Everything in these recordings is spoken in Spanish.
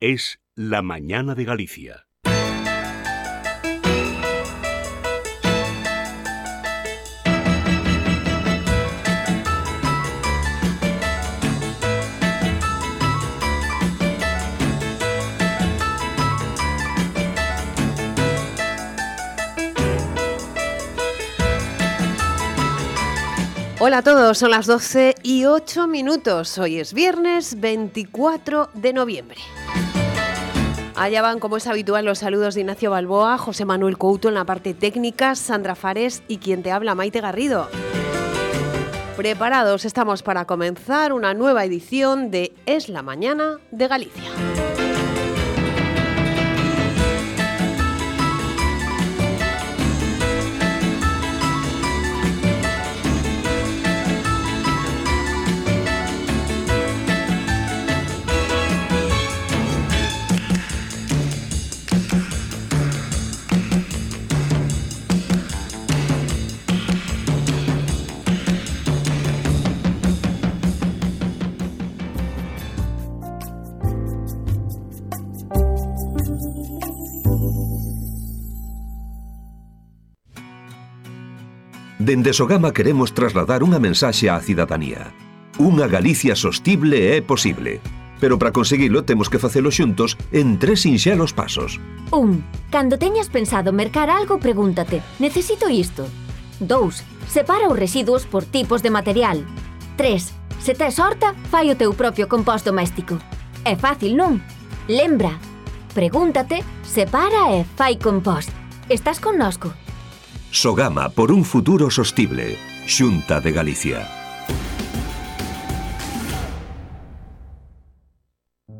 es La Mañana de Galicia. Hola a todos, son las 12 y 8 minutos. Hoy es viernes 24 de noviembre. Allá van, como es habitual, los saludos de Ignacio Balboa, José Manuel Couto en la parte técnica, Sandra Fares y quien te habla, Maite Garrido. Preparados estamos para comenzar una nueva edición de Es la Mañana de Galicia. Dende Sogama queremos trasladar unha mensaxe á cidadanía. Unha Galicia sostible é posible. Pero para conseguilo temos que facelo xuntos en tres sinxelos pasos. 1. Cando teñas pensado mercar algo, pregúntate, necesito isto? 2. Separa os residuos por tipos de material. 3. Se tes horta, fai o teu propio compost doméstico. É fácil, non? Lembra, pregúntate, separa e fai compost. Estás connosco. Sogama por un futuro sostible. Xunta de Galicia.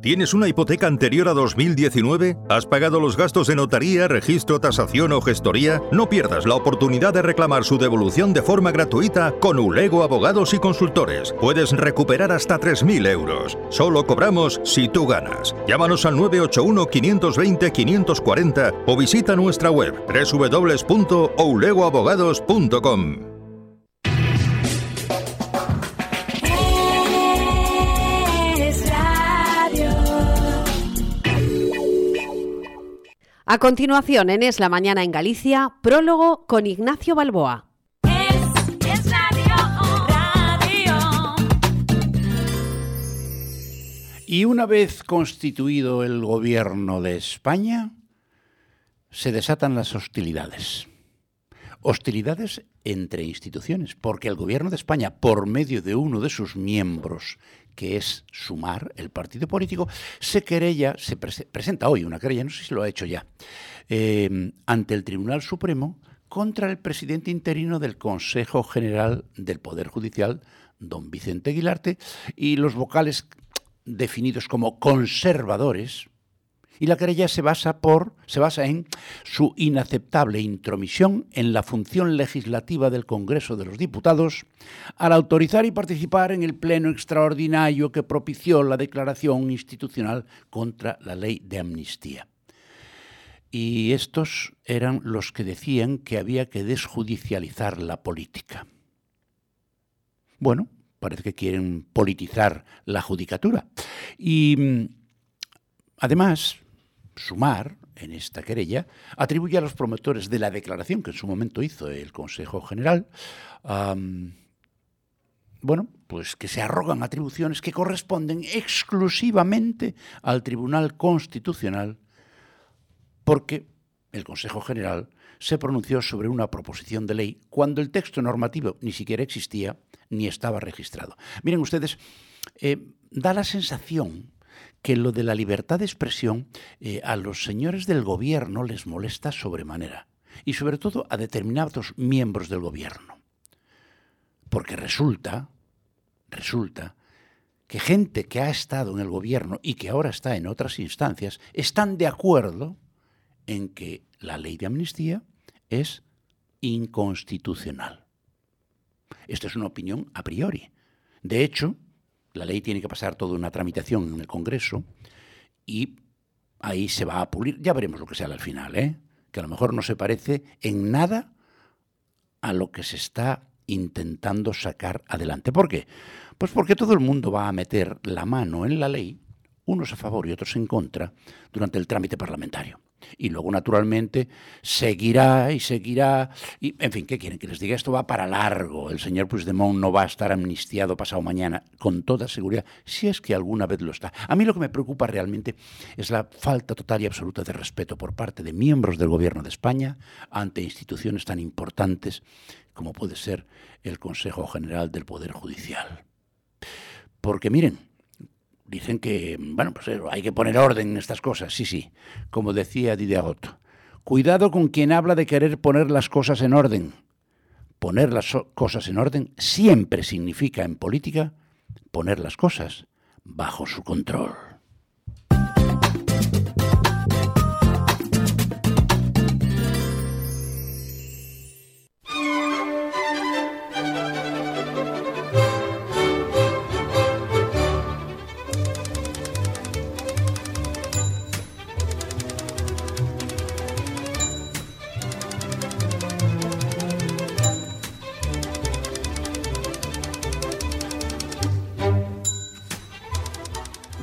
¿Tienes una hipoteca anterior a 2019? ¿Has pagado los gastos de notaría, registro, tasación o gestoría? No pierdas la oportunidad de reclamar su devolución de forma gratuita con Ulego Abogados y Consultores. Puedes recuperar hasta 3.000 euros. Solo cobramos si tú ganas. Llámanos al 981-520-540 o visita nuestra web www.oulegoabogados.com. A continuación, en Es la Mañana en Galicia, prólogo con Ignacio Balboa. Y una vez constituido el gobierno de España, se desatan las hostilidades. Hostilidades entre instituciones, porque el gobierno de España, por medio de uno de sus miembros, que es Sumar, el partido político, se querella, se presenta hoy una querella, no sé si lo ha hecho ya, eh, ante el Tribunal Supremo contra el presidente interino del Consejo General del Poder Judicial, don Vicente Aguilarte, y los vocales definidos como conservadores, y la querella se basa, por, se basa en su inaceptable intromisión en la función legislativa del Congreso de los Diputados al autorizar y participar en el pleno extraordinario que propició la declaración institucional contra la ley de amnistía. Y estos eran los que decían que había que desjudicializar la política. Bueno, parece que quieren politizar la judicatura. Y mm, además, Sumar, en esta querella, atribuye a los promotores de la declaración que en su momento hizo el Consejo General, bueno, pues que se arrogan atribuciones que corresponden exclusivamente al Tribunal Constitucional, porque el Consejo General se pronunció sobre una proposición de ley cuando el texto normativo ni siquiera existía ni estaba registrado. Miren ustedes, eh, da la sensación que lo de la libertad de expresión eh, a los señores del gobierno les molesta sobremanera y sobre todo a determinados miembros del gobierno. Porque resulta, resulta que gente que ha estado en el gobierno y que ahora está en otras instancias están de acuerdo en que la ley de amnistía es inconstitucional. Esto es una opinión a priori. De hecho, la ley tiene que pasar toda una tramitación en el Congreso y ahí se va a pulir. Ya veremos lo que sea al final, ¿eh? que a lo mejor no se parece en nada a lo que se está intentando sacar adelante. ¿Por qué? Pues porque todo el mundo va a meter la mano en la ley unos a favor y otros en contra, durante el trámite parlamentario. Y luego, naturalmente, seguirá y seguirá. Y, en fin, ¿qué quieren que les diga? Esto va para largo. El señor Puigdemont no va a estar amnistiado pasado mañana, con toda seguridad, si es que alguna vez lo está. A mí lo que me preocupa realmente es la falta total y absoluta de respeto por parte de miembros del Gobierno de España ante instituciones tan importantes como puede ser el Consejo General del Poder Judicial. Porque miren, dicen que, bueno, pues hay que poner orden en estas cosas, sí, sí, como decía Diderot. Cuidado con quien habla de querer poner las cosas en orden. Poner las cosas en orden siempre significa en política poner las cosas bajo su control.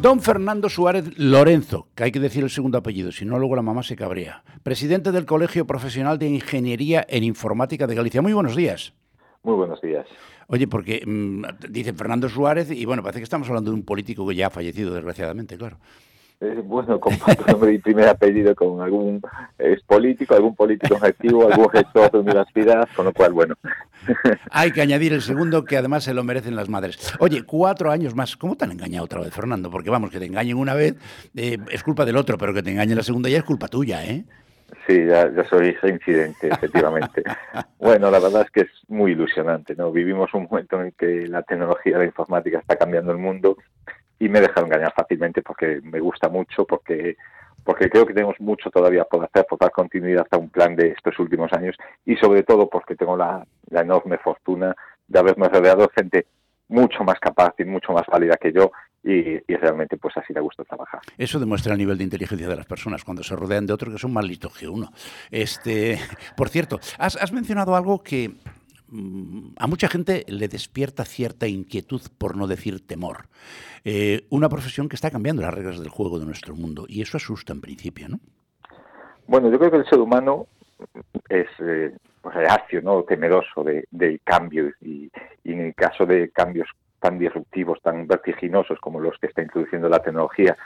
Don Fernando Suárez Lorenzo, que hay que decir el segundo apellido, si no luego la mamá se cabrea. Presidente del Colegio Profesional de Ingeniería en Informática de Galicia. Muy buenos días. Muy buenos días. Oye, porque mm, dice Fernando Suárez y bueno, parece que estamos hablando de un político que ya ha fallecido, desgraciadamente, claro. Eh, bueno, comparto nombre y primer apellido con algún es político, algún político activo, algún gestor de universidad, con lo cual, bueno. Hay que añadir el segundo, que además se lo merecen las madres. Oye, cuatro años más, ¿cómo te han engañado otra vez, Fernando? Porque vamos, que te engañen una vez eh, es culpa del otro, pero que te engañen la segunda ya es culpa tuya, ¿eh? Sí, ya, ya soy ese incidente, efectivamente. bueno, la verdad es que es muy ilusionante, ¿no? Vivimos un momento en que la tecnología, la informática está cambiando el mundo y me he dejado engañar fácilmente porque me gusta mucho, porque porque creo que tenemos mucho todavía por hacer, por dar continuidad a un plan de estos últimos años y sobre todo porque tengo la, enorme fortuna de haberme rodeado de gente mucho más capaz y mucho más válida que yo y, realmente pues así le gusta trabajar. Eso demuestra el nivel de inteligencia de las personas cuando se rodean de otros que son más listos que uno. Este, por cierto, has, has mencionado algo que a mucha gente le despierta cierta inquietud, por no decir temor. Eh, una profesión que está cambiando las reglas del juego de nuestro mundo y eso asusta en principio, ¿no? Bueno, yo creo que el ser humano es eh, pues, ¿no? temeroso de, del cambio y, y en el caso de cambios tan disruptivos, tan vertiginosos como los que está introduciendo la tecnología,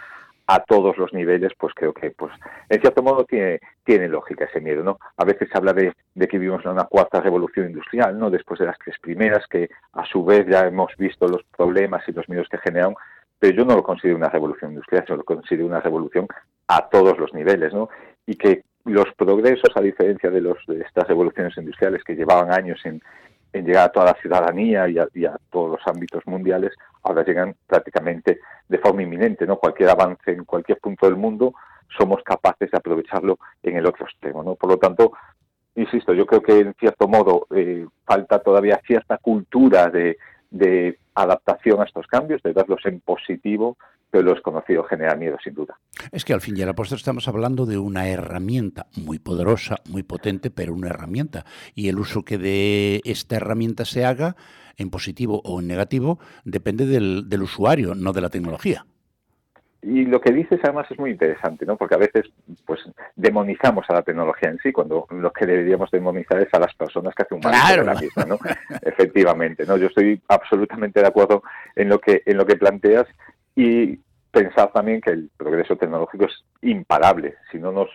a todos los niveles, pues creo que, pues, en cierto modo tiene, tiene lógica ese miedo, ¿no? A veces se habla de, que vivimos en una cuarta revolución industrial, ¿no? Después de las tres primeras, que a su vez ya hemos visto los problemas y los miedos que generan, pero yo no lo considero una revolución industrial, sino lo considero una revolución a todos los niveles, ¿no? Y que los progresos, a diferencia de, los, de estas revoluciones industriales que llevaban años en, en llegar a toda la ciudadanía y a, todos los ámbitos mundiales, ahora llegan prácticamente de forma inminente, ¿no? Cualquier avance en cualquier punto del mundo somos capaces de aprovecharlo en el otro extremo, ¿no? Por lo tanto, insisto, yo creo que en cierto modo eh, falta todavía cierta cultura de, de adaptación a estos cambios, de verlos en positivo, pero lo desconocido genera miedo, sin duda. Es que al fin y al cabo estamos hablando de una herramienta muy poderosa, muy potente, pero una herramienta. Y el uso que de esta herramienta se haga, en positivo o en negativo, depende del, del usuario, no de la tecnología. Y lo que dices además es muy interesante, ¿no? Porque a veces pues demonizamos a la tecnología en sí, cuando lo que deberíamos demonizar es a las personas que hacen un claro. de la misma, ¿no? Efectivamente, ¿no? Yo estoy absolutamente de acuerdo en lo que en lo que planteas y pensar también que el progreso tecnológico es imparable. Si no nos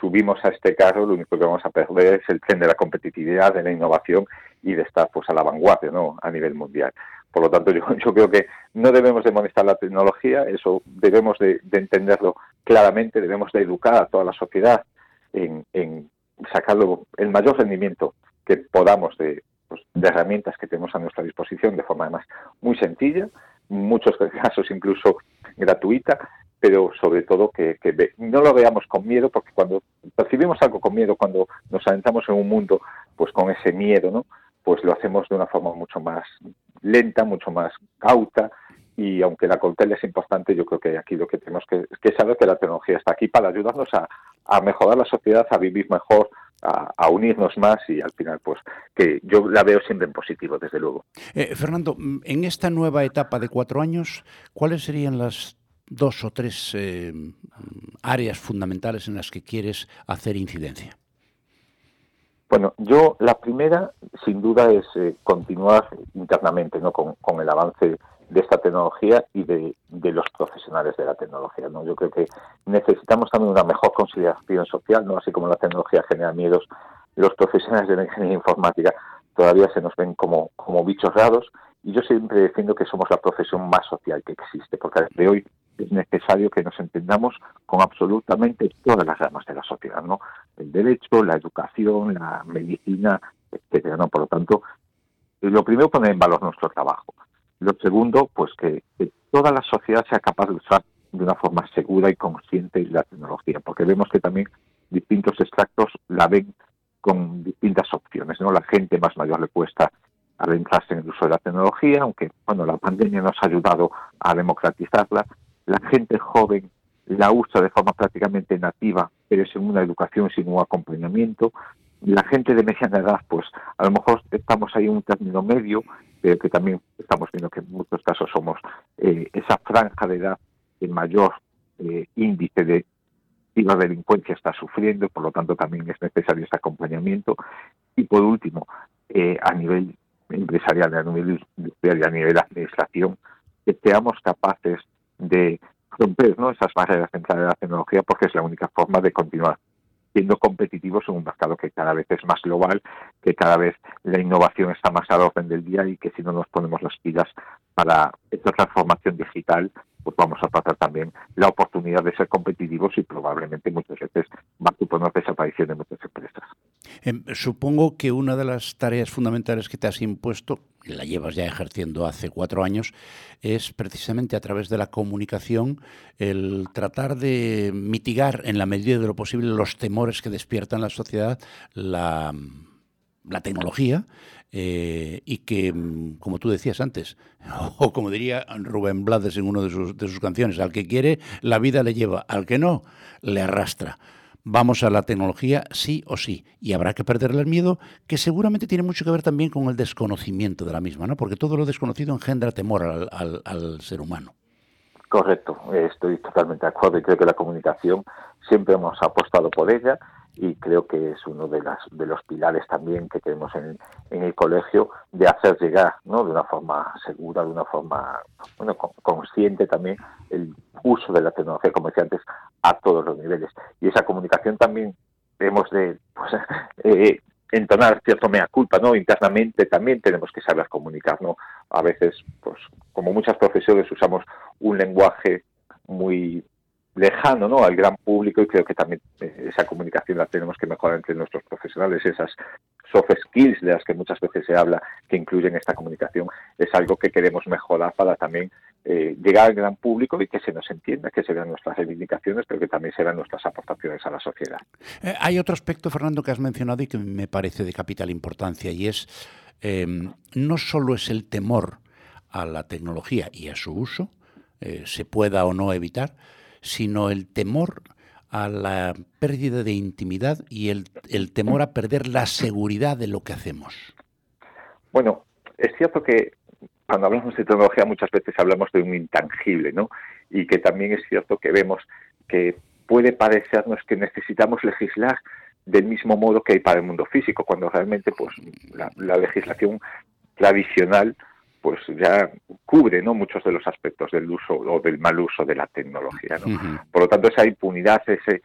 subimos a este carro, lo único que vamos a perder es el tren de la competitividad, de la innovación y de estar pues a la vanguardia, ¿no? A nivel mundial. Por lo tanto, yo, creo que no debemos demonizar la tecnología, eso debemos de, entenderlo claramente, debemos de educar a toda la sociedad en, en sacarlo el mayor rendimiento que podamos de, pues, de herramientas que tenemos a nuestra disposición de forma además muy sencilla, muchos casos incluso gratuita, pero sobre todo que, no lo veamos con miedo, porque cuando percibimos algo con miedo, cuando nos adentramos en un mundo pues con ese miedo, ¿no? pues lo hacemos de una forma mucho más lenta, mucho más cauta, y aunque la cautela es importante, yo creo que aquí lo que tenemos que, que saber que la tecnología está aquí para ayudarnos a, a mejorar la sociedad, a vivir mejor, a, unirnos más y al final, pues que yo la veo siempre en positivo, desde luego. Eh, Fernando, en esta nueva etapa de cuatro años, ¿cuáles serían las dos o tres eh, áreas fundamentales en las que quieres hacer incidencia. Bueno, yo la primera, sin duda, es eh, continuar internamente ¿no? con, con, el avance de esta tecnología y de, los profesionales de la tecnología. ¿no? Yo creo que necesitamos también una mejor consideración social, no así como la tecnología genera miedos. Los profesionales de la ingeniería informática todavía se nos ven como, como bichos raros y yo siempre defiendo que somos la profesión más social que existe, porque desde hoy es necesario que nos entendamos con absolutamente todas las ramas de la sociedad, ¿no? El derecho, la educación, la medicina, etcétera, ¿no? Por lo tanto, lo primero poner en valor nuestro trabajo. Lo segundo, pues que, toda la sociedad sea capaz de usar de una forma segura y consciente la tecnología, porque vemos que también distintos extractos la ven con distintas opciones, ¿no? La gente más mayor le cuesta adentrarse en el uso de la tecnología, aunque bueno, la pandemia nos ha ayudado a democratizarla, la gente joven la usa de forma prácticamente nativa, pero sin una educación, sin un acompañamiento. La gente de mediana edad, pues a lo mejor estamos ahí en un término medio, pero que también estamos viendo que en muchos casos somos eh, esa franja de edad de mayor eh, índice de delincuencia está sufriendo, por lo tanto también es necesario ese acompañamiento. Y por último, eh, a nivel empresarial, a nivel industrial y a nivel de administración, que seamos capaces de romper ¿no? esas barreras dentro de la tecnología porque es la única forma de continuar siendo competitivos en un mercado que cada vez es más global, que cada vez la innovación está más al orden del día y que si no nos ponemos las pilas para esta transformación digital, pues vamos a pasar también la oportunidad de ser competitivos y probablemente muchas veces va a suponer desaparición de muchas empresas. Eh, supongo que una de las tareas fundamentales que te has impuesto, la llevas ya ejerciendo hace cuatro años, es precisamente a través de la comunicación el tratar de mitigar en la medida de lo posible los temores que despierta en la sociedad la, la tecnología eh, y que, mm, como tú decías antes, o como diría Rubén Blades en una de sus, de sus canciones, al que quiere la vida le lleva, al que no le arrastra vamos a la tecnología sí o sí. Y habrá que perderle el miedo, que seguramente tiene mucho que ver también con el desconocimiento de la misma, ¿no? Porque todo lo desconocido engendra temor al, al, al ser humano. Correcto, estoy totalmente de acuerdo y creo que la comunicación siempre hemos apostado por ella y creo que es uno de, las, de los pilares también que tenemos en, el colegio de hacer llegar ¿no? de una forma segura, de una forma bueno, consciente también el uso de la tecnología, como decía antes, a todos los niveles. Y esa comunicación también hemos de pues, eh, entonar cierto mea culpa, ¿no? Internamente también tenemos que saber comunicar, ¿no? A veces, pues, como muchas profesiones usamos un lenguaje muy lejano ¿no? al gran público y creo que también eh, esa comunicación la tenemos que mejorar entre nuestros profesionales, esas soft skills de las que muchas veces se habla que incluyen esta comunicación, es algo que queremos mejorar para también eh, llegar al gran público y que se nos entienda, que se vean nuestras reivindicaciones, pero que también se vean nuestras aportaciones a la sociedad. Eh, hay otro aspecto, Fernando, que has mencionado y que me parece de capital importancia y es no solo es el temor a la tecnología y a su uso, se pueda o no evitar, sino el temor a la pérdida de intimidad y el, el temor a perder la seguridad de lo que hacemos. Bueno, es cierto que cuando hablamos de tecnología muchas veces hablamos de un intangible, ¿no? Y que también es cierto que vemos que puede parecernos que necesitamos legislar del mismo modo que hay para el mundo físico, cuando realmente pues la, la legislación tradicional pues ya cubre no muchos de los aspectos del uso o del mal uso de la tecnología ¿no? por lo tanto esa impunidad esa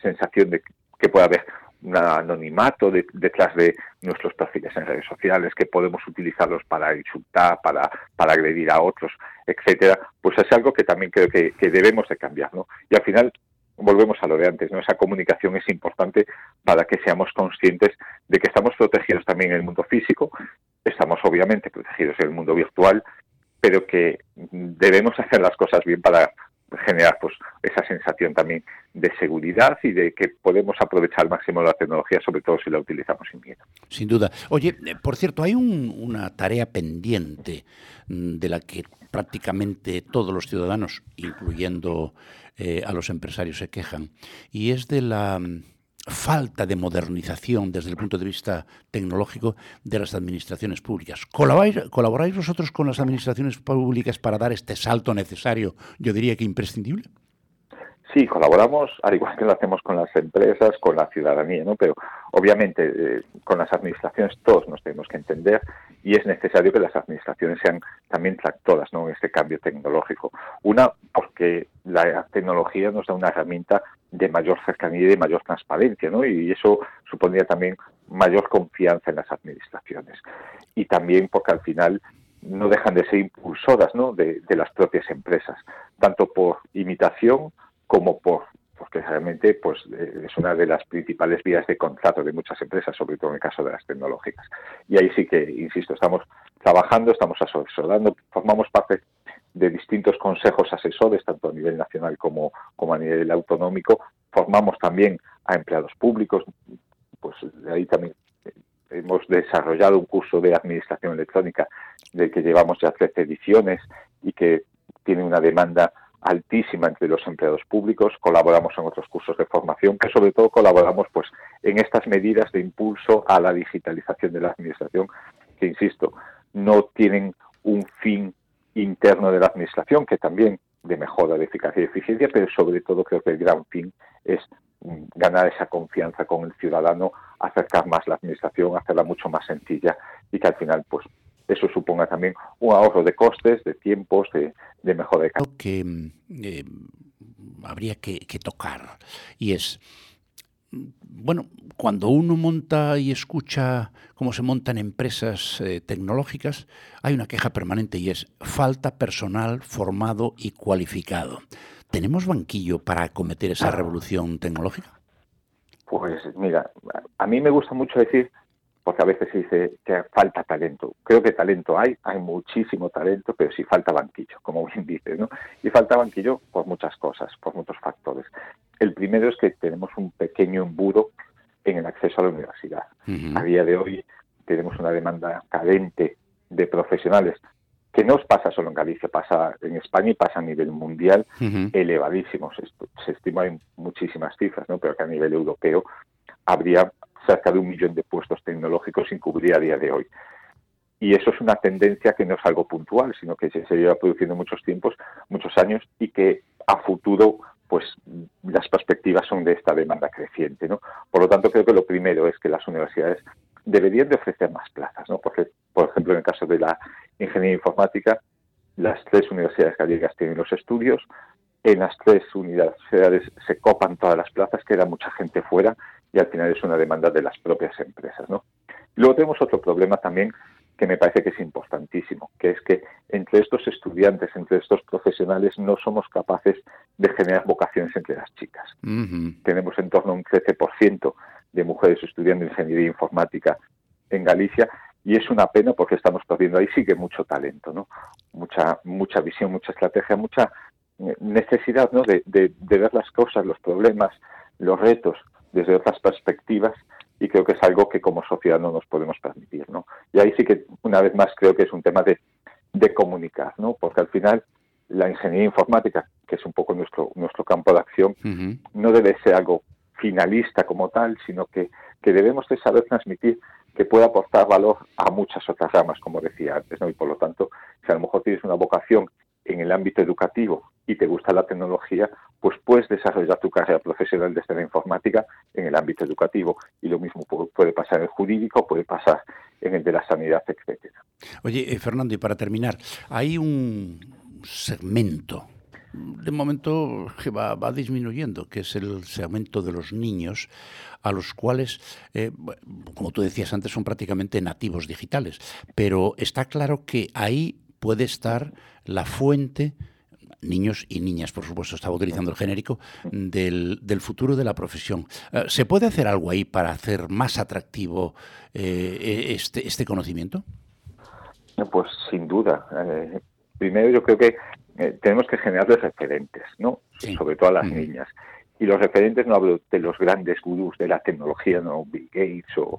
sensación de que puede haber un anonimato detrás de nuestros perfiles en redes sociales que podemos utilizarlos para insultar para para agredir a otros etcétera pues es algo que también creo que, que debemos de cambiar no y al final volvemos a lo de antes, ¿no? Esa comunicación es importante para que seamos conscientes de que estamos protegidos también en el mundo físico, estamos obviamente protegidos en el mundo virtual, pero que debemos hacer las cosas bien para generar pues esa sensación también de seguridad y de que podemos aprovechar al máximo la tecnología, sobre todo si la utilizamos sin miedo. Sin duda. Oye, por cierto, hay un, una tarea pendiente mm, de la que prácticamente todos los ciudadanos, incluyendo eh, a los empresarios, se quejan, y es de la mm, falta de modernización desde el punto de vista tecnológico de las administraciones públicas. ¿Colaboráis, ¿Colaboráis vosotros con las administraciones públicas para dar este salto necesario, yo diría que imprescindible? Sí, colaboramos, al igual que lo hacemos con las empresas, con la ciudadanía, ¿no? Pero obviamente eh, con las administraciones todos nos tenemos que entender y es necesario que las administraciones sean también tractoras, ¿no? En este cambio tecnológico. Una, porque la tecnología nos da una herramienta de mayor cercanía y de mayor transparencia, ¿no? Y eso supondría también mayor confianza en las administraciones. Y también porque al final no dejan de ser impulsoras, ¿no? de las propias empresas, tanto por imitación como por porque realmente pues eh, es una de las principales vías de contrato de muchas empresas, sobre todo en el caso de las tecnológicas. Y ahí sí que, insisto, estamos trabajando, estamos asesorando, formamos parte de distintos consejos asesores, tanto a nivel nacional como, como a nivel autonómico. Formamos también a empleados públicos, pues de ahí también eh, hemos desarrollado un curso de administración electrónica del que llevamos ya 13 ediciones y que tiene una demanda altísima entre los empleados públicos, colaboramos en otros cursos de formación, que sobre todo colaboramos pues en estas medidas de impulso a la digitalización de la administración, que insisto, no tienen un fin interno de la administración, que también de mejora de eficacia y eficiencia, pero sobre todo creo que el gran fin es ganar esa confianza con el ciudadano, acercar más la administración, hacerla mucho más sencilla y que al final pues eso suponga también un ahorro de costes, de tiempos, de, de mejora de calidad. que eh, habría que, tocar y es bueno, cuando uno monta y escucha cómo se montan empresas eh, tecnológicas, hay una queja permanente y es falta personal formado y cualificado. ¿Tenemos banquillo para acometer esa revolución tecnológica? Pues mira, a mí me gusta mucho decir porque a veces se dice que falta talento. Creo que talento hay, hay muchísimo talento, pero sí falta banquillo, como bien dices, ¿no? Y falta banquillo por muchas cosas, por muchos factores. El primero es que tenemos un pequeño embudo en el acceso a la universidad. A día de hoy tenemos una demanda cadente de profesionales que no pasa solo en Galicia, pasa en España y pasa a nivel mundial elevadísimos. Se estiman muchísimas cifras, ¿no? pero que a nivel europeo habría cerca de un millón de puestos tecnológicos sin cubrir a día de hoy. Y eso es una tendencia que no es algo puntual, sino que se, lleva produciendo muchos tiempos, muchos años, y que a futuro, pues las perspectivas son de esta demanda creciente. ¿no? Por lo tanto, creo que lo primero es que las universidades deberían de ofrecer más plazas. ¿no? Porque, por ejemplo, en el caso de la ingeniería informática, las tres universidades gallegas tienen los estudios, en las tres universidades se copan todas las plazas, queda mucha gente fuera y al final es una demanda de las propias empresas. ¿no? Luego tenemos otro problema también que me parece que es importantísimo, que es que entre estos estudiantes, entre estos profesionales, no somos capaces de generar vocaciones entre las chicas. Tenemos en torno a un 13% de mujeres estudiando ingeniería informática en Galicia y es una pena porque estamos perdiendo ahí sigue mucho talento, ¿no? Mucha mucha visión, mucha estrategia, mucha eh, necesidad, ¿no? de ver las cosas, los problemas, los retos desde otras perspectivas y creo que es algo que como sociedad no nos podemos permitir, ¿no? Y ahí sí que una vez más creo que es un tema de, de comunicar, ¿no? Porque al final la ingeniería informática, que es un poco nuestro nuestro campo de acción, no debe ser algo finalista como tal, sino que, que debemos de saber transmitir que puede aportar valor a muchas otras ramas, como decía antes, ¿no? Y por lo tanto, si a lo mejor tienes una vocación en el ámbito educativo y te gusta la tecnología, pues puedes desarrollar tu carrera profesional desde la informática en el ámbito educativo. Y lo mismo puede pasar en el jurídico, puede pasar en el de la sanidad, etcétera. Oye, eh, Fernando, y para terminar, hay un segmento de momento que va, disminuyendo, que es el segmento de los niños, a los cuales, eh, como tú decías antes, son prácticamente nativos digitales. Pero está claro que ahí puede estar la fuente niños y niñas, por supuesto, estaba utilizando el genérico, del, futuro de la profesión. Eh, ¿Se puede hacer algo ahí para hacer más atractivo eh, este, este conocimiento? Pues sin duda. Eh, primero yo creo que tenemos que generar referentes, ¿no? Sobre todo a las niñas. Y los referentes no hablo de los grandes gurús de la tecnología, ¿no? Bill Gates o,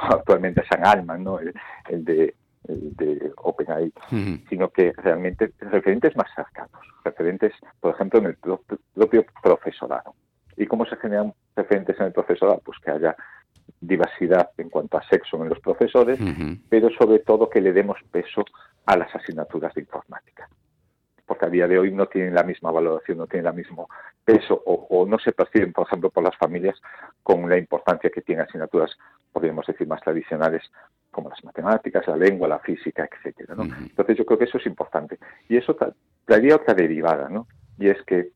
actualmente San Alman, ¿no? el de de OpenAI, sino que realmente referentes más cercanos, referentes, por ejemplo, en el propio profesorado. ¿Y cómo se generan referentes en el profesorado, pues que haya diversidad en cuanto a sexo en los profesores, pero sobre todo que le demos peso a las asignaturas de informática. Porque a día de hoy no tienen la misma valoración, no tienen el mismo peso o, no se perciben, por ejemplo, por las familias con la importancia que tienen asignaturas, podríamos decir, más tradicionales como las matemáticas, la lengua, la física, etcétera. Entonces yo creo que eso es importante. Y eso traería otra derivada, ¿no? Y es que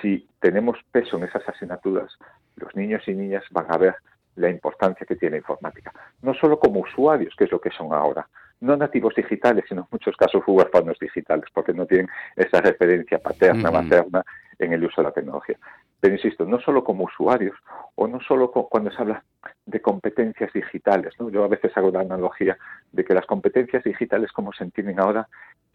si tenemos peso en esas asignaturas, los niños y niñas van a ver la importancia que tiene la informática. No solo como usuarios, que es lo que son ahora, no nativos digitales, sino en muchos casos huérfanos digitales, porque no tienen esa referencia paterna, materna en el uso de la tecnología. Pero insisto, no solo como usuarios, o no solo cuando se habla de competencias digitales. Yo a veces hago la analogía de que las competencias digitales, como se entienden ahora,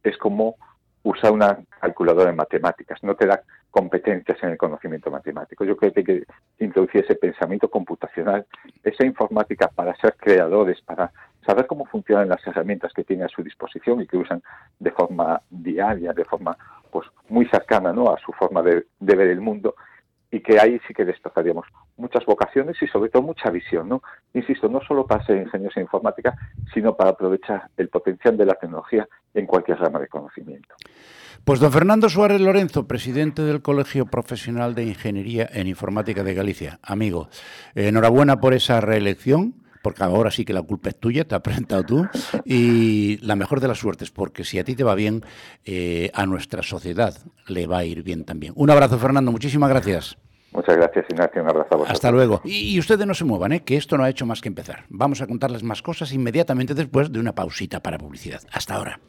es como usar una calculadora de matemáticas, no te da competencias en el conocimiento matemático. Yo creo que hay que introducir ese pensamiento computacional, esa informática para ser creadores, para saber cómo funcionan las herramientas que tienen a su disposición y que usan de forma diaria, de forma pues muy cercana ¿no? a su forma de ver el mundo y que ahí sí que despertaríamos muchas vocaciones y sobre todo mucha visión, ¿no? Insisto, no solo para ser ingenieros en informática, sino para aprovechar el potencial de la tecnología en cualquier rama de conocimiento. Pues don Fernando Suárez Lorenzo, presidente del Colegio Profesional de Ingeniería en Informática de Galicia. Amigo, enhorabuena por esa reelección porque ahora sí que la culpa es tuya, te has presentado tú, y la mejor de las suertes, porque si a ti te va bien, eh, a nuestra sociedad le va a ir bien también. Un abrazo, Fernando, muchísimas gracias. Muchas gracias, Ignacio. Un abrazo a vosotros. Hasta luego. Y, ustedes no se muevan, ¿eh? que esto no ha hecho más que empezar. Vamos a contarles más cosas inmediatamente después de una pausita para publicidad. Hasta ahora.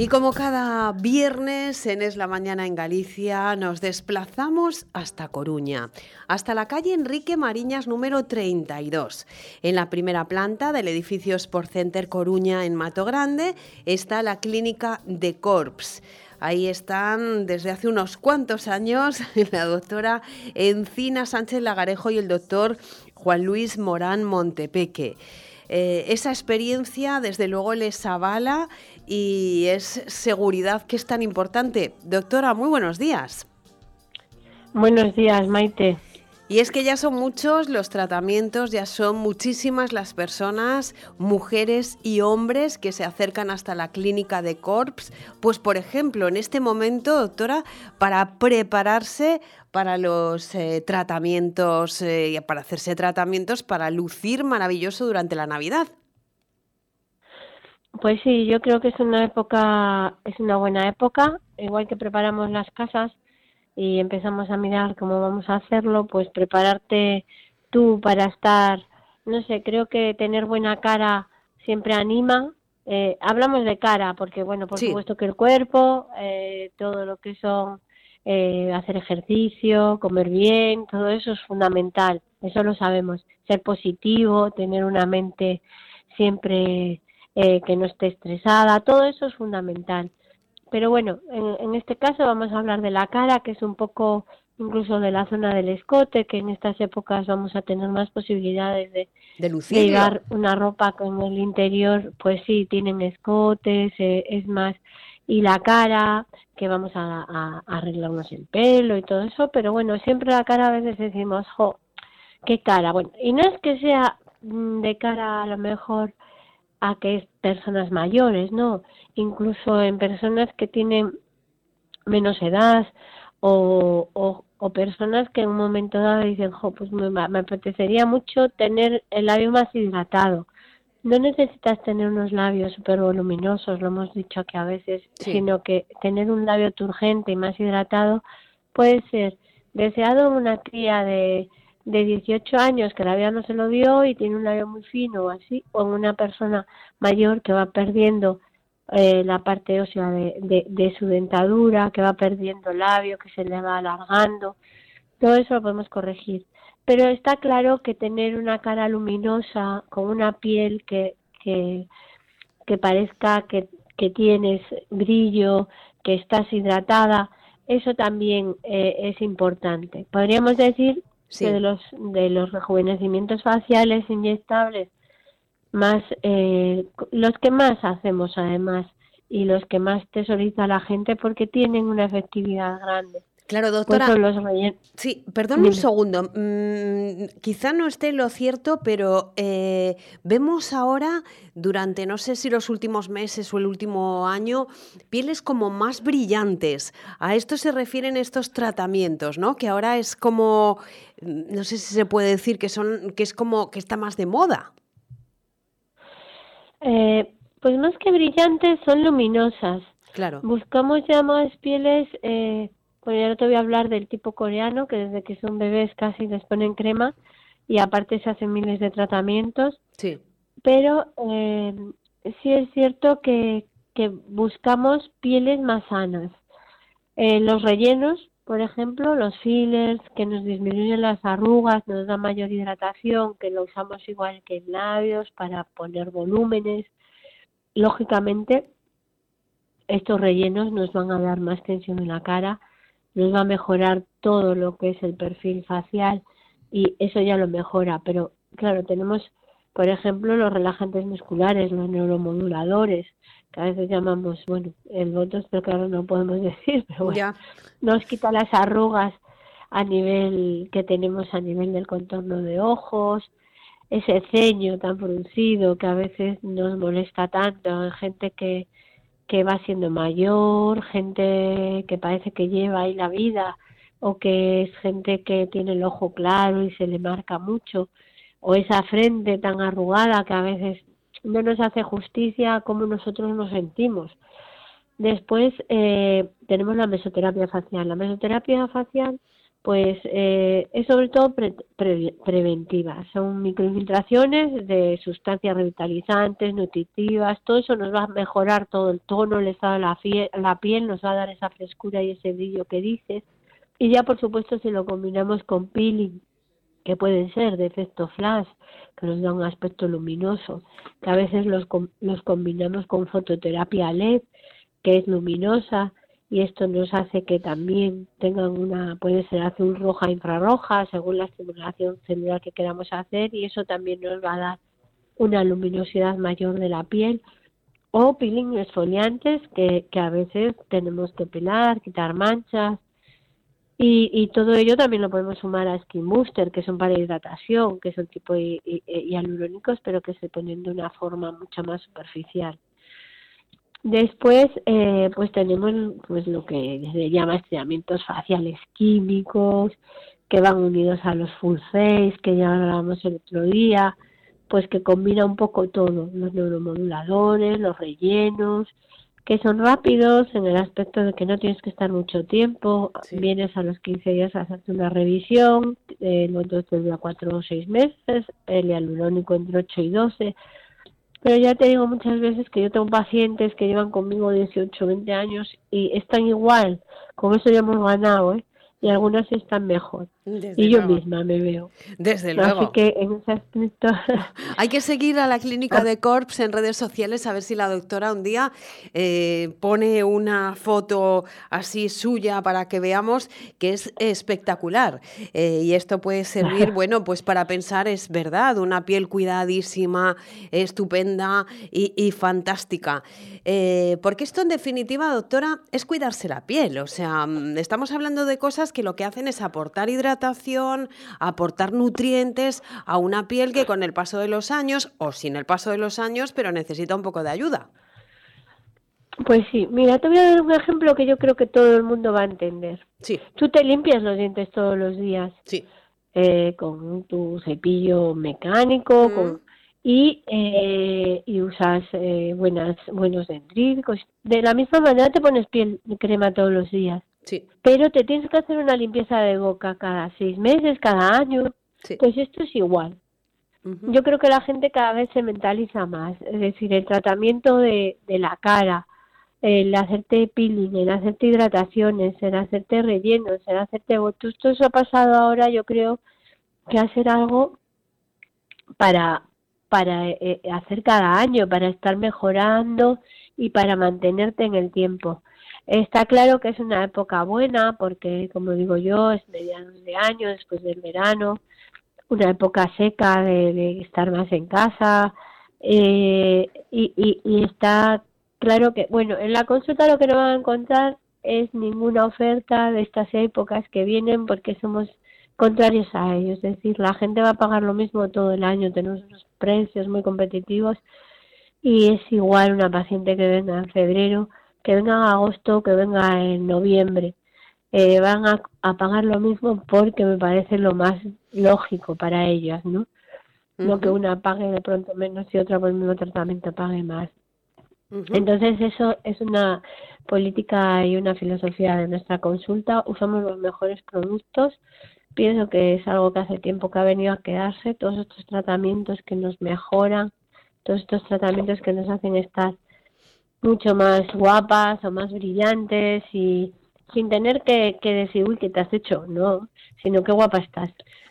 Y como cada viernes en Es la Mañana en Galicia, nos desplazamos hasta Coruña, hasta la calle Enrique Mariñas número 32. En la primera planta del edificio Sport Center Coruña en Mato Grande está la clínica de Corps. Ahí están desde hace unos cuantos años la doctora Encina Sánchez Lagarejo y el doctor Juan Luis Morán Montepeque. Eh, esa experiencia, desde luego, les avala y es seguridad que es tan importante. Doctora, muy buenos días. Buenos días, Maite. Y es que ya son muchos los tratamientos, ya son muchísimas las personas, mujeres y hombres que se acercan hasta la clínica de CORPS. Pues por ejemplo, en este momento, doctora, para prepararse para los eh, tratamientos, eh, para hacerse tratamientos para lucir maravilloso durante la Navidad. Pues sí, yo creo que es una época, es una buena época, igual que preparamos las casas y empezamos a mirar cómo vamos a hacerlo, pues prepararte tú para estar, no sé, creo que tener buena cara siempre anima. Eh, hablamos de cara, porque bueno, por supuesto que el cuerpo, eh, todo lo que son eh, hacer ejercicio, comer bien, todo eso es fundamental, eso lo sabemos. Ser positivo, tener una mente siempre que no esté estresada, todo eso es fundamental. Pero bueno, en, este caso vamos a hablar de la cara, que es un poco incluso de la zona del escote, que en estas épocas vamos a tener más posibilidades de, de, llevar una ropa con el interior, pues sí, tienen escotes, eh, es más, y la cara, que vamos a, a, arreglarnos el pelo y todo eso, pero bueno, siempre la cara a veces decimos, jo, qué cara, bueno, y no es que sea mm, de cara a lo mejor a que es personas mayores, no, incluso en personas que tienen menos edad o, o, personas que en un momento dado dicen, jo, pues me, me apetecería mucho tener el labio más hidratado. No necesitas tener unos labios súper voluminosos, lo hemos dicho que a veces, sino que tener un labio turgente y más hidratado puede ser deseado en una cría de de 18 años que la vida no se lo dio y tiene un labio muy fino o así, o una persona mayor que va perdiendo eh, la parte ósea de, de, su dentadura, que va perdiendo labio, que se le va alargando, todo eso lo podemos corregir. Pero está claro que tener una cara luminosa, con una piel que, que, que parezca que, que tienes brillo, que estás hidratada, eso también eh, es importante. Podríamos decir Que de los, de los rejuvenecimientos faciales inyectables, más eh, los que más hacemos además y los que más tesoriza la gente porque tienen una efectividad grande. Claro, doctora. los. Sí, perdón un segundo. Mm, quizá no esté lo cierto, pero eh, vemos ahora, durante no sé si los últimos meses o el último año, pieles como más brillantes. A esto se refieren estos tratamientos, ¿no? Que ahora es como, mm, no sé si se puede decir que son, que es como que está más de moda. Eh, pues más que brillantes son luminosas. Claro. Buscamos ya más pieles, eh, bueno, ya no te voy a hablar del tipo coreano, que desde que son bebés casi les ponen crema y aparte se hacen miles de tratamientos, Sí. pero eh, sí es cierto que, que buscamos pieles más sanas. Eh, los rellenos, por ejemplo, los fillers que nos disminuyen las arrugas, nos da mayor hidratación, que lo usamos igual que en labios para poner volúmenes. Lógicamente, estos rellenos nos van a dar más tensión en la cara, nos va a mejorar todo lo que es el perfil facial y eso ya lo mejora, pero claro, tenemos por ejemplo los relajantes musculares, los neuromoduladores, que a veces llamamos, bueno, el botox, pero claro, no podemos decir, pero bueno, Ya. nos quita las arrugas a nivel que tenemos a nivel del contorno de ojos, ese ceño tan producido que a veces nos molesta tanto en gente que, que va siendo mayor, gente que parece que lleva ahí la vida, o que es gente que tiene el ojo claro y se le marca mucho, o esa frente tan arrugada que a veces no nos hace justicia a cómo nosotros nos sentimos. Después eh, tenemos la mesoterapia facial. La mesoterapia facial, pues eh, es sobre todo pre- pre- preventiva. Son microinfiltraciones de sustancias revitalizantes, nutritivas. Todo eso nos va a mejorar todo el tono, el estado de la, la piel, nos va a dar esa frescura y ese brillo que dices. Y ya, por supuesto, si lo combinamos con peeling, que pueden ser de efecto flash, que nos da un aspecto luminoso, que a veces los, com- los combinamos con fototerapia LED, que es luminosa, y esto nos hace que también tengan una, puede ser azul roja, infrarroja, según la estimulación celular que queramos hacer, y eso también nos va a dar una luminosidad mayor de la piel, o peeling exfoliantes que, que a veces tenemos que pelar, quitar manchas, y, y todo ello también lo podemos sumar a Skin Booster, que son para hidratación, que son tipo hi- hi- hialurónicos, pero que se ponen de una forma mucho más superficial. Después, eh, pues tenemos pues lo que se llama estiramientos faciales químicos, que van unidos a los full face, que ya hablábamos el otro día, pues que combina un poco todo, los neuromoduladores, los rellenos, que son rápidos en el aspecto de que no tienes que estar mucho tiempo, Sí. vienes a los 15 días a hacerte una revisión, eh, el botox te dura 4 o 6 meses, el hialurónico entre 8 y 12, pero ya te digo muchas veces que yo tengo pacientes que llevan conmigo 18 o 20 años y están igual, con eso ya hemos ganado, ¿eh? y algunas están mejor, Desde y yo misma me veo. Desde Así luego. que en ese aspecto... Hay que seguir a la clínica de Corps en redes sociales a ver si la doctora un día eh, pone una foto así suya para que veamos que es espectacular. Eh, y esto puede servir, bueno, pues para pensar, es verdad, una piel cuidadísima, estupenda y, y fantástica. Eh, porque esto en definitiva, doctora, es cuidarse la piel. O sea, mm, estamos hablando de cosas que lo que hacen es aportar hidratación, aportar nutrientes a una piel que con el paso de los años, o sin el paso de los años, pero necesita un poco de ayuda. Pues sí, mira, te voy a dar un ejemplo que yo creo que todo el mundo va a entender. Sí, Tú te limpias los dientes todos los días sí. eh, con tu cepillo mecánico Mm. con, y, eh, y usas eh, buenas, buenos dendríticos. De la misma manera te pones piel crema todos los días, Sí, pero te tienes que hacer una limpieza de boca cada seis meses, cada año. sí. Pues esto es igual. Yo creo que la gente cada vez se mentaliza más, es decir, el tratamiento de, de la cara, el hacerte peeling, el hacerte hidrataciones, el hacerte rellenos, el hacerte botox, todo eso ha pasado ahora, yo creo que hacer algo para para eh, hacer cada año, para estar mejorando y para mantenerte en el tiempo. Está claro que es una época buena porque, como digo yo, es mediados de año, después del verano, una época seca de, estar más en casa eh, y, y, está claro que, bueno, en la consulta lo que no van a encontrar es ninguna oferta de estas épocas que vienen porque somos contrarios a ellos, es decir, la gente va a pagar lo mismo todo el año, tenemos unos precios muy competitivos y es igual una paciente que venga en febrero, que venga en agosto, que venga en noviembre. Eh, van a, pagar lo mismo porque me parece lo más lógico para ellas, ¿no? No que una pague de pronto menos y otra por el mismo tratamiento pague más. Entonces eso es una política y una filosofía de nuestra consulta. Usamos los mejores productos. Pienso que es algo que hace tiempo que ha venido a quedarse. Todos estos tratamientos que nos mejoran, todos estos tratamientos que nos hacen estar mucho más guapas o más brillantes y sin tener que, que decir, uy, ¿qué te has hecho? No, sino qué guapa estás.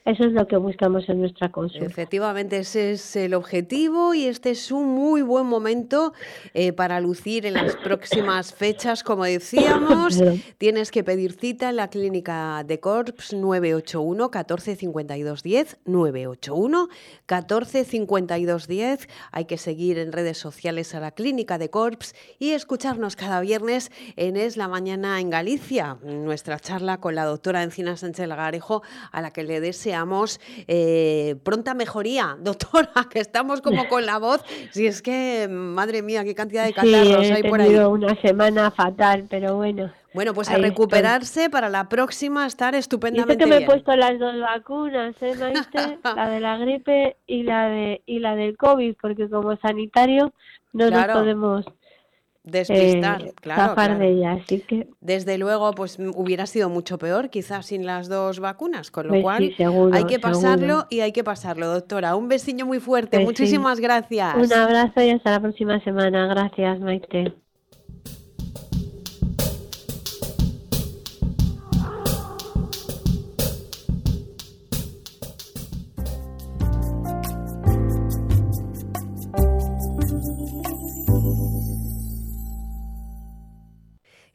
Eso es lo que buscamos en nuestra consulta. Efectivamente, ese es el objetivo y este es un muy buen momento eh, para lucir en las próximas fechas. Como decíamos, tienes que pedir cita en la clínica de Corps 981 14 52 10 981 14 52 10. Hay que seguir en redes sociales a la clínica de Corps y escucharnos cada viernes en Es la Mañana en Galicia, nuestra charla con la doctora Encina Sánchez Lagarejo, a la que le deseamos eh, pronta mejoría, doctora, que estamos como con la voz. Si es que, madre mía, qué cantidad de catarros hay por ahí. una semana fatal, pero bueno. Bueno, pues a recuperarse para la próxima estar estupendamente que me he puesto las dos vacunas, ¿eh, la de la gripe y la de y la del COVID, porque como sanitario no nos podemos despistar, eh, claro, de ella, así que desde luego pues hubiera sido mucho peor quizás sin las dos vacunas, con lo pues cual hay que pasarlo y hay que pasarlo, doctora. Un besiño muy fuerte, pues muchísimas gracias. Un abrazo y hasta la próxima semana. Gracias, Maite.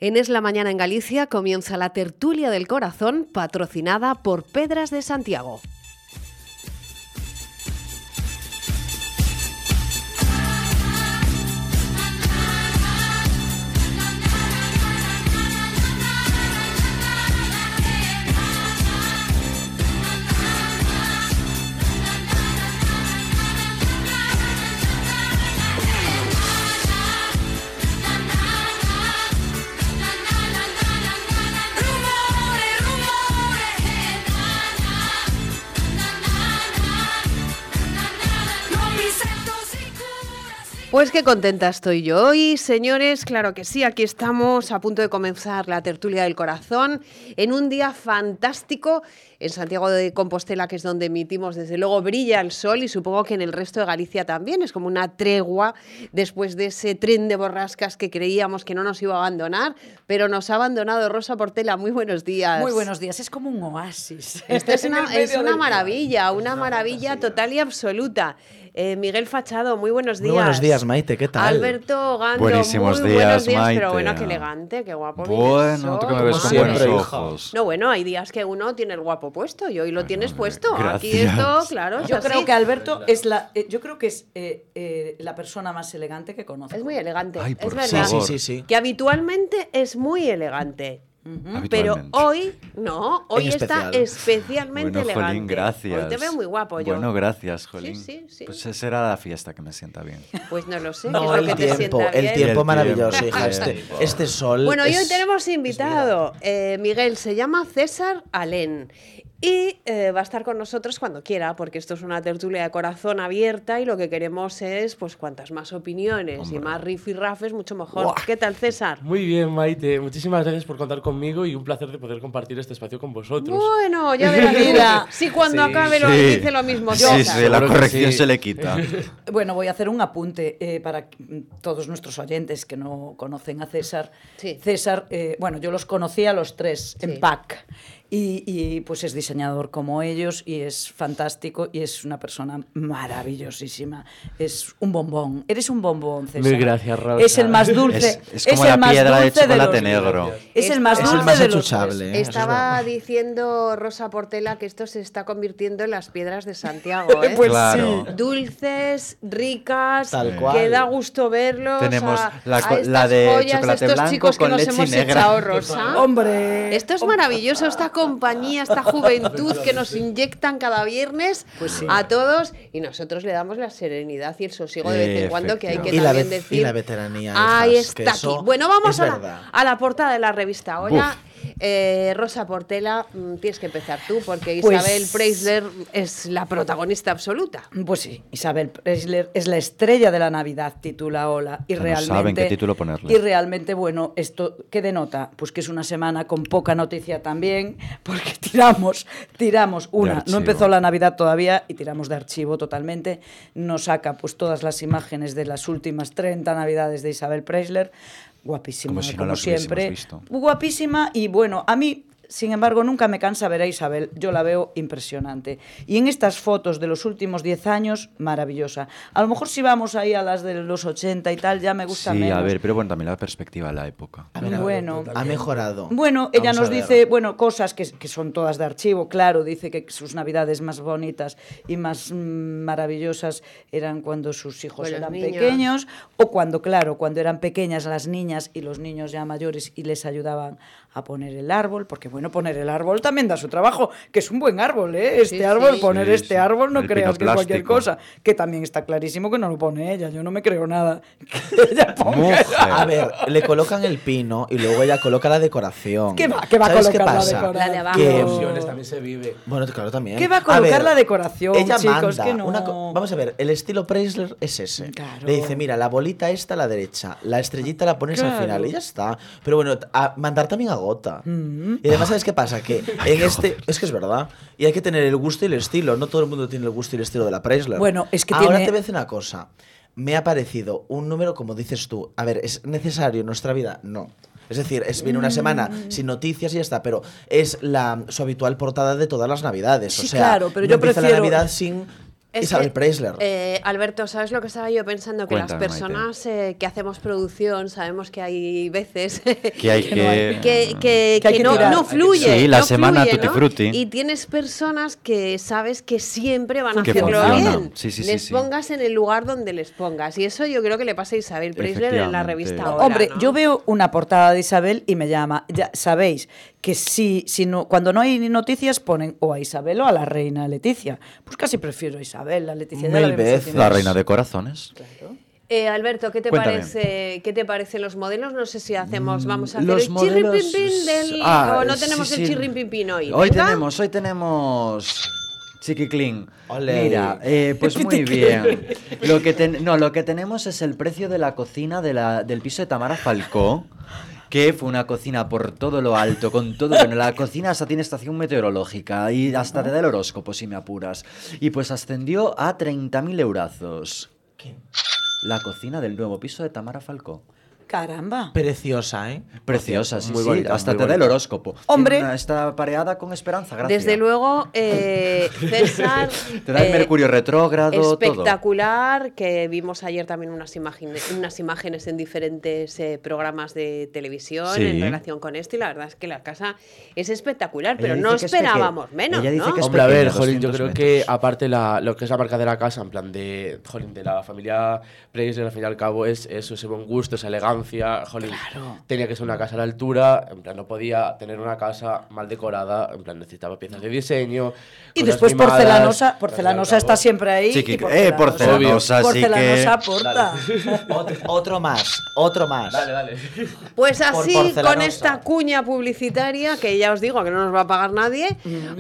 En Es la Mañana en Galicia comienza la tertulia del corazón patrocinada por Pedras de Santiago. Pues qué contenta estoy yo hoy, señores. Claro que sí, aquí estamos a punto de comenzar la tertulia del corazón en un día fantástico en Santiago de Compostela, que es donde emitimos, desde luego brilla el sol y supongo que en el resto de Galicia también. Es como una tregua después de ese tren de borrascas que creíamos que no nos iba a abandonar, pero nos ha abandonado Rosa Portela. Muy buenos días. Muy buenos días, es como un oasis. Esto es una, es una maravilla, una maravilla total y absoluta. Eh, Miguel Fachado, muy buenos días. Muy buenos días, Maite, ¿qué tal? Alberto Gando, Buenísimos muy días, buenos días, Maite. pero bueno, qué elegante, qué guapo. Bueno, tú que me ves con buenos ojos. No, bueno, hay días que uno tiene el guapo puesto y hoy lo tienes puesto. Aquí esto, claro. Yo creo que Alberto es la, eh, yo creo que es eh, eh, la persona más elegante que conozco. Es muy elegante, Ay, es por verdad. favor. Sí, sí, sí. Que habitualmente es muy elegante. Pero hoy, no, hoy En está especial. especialmente Bueno, elegante. Jolín, gracias. Hoy te veo muy guapo yo. Bueno, gracias, Jolín. sí, sí. Pues esa será la fiesta que me sienta bien. Pues no lo sé. No, ¿qué es lo el que tiempo, sienta el bien? tiempo El maravilloso, tiempo, hija. Este, este sol. Bueno, y hoy es- tenemos invitado, eh, Miguel, se llama César Alén. Y eh, va a estar con nosotros cuando quiera, porque esto es una tertulia de corazón abierta y lo que queremos es, pues, cuantas más opiniones y más rifirrafes, mucho mejor. ¿Qué tal, César? Muy bien, Maite. Muchísimas gracias por contar conmigo y un placer de poder compartir este espacio con vosotros. Bueno, ya verás. Mira. Si cuando Sí, acabe lo sí. dice lo mismo. Sí, César. sí, la corrección sí. se le quita. Bueno, voy a hacer un apunte eh, para todos nuestros oyentes que no conocen a César. Sí. César, eh, bueno, yo los conocí a los tres Sí. en PAC. Y, y, pues es diseñador como ellos y es fantástico y es una persona maravillosísima. Es un bombón. Eres un bombón, César. Mil gracias, Rosa. Es el más dulce. Es, es como el la piedra de dulce chocolate negro. Es el más Es el dulce más de los. ¿eh? Es Estaba diciendo Rosa Portela que esto se está convirtiendo en las piedras de Santiago, ¿eh? Pues Claro. Dulces, ricas, Tal cual. que da gusto verlos. Tenemos a- la a de joyas, chocolate estos blanco chicos que con nos leche hemos negra. echado, Rosa. Hombre. Esto es maravilloso, esta compañía, esta juventud que nos inyectan cada viernes Pues sí. a todos y nosotros le damos la serenidad y el sosiego de vez en cuando que hay que Y también decir. y la veteranía. Ahí está aquí. Bueno, vamos es a la, a la portada de la revista. Hola, eh, Rosa Portela, mm, tienes que empezar tú porque Pues- Isabel Preisler es la protagonista absoluta. Pues sí, Isabel Preisler es la estrella de la Navidad, titula Hola. Y no realmente. saben qué título ponerle. Y realmente, bueno, esto, ¿qué denota? Pues que es una semana con poca noticia también, porque tiramos, tiramos una. No empezó la Navidad todavía y tiramos de archivo totalmente. Nos saca pues todas las imágenes de las últimas 30 Navidades de Isabel Preisler. Guapísima, Como si no siempre. visto. Guapísima y bueno, a mí, sin embargo, nunca me cansa ver a Isabel. Yo la veo impresionante. Y en estas fotos de los últimos 10 años, maravillosa. A lo mejor si vamos ahí a las de los 80 y tal, ya me gusta Sí, menos. a ver, pero bueno, también la perspectiva de la época. A ver, Bueno. ha mejorado. Bueno, ella Vamos nos dice, bueno, cosas que, que son todas de archivo, claro, dice que sus navidades más bonitas y más mm, maravillosas eran cuando sus hijos eran niños. pequeños o cuando, claro, cuando eran pequeñas las niñas y los niños ya mayores y les ayudaban a poner el árbol, porque bueno, poner el árbol también da su trabajo, que es un buen árbol, ¿eh? Este Sí, árbol, sí. poner Sí, este sí. árbol no El creas que es cualquier cosa, que también está clarísimo que no lo pone ella, yo no me creo nada que ella ponga Mujer. A ver, le colocan el pino y luego ella coloca la decoración. ¿Qué va- qué va a ¿Sabes colocar la pasa? decoración? La de abajo. Que- Emociones también se vive. Bueno, claro, también. ¿Qué va a colocar la decoración, Ella chicos? manda Que no- una Vamos a ver, el estilo Preisler es ese. Claro. Le dice, mira, la bolita esta a la derecha, la estrellita la pones al final y ya está. Pero bueno, a- mandar también agota. Mm. Y además, ¿sabes qué pasa? Que en este... Es que es verdad. Y hay que tener el gusto y el estilo. No todo el mundo tiene el gusto y el estilo de la Preisler. Bueno, es que Ahora tiene- te voy a decir una cosa. Me ha parecido un número, como dices tú. A ver, ¿es necesario en nuestra vida? No. Es decir, es viene una semana Mm. sin noticias y ya está, pero es la su habitual portada de todas las navidades. Sí, o sea, claro, pero no yo empieza prefiero- la Navidad sin Isabel que, Preisler. eh, Alberto, ¿sabes lo que estaba yo pensando? Que Cuéntame, las personas eh, que hacemos producción sabemos que hay veces Que hay que... que, que- Que hay que que no, no fluye. Sí, la no semana fluye, tutti ¿no? frutti. Y tienes personas que sabes que siempre van a Que hacerlo funciona. bien. Sí, les sí. pongas en el lugar donde les pongas. Y eso yo creo que le pasa a Isabel Preisler en la revista ahora. Hombre, ¿no? yo veo una portada de Isabel y me llama. Ya sabéis que si, si no, cuando no hay noticias ponen o a Isabel o a la reina Leticia. Pues casi prefiero a Isabel, la Leticia. ya la Mil vemos veces. haciendo- La reina de corazones. Eh, Alberto, ¿qué te Cuéntame. parece? ¿Qué te parecen los modelos? No sé si hacemos, vamos a hacer Los el modelos- del Ah, o no sí, tenemos el sí. chirrimpín hoy. Hoy Venga. tenemos, hoy tenemos Chiquiclin. Mira, eh, pues muy bien. Lo que ten- no, lo que tenemos es el precio de la cocina de la- del piso de Tamara Falcó. Que fue una cocina por todo lo alto, con todo. Bueno, la cocina hasta tiene estación meteorológica y hasta te da el horóscopo si me apuras. Y pues ascendió a 30.000 eurazos. La cocina del nuevo piso de Tamara Falcó. Caramba. Preciosa, ¿eh? Preciosa, sí, Muy sí, bonita, hasta muy te da el horóscopo. Hombre. Una- está pareada con Esperanza, gracias. Desde luego, eh, César. Te da el eh, Mercurio retrógrado, todo. Espectacular, que vimos ayer también unas imágenes, unas imágenes en diferentes eh, programas de televisión Sí. en relación con esto y la verdad es que la casa es espectacular, Ella pero no esperábamos menos, ella dice ¿no? que es Hombre, a ver, Jolín, yo 200 creo metros. que aparte la, lo que es la marca de la casa, en plan de, Jolín, de la familia Preisler, al fin y al cabo, es eso, ese buen gusto, esa elegancia, Jolín, tenía que ser una casa a la altura, en plan, no podía tener una casa mal decorada, en plan, necesitaba piezas de diseño. Y después mimadas, porcelanosa, porcelanosa está siempre ahí. Sí, y que- eh, porcelanosa, sí que- porcelanosa aporta. Otro, otro más, otro más. Dale, dale. Pues Por así, con porcelanosa. esta cuña publicitaria, que ya os digo que no nos va a pagar nadie,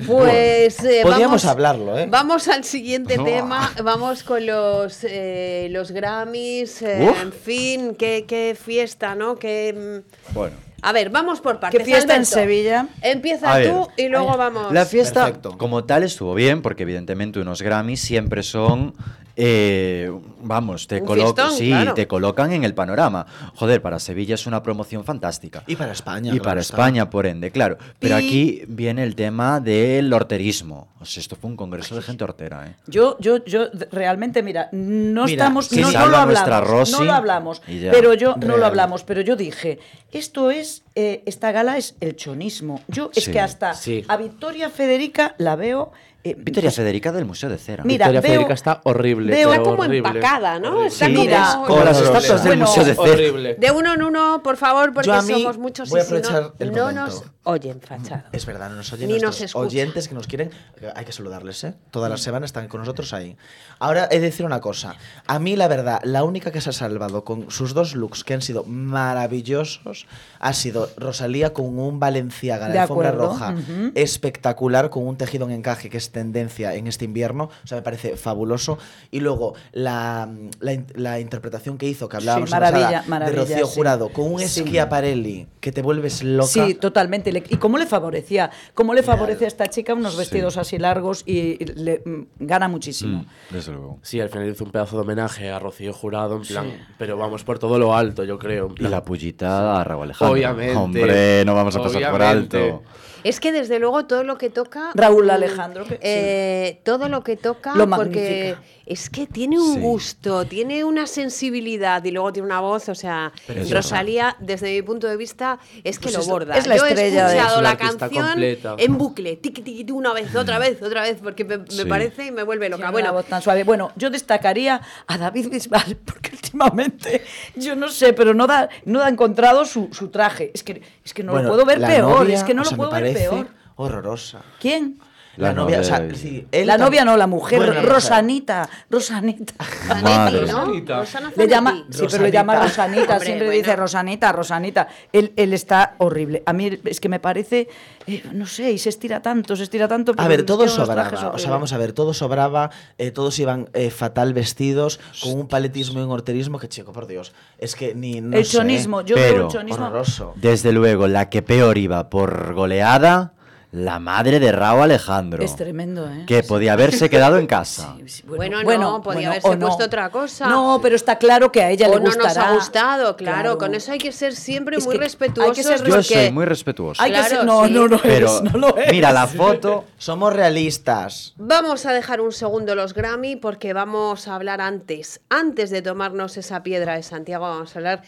pues eh, Podríamos vamos, hablarlo, ¿eh? Vamos al siguiente tema, vamos con los, eh, los Grammys, eh, en fin, qué, qué fiesta, ¿no? Qué, mm, Bueno. A ver, vamos por partes. Qué fiesta en Sevilla. Empieza ver, tú y luego vamos. La fiesta Perfecto. como tal estuvo bien, porque evidentemente unos Grammys siempre son eh, vamos, te colocan, fiestón, sí, claro. te colocan en el panorama. Joder, para Sevilla es una promoción fantástica. Y para España. Y para está. España, por ende, claro. Pero Y- aquí viene el tema del horterismo. O sea, esto fue un congreso de gente hortera, ¿eh? Yo, yo, yo realmente, mira, no Mira, estamos, no, no lo nuestra hablamos, Rosy no lo hablamos, pero yo no lo hablamos, pero yo dije, esto es, eh, esta gala es el chonismo. Yo es Sí. que hasta Sí. a Victoria Federica la veo. Eh, Victoria Federica del Museo de Cera. Mira, Victoria veo- Federica está horrible. veo- pero Está como horrible. empacada, ¿no? Horrible. Está Sí, como... mira, Como las estatuas del Bueno, Museo de Cera. Horrible. De uno en uno, por favor, porque Yo a mí somos muchos voy a y si no, aprovechar el no momento. nos oyen, fachado. Es verdad, no nos oyen Ni nos nuestros oyentes que nos quieren. eh, Hay que saludarles, ¿eh? Todas las semanas están con nosotros ahí. Ahora he de decir una cosa. A mí, la verdad, la única que se ha salvado con sus dos looks que han sido maravillosos ha sido Rosalía con un Valenciaga, De la alfombra acuerdo, roja, espectacular, con un tejido en encaje que es tendencia en este invierno. O sea, me parece fabuloso. Y luego la, la, in- la interpretación que hizo, que hablábamos la maravilla, pasada, maravilla, de Rocío sí. Jurado, con un Sí. Schiaparelli que te vuelves loca. Sí, totalmente. ¿Y cómo le favorecía? ¿Cómo le favorecía a esta chica unos vestidos así largos y le mm, gana muchísimo? Mm, desde luego. Sí, al final hizo un pedazo de homenaje a Rocío Jurado, en plan, pero vamos por todo lo alto, yo creo. Y la pullita a Raúl Alejandro. Obviamente. Hombre, no vamos a pasar por alto. Es que desde luego todo lo que toca. Raúl mm, Alejandro, que- sí. eh, todo lo que toca, Lo porque. Es que tiene un Sí. gusto, tiene una sensibilidad y luego tiene una voz. O sea, Rosalía, desde mi punto de vista, es que Pues lo es- borda. es la Yo he estrella de- escuchado Es una la canción completa. en bucle, tiqui, tiqui, tiqui, una vez, otra vez, otra vez, porque me, me Sí. parece y me vuelve loca. Bueno, voz tan suave. Bueno, yo destacaría a David Bisbal, porque últimamente, yo no sé, pero no da, no ha encontrado su, su traje. Es que, es que no Bueno, lo puedo ver peor, novia, es que no o lo sea, puedo me ver peor. horrorosa. ¿Quién? La, La novia, o sea, sí, La novia no, la mujer, Bueno. Rosanita, Rosanita. Madre. ¿no? Rosanita. Rosana Le llama, Zanetti. sí, pero le llama Rosanita. Rosanita, Hombre, siempre bueno. dice Rosanita, Rosanita. Él, él está horrible. A mí es que me parece, eh, no sé, y se estira tanto, se estira tanto. A ver, todo sobraba. O sea, vamos a ver, todo sobraba. eh, todos iban eh, fatal vestidos, con un paletismo y un horterismo que, chico, por Dios. Es que ni. No el sé, chonismo, yo Pero, el chonismo. Horroroso. Desde luego, la que peor iba por goleada, la madre de Raúl Alejandro. Es tremendo, ¿eh? Que podía haberse quedado en casa. Sí, sí, Bueno, no, podía haberse no. puesto otra cosa. No, pero está claro que a ella o le no nos gustará. ha gustado, claro, Con eso hay que ser siempre Es muy que hay que ser Yo soy muy respetuoso. Hay que Claro, ser- no, sí. no, no Pero eres, no lo eres. mira la foto. Somos realistas. Vamos a dejar un segundo los Grammy porque vamos a hablar antes. Antes de tomarnos esa piedra de Santiago, vamos a hablar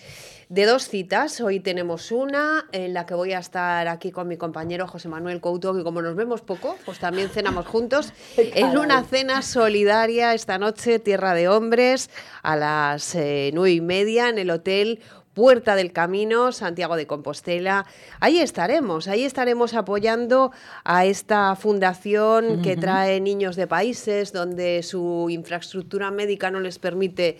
de dos citas. Hoy tenemos una en la que voy a estar aquí con mi compañero José Manuel Couto, que como nos vemos poco, pues también cenamos juntos en una cena solidaria esta noche, Tierra de Hombres, a las eh, nueve y media en el hotel Puerta del Camino, Santiago de Compostela. Ahí estaremos, ahí estaremos apoyando a esta fundación que trae niños de países donde su infraestructura médica no les permite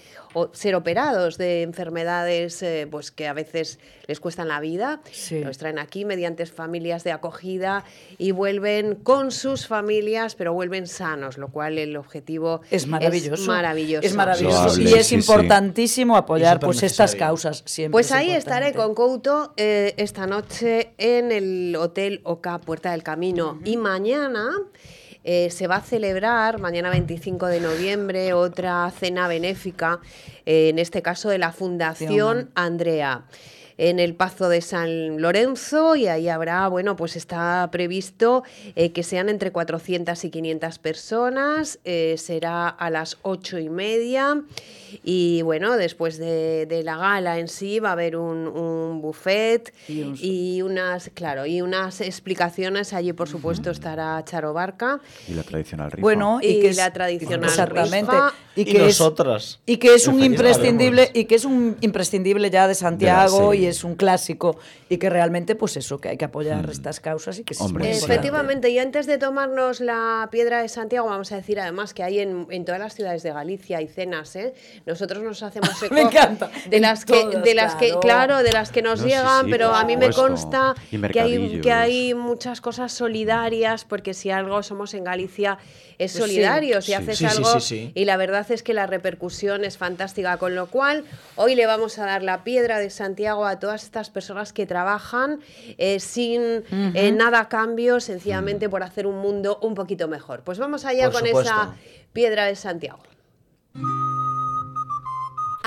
ser operados de enfermedades eh, pues que a veces les cuestan la vida. Sí. Los traen aquí mediante familias de acogida y vuelven con sus familias, pero vuelven sanos, lo cual el objetivo Es maravilloso. Es maravilloso. Es maravilloso. Loable, y es sí, sí. importantísimo apoyar pues estas causas. Siempre Pues es ahí estaré con Couto eh, esta noche en el Hotel Oca Puerta del Camino. Y mañana eh, se va a celebrar, mañana 25 de noviembre, otra cena benéfica, eh, en este caso de la Fundación Andrea en el Pazo de San Lorenzo y ahí habrá, bueno, pues está previsto eh, que sean entre 400 y 500 personas, eh, será a las ocho y media y bueno, después de, de la gala en sí va a haber un, un buffet Y un- y unas, claro, y unas explicaciones, allí por supuesto estará Charo Barca Y la tradicional rifa. Bueno, y, y, que es- la tradicional exactamente rifa. y Y que es nosotras. y que es un imprescindible y que es un imprescindible ya de Santiago serie. y es un clásico y que realmente pues eso que hay que apoyar estas causas y que es Hombre, muy importante. Efectivamente, y antes de tomarnos la piedra de Santiago, vamos a decir además que hay en, en todas las ciudades de Galicia hay cenas, ¿eh? Nosotros nos hacemos eco Me encanta. de las que, todas, de las que, claro. claro, de las que nos No, llegan, sí, pero a mí me consta que hay, que hay muchas cosas solidarias, porque si algo somos en Galicia es Pues sí. solidario, si Sí. haces Sí, sí, algo sí, sí. y la verdad es que la repercusión es fantástica, con lo cual hoy le vamos a dar la piedra de Santiago a todas estas personas que trabajan eh, sin eh, nada a cambio, sencillamente por hacer un mundo un poquito mejor. Pues vamos allá Por con supuesto. esa piedra de Santiago.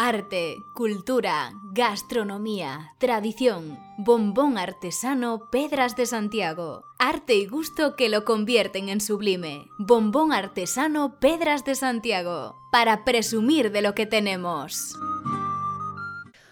Arte, cultura, gastronomía, tradición, bombón artesano Pedras de Santiago. Arte y gusto que lo convierten en sublime. Bombón artesano Pedras de Santiago. Para presumir de lo que tenemos.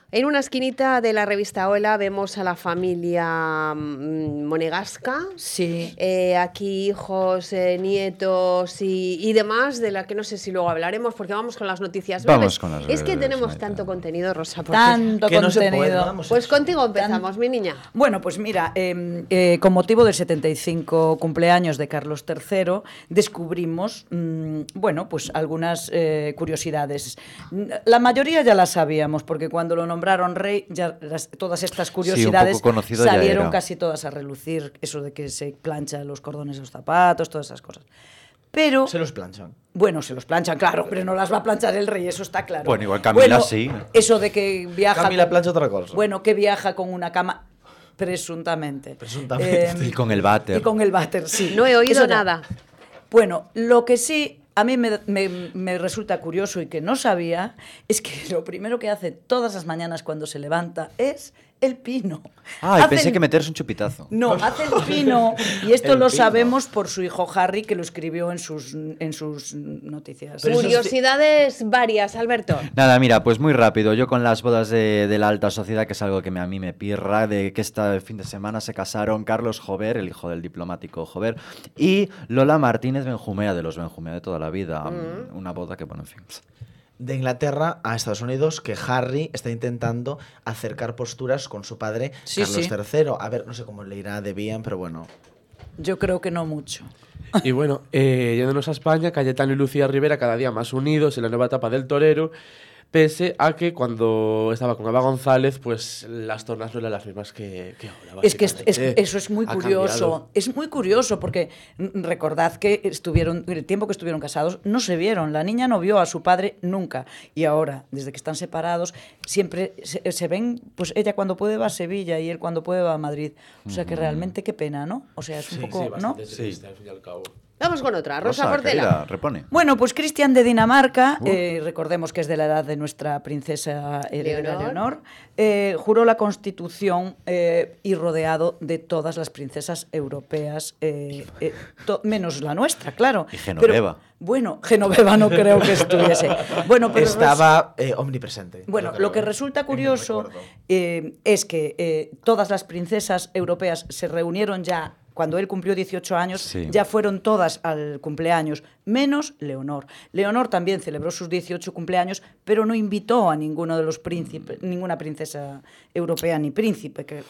En una esquinita de la revista Hola vemos a la familia mm, monegasca. Sí. Eh, aquí hijos, eh, nietos y, y demás, de la que no sé si luego hablaremos, porque vamos con las noticias Vamos breves. con las Es que breves, tenemos tanto contenido, Rosa. porque- Tanto Que no se puede, contenido. vamos. Pues contigo empezamos, mi niña. Bueno, pues mira, eh, eh, con motivo del 75 cumpleaños de Carlos III, descubrimos, mm, bueno, pues algunas eh, curiosidades. La mayoría ya las sabíamos, porque cuando lo nombraron rey, ya las- todas estas curiosidades ya salieron casi todas a relucir. Eso de que se plancha los cordones de los zapatos, todas esas cosas. Pero, Se los planchan. bueno, se los planchan, claro, pero no las va a planchar el rey, eso está claro. Bueno, igual Camila Bueno, sí. Eso de que viaja... Camila con- plancha otra cosa. Bueno, que viaja con una cama, presuntamente. Presuntamente. Eh, Y con el váter. Y con el váter, sí. No he oído Eso nada. Bueno, lo que sí a mí me, me- me resulta curioso y que no sabía es que lo primero que hace todas las mañanas cuando se levanta es el pino. Ay, Hace pensé el- que meterse un chupitazo. No, hace el pino y esto El lo pino. sabemos por su hijo Harry que lo escribió en sus, en sus noticias. Pero eso es- Curiosidades varias, Alberto. Nada, mira, pues muy rápido. Yo con las bodas de, de la alta sociedad, que es algo que me- a mí me pirra, de que este fin de semana se casaron Carlos Jover, el hijo del diplomático Jover, y Lola Martínez Benjumea, de los Benjumea de toda la vida. Mm. Una boda que, bueno, en fin. De Inglaterra a Estados Unidos que Harry está intentando acercar posturas con su padre Sí, Carlos sí. III. A ver, no sé cómo le irá de bien, pero bueno. Yo creo que no mucho. Y bueno, eh, yéndonos a España, Cayetano y Lucía Rivera cada día más unidos en la nueva etapa del torero, pese a que cuando estaba con Eva González, pues las tornas no eran las mismas que, que ahora. Es que es- eso es muy Ha curioso. cambiado. Es muy curioso porque recordad que estuvieron el tiempo que estuvieron casados no se vieron. La niña no vio a su padre nunca y ahora desde que están separados siempre se, se ven. Pues ella cuando puede va a Sevilla y él cuando puede va a Madrid. O sea que realmente qué pena, ¿no? O sea es un Sí, poco, sí, ¿no? triste, al fin y al cabo. Vamos con otra. Rosa, Rosa, Portela. querida, repone. Bueno, pues Cristian de Dinamarca, eh, recordemos que es de la edad de nuestra princesa heredera Leonor. Leonor, eh, juró la constitución eh, y rodeado de todas las princesas europeas, eh, eh, to- menos la nuestra, claro. Y Genoveva. Pero, bueno, Genoveva no creo que estuviese. Bueno, pero Estaba eh, omnipresente. bueno, lo que resulta curioso eh, es que eh, todas las princesas europeas se reunieron ya cuando él cumplió 18 años, Sí. ya fueron todas al cumpleaños, menos Leonor. Leonor también celebró sus 18 cumpleaños, pero no invitó a ninguno de los príncipes, ninguna princesa europea ni príncipe. Que,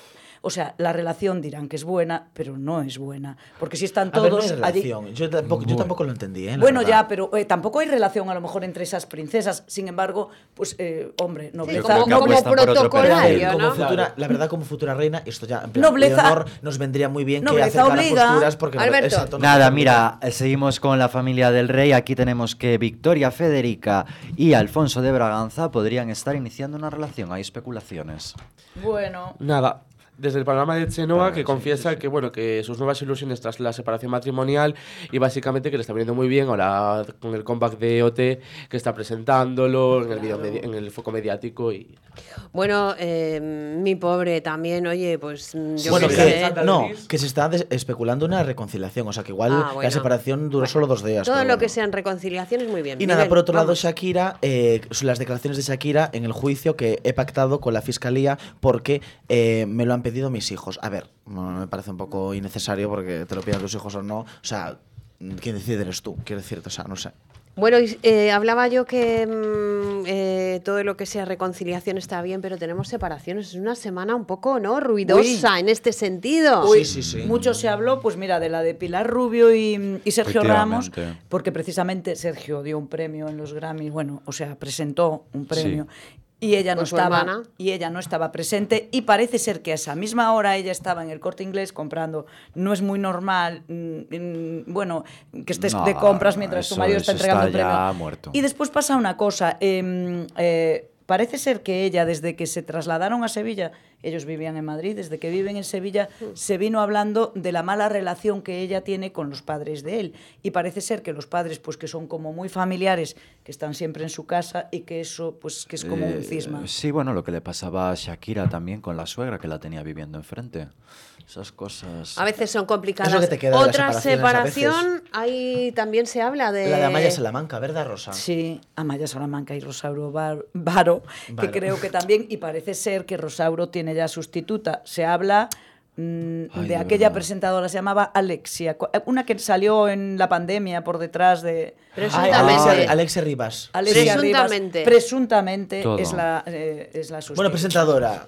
o sea, la relación dirán que es buena, pero no es buena. Porque si están A ver, no todos hay allí. relación. Yo tampoco, yo tampoco lo entendí, ¿eh? Bueno, verdad. ya, pero eh, tampoco hay relación a lo mejor entre esas princesas. Sin embargo, pues, eh, hombre, nobleza, como- que como protocolario. ¿no? Como futura, la verdad, como futura reina, esto ya. En plan, Nobleza- Leonor nos vendría muy bien que Nobleza acercara obliga. posturas porque. Alberto. exacto, no Nada, mira, eh, seguimos con la familia del rey. Aquí tenemos que Victoria Federica y Alfonso de Braganza podrían estar iniciando una relación. Hay especulaciones. Bueno, Nada. Desde el programa de Chenoa, que confiesa que bueno que sus nuevas ilusiones tras la separación matrimonial y básicamente que le está viniendo muy bien ahora con el comeback de OT que está presentándolo en el video medi- en el foco mediático y Bueno, eh, mi pobre también, oye, pues mm, yo Bueno, que, sé. no, que se está especulando una reconciliación. O sea, que igual Ah, bueno. la separación duró solo dos días. Todo lo bueno. que sean reconciliaciones, muy bien. Y nada, Miguel, por otro lado, vamos. Shakira, eh, las declaraciones de Shakira en el juicio que he pactado con la fiscalía porque eh, me lo han pedido mis hijos. A ver, me parece un poco innecesario porque te lo pidan tus hijos o no. O sea, quien decide eres tú, quiero decirte, o sea, no sé. Bueno, eh, hablaba yo que mm, eh, todo lo que sea reconciliación está bien, pero tenemos separaciones. Es una semana un poco, ¿no? Ruidosa en este sentido. Uy, sí, sí. mucho se habló, pues mira, de la de Pilar Rubio y, y Sergio Ramos, porque precisamente Sergio dio un premio en los Grammy, bueno, o sea, presentó un premio. Y ella no estaba hermana. y ella no estaba presente y parece ser que a esa misma hora ella estaba en el Corte Inglés comprando. No es muy normal, mm, mm, bueno, que estés No, de compras mientras tu marido está entregando está premio. ya muerto. Y después pasa una cosa. em, eh, parece ser que ella, desde que se trasladaron a Sevilla, ellos vivían en Madrid, desde que viven en Sevilla, se vino hablando de la mala relación que ella tiene con los padres de él. Y parece ser que los padres, pues que son como muy familiares, que están siempre en su casa y que eso, pues que es como un Eh, cisma. Sí, bueno, lo que le pasaba a Shakira también con la suegra que la tenía viviendo enfrente. Esas cosas. A veces son complicadas. Es lo que te queda de las Otra a separación, ahí también se habla de... La de Amaya Salamanca, ¿verdad, Rosa? Sí, Amaya Salamanca y Rosauro Bar- Varo, que creo que también, y parece ser que Rosauro tiene ya sustituta. Se habla mm, Ay, de de aquella verdad. presentadora, se llamaba Alexia, eh, una que salió en la pandemia por detrás de... Presuntamente. Ay, Alexia, Alexia Rivas. Alexia Rivas. Presuntamente. Presuntamente Todo. es la, eh, es la Bueno, sustituta. presentadora.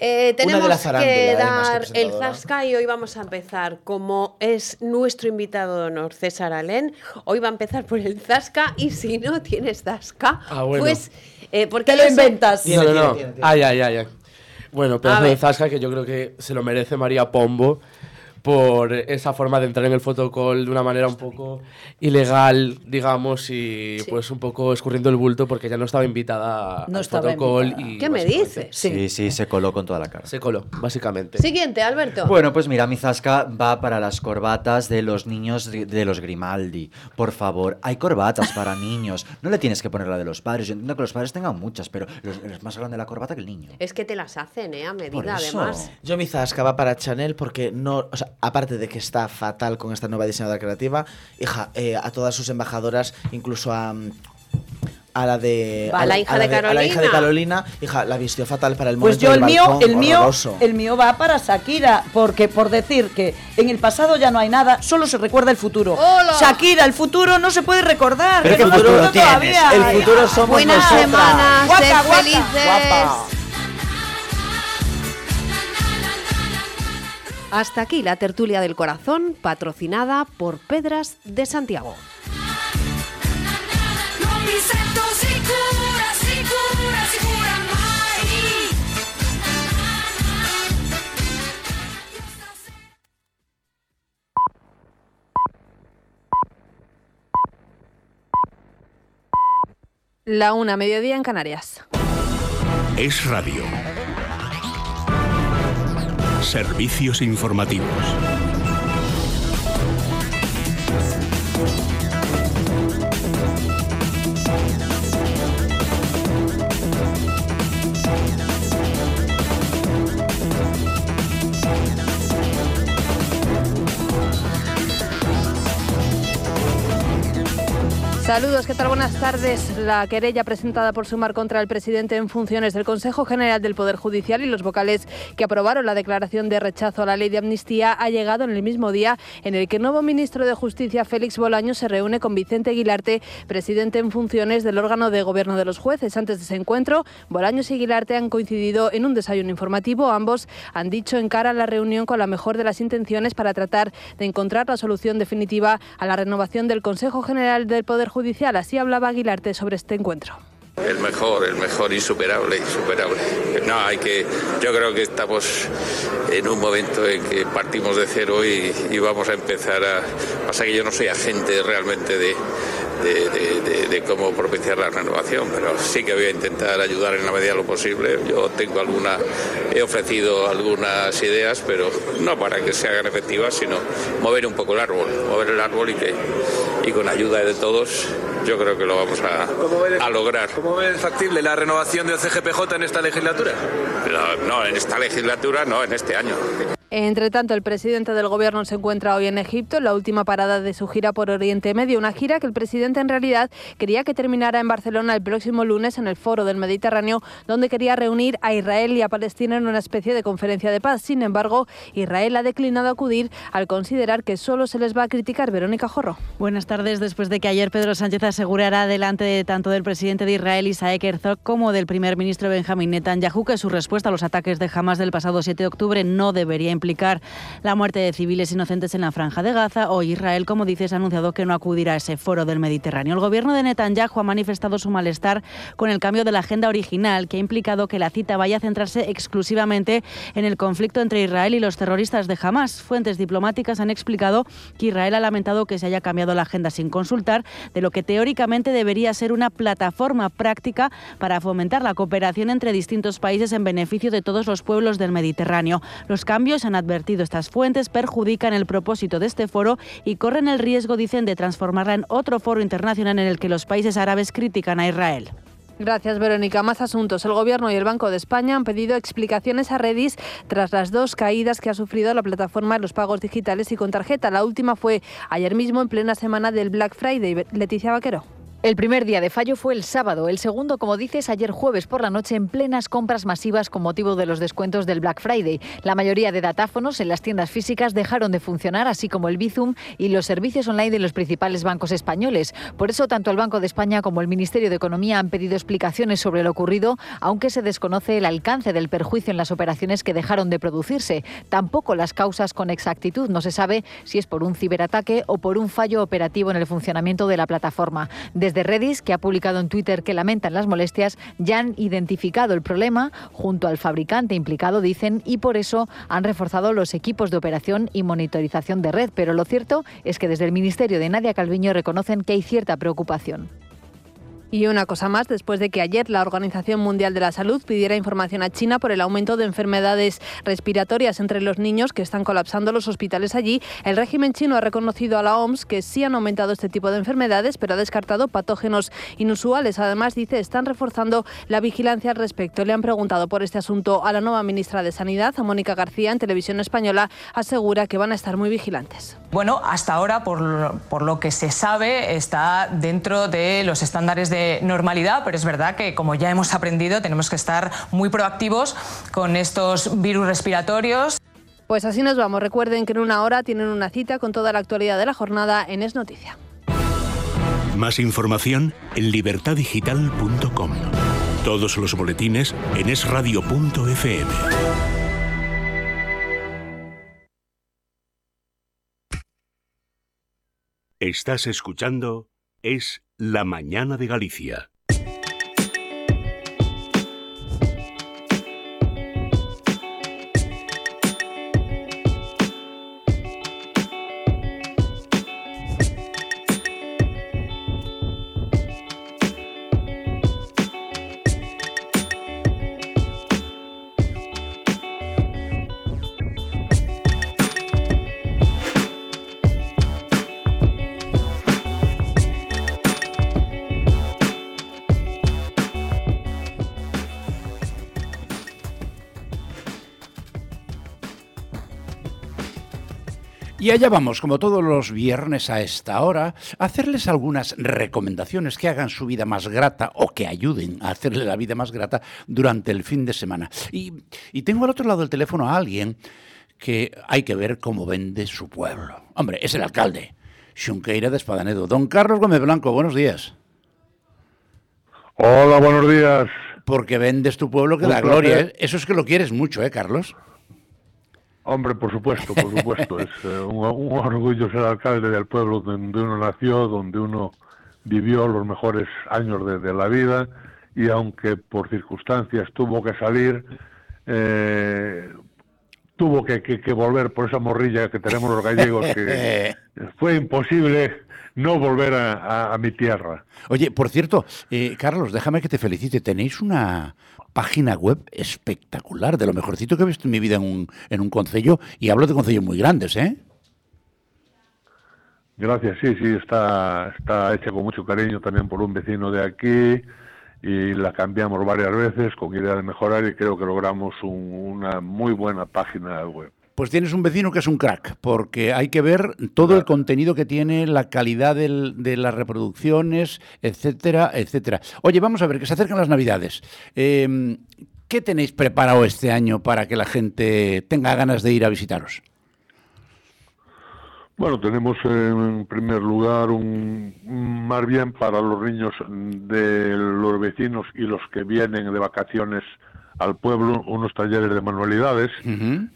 Eh, Una tenemos de la farándula, que dar el zasca y hoy vamos a empezar, como es nuestro invitado de honor César Alén, hoy va a empezar por el zasca y si no tienes zasca, Ah, bueno. pues... Eh, porque Te lo inventas. no, no, no. Ay, ay, ay, ay. Bueno, pedazo de zasca que yo creo que se lo merece María Pombo por esa forma de entrar en el fotocall de una manera un poco ilegal, digamos, y pues un poco escurriendo el bulto porque ya no estaba invitada No al estaba fotocall. invitada. Y ¿Qué me dices? Sí, sí, se coló con toda la cara. Se coló, básicamente. Siguiente, Alberto. Bueno, pues mira, mi zasca va para las corbatas de los niños de, de los Grimaldi. Por favor, hay corbatas para niños. No le tienes que poner la de los padres. Yo entiendo que los padres tengan muchas, pero los- es más grande la corbata que el niño. Es que te las hacen, ¿eh? A medida, además. Yo mi zasca va para Chanel porque no, o sea, aparte de que está fatal con esta nueva diseñadora creativa, hija, eh, a todas sus embajadoras, incluso a a la de A la hija de a la hija de Carolina. Carolina, hija, la vistió fatal para el Pues momento yo el mío, balcón, el mío, el mío va para Shakira, porque por decir que en el pasado ya no hay nada, solo se recuerda el futuro. ¡Hola! Shakira, el futuro no se puede recordar. Pero que no lo futuro tienes, todavía. el futuro somos Buenas nosotras. semanas, Guapa, sed guapa, felices. guapa. Hasta aquí la tertulia del corazón, patrocinada por Pedras de Santiago. La una, mediodía en Canarias. Es radio. Servicios informativos. Saludos, ¿qué tal? Buenas tardes. La querella presentada por Sumar contra el presidente en funciones del Consejo General del Poder Judicial y los vocales que aprobaron la declaración de rechazo a la ley de amnistía ha llegado en el mismo día en el que el nuevo ministro de Justicia, Félix Bolaño, se reúne con Vicente Aguilarte, presidente en funciones del órgano de gobierno de los jueces. Antes de ese encuentro, Bolaños y Aguilarte han coincidido en un desayuno informativo. Ambos han dicho en cara a la reunión con la mejor de las intenciones para tratar de encontrar la solución definitiva a la renovación del Consejo General del Poder Judicial. Así hablaba Aguilarte sobre este encuentro. El mejor, el mejor, insuperable, insuperable. No, hay que. Yo creo que estamos en un momento en que partimos de cero y vamos a empezar a. Pasa que yo no soy agente realmente de, de, cómo propiciar la renovación, pero sí que voy a intentar ayudar en la medida de lo posible. Yo tengo alguna. He ofrecido algunas ideas, pero no para que se hagan efectivas, sino mover un poco el árbol, mover el árbol y que. Y con ayuda de todos, yo creo que lo vamos a, a lograr. ¿Cómo ves factible la renovación del CGPJ en esta legislatura? No, no, en esta legislatura, no, en este año. Entre tanto, el presidente del gobierno se encuentra hoy en Egipto, en la última parada de su gira por Oriente Medio, una gira que el presidente en realidad quería que terminara en Barcelona el próximo lunes en el Foro del Mediterráneo, donde quería reunir a Israel y a Palestina en una especie de conferencia de paz. Sin embargo, Israel ha declinado acudir al considerar que solo se les va a criticar Verónica Jorro. Buenas tardes. Después de que ayer Pedro Sánchez asegurara delante de tanto del presidente de Israel Isaac Herzog como del primer ministro Benjamín Netanyahu que su respuesta a los ataques de Hamas del pasado 7 de octubre no debería implicar la muerte de civiles inocentes en la franja de Gaza. Hoy Israel, como dices, ha anunciado que no acudirá a ese foro del Mediterráneo. El gobierno de Netanyahu ha manifestado su malestar con el cambio de la agenda original, que ha implicado que la cita vaya a centrarse exclusivamente en el conflicto entre Israel y los terroristas de Hamas. Fuentes diplomáticas han explicado que Israel ha lamentado que se haya cambiado la agenda sin consultar de lo que teóricamente debería ser una plataforma práctica para fomentar la cooperación entre distintos países en beneficio de todos los pueblos del Mediterráneo. Los cambios, han advertido estas fuentes, perjudican el propósito de este foro y corren el riesgo, dicen, de transformarla en otro foro internacional en el que los países árabes critican a Israel. Gracias, Verónica. Más asuntos. El Gobierno y el Banco de España han pedido explicaciones a Redis tras las dos caídas que ha sufrido la plataforma de los pagos digitales y con tarjeta. La última fue ayer mismo en plena semana del Black Friday. Leticia Vaquero. El primer día de fallo fue el sábado, el segundo, como dices, ayer jueves por la noche en plenas compras masivas con motivo de los descuentos del Black Friday. La mayoría de datáfonos en las tiendas físicas dejaron de funcionar, así como el Bizum y los servicios online de los principales bancos españoles. Por eso, tanto el Banco de España como el Ministerio de Economía han pedido explicaciones sobre lo ocurrido, aunque se desconoce el alcance del perjuicio en las operaciones que dejaron de producirse. Tampoco las causas con exactitud. No se sabe si es por un ciberataque o por un fallo operativo en el funcionamiento de la plataforma. Desde Redis, que ha publicado en Twitter que lamentan las molestias, ya han identificado el problema junto al fabricante implicado, dicen, y por eso han reforzado los equipos de operación y monitorización de red. Pero lo cierto es que desde el Ministerio de Nadia Calviño reconocen que hay cierta preocupación. Y una cosa más, después de que ayer la Organización Mundial de la Salud pidiera información a China por el aumento de enfermedades respiratorias entre los niños que están colapsando los hospitales allí, el régimen chino ha reconocido a la OMS que sí han aumentado este tipo de enfermedades, pero ha descartado patógenos inusuales. Además, dice, están reforzando la vigilancia al respecto. Le han preguntado por este asunto a la nueva ministra de Sanidad, a Mónica García, en televisión española, asegura que van a estar muy vigilantes. Bueno, hasta ahora, por, por lo que se sabe, está dentro de los estándares de normalidad, pero es verdad que, como ya hemos aprendido, tenemos que estar muy proactivos con estos virus respiratorios. Pues así nos vamos. Recuerden que en una hora tienen una cita con toda la actualidad de la jornada en Es Noticia. Más información en libertadigital.com. Todos los boletines en esradio.fm. Estás escuchando Es la mañana de Galicia. Y allá vamos, como todos los viernes a esta hora, a hacerles algunas recomendaciones que hagan su vida más grata o que ayuden a hacerle la vida más grata durante el fin de semana. Y, y tengo al otro lado del teléfono a alguien que hay que ver cómo vende su pueblo. Hombre, es el alcalde, Xunqueira de Espadanedo. Don Carlos Gómez Blanco, buenos días. Hola, buenos días. Porque vendes tu pueblo que Un da gloria. ¿eh? Eso es que lo quieres mucho, ¿eh, Carlos? Hombre, por supuesto, por supuesto. es eh, un, un orgullo ser alcalde del pueblo donde uno nació, donde uno vivió los mejores años de, de la vida y aunque por circunstancias tuvo que salir, eh, tuvo que, que- que volver por esa morrilla que tenemos los gallegos, que fue imposible no volver a, a- a mi tierra. Oye, por cierto, eh, Carlos, déjame que te felicite. Tenéis una página web espectacular, de lo mejorcito que he visto en mi vida en un, en un concello, y hablo de concellos muy grandes, ¿eh? Gracias, sí, sí, está, está hecha con mucho cariño también por un vecino de aquí y la cambiamos varias veces con idea de mejorar y creo que logramos un- una muy buena página web. Pues tienes un vecino que es un crack, porque hay que ver todo el contenido que tiene, la calidad del- de las reproducciones, etcétera, etcétera. Oye, vamos a ver, que se acercan las Navidades. Eh, ¿Qué tenéis preparado este año para que la gente tenga ganas de ir a visitaros? Bueno, tenemos en primer lugar un, un- más bien para los niños de los vecinos y los que vienen de vacaciones al pueblo unos talleres de manualidades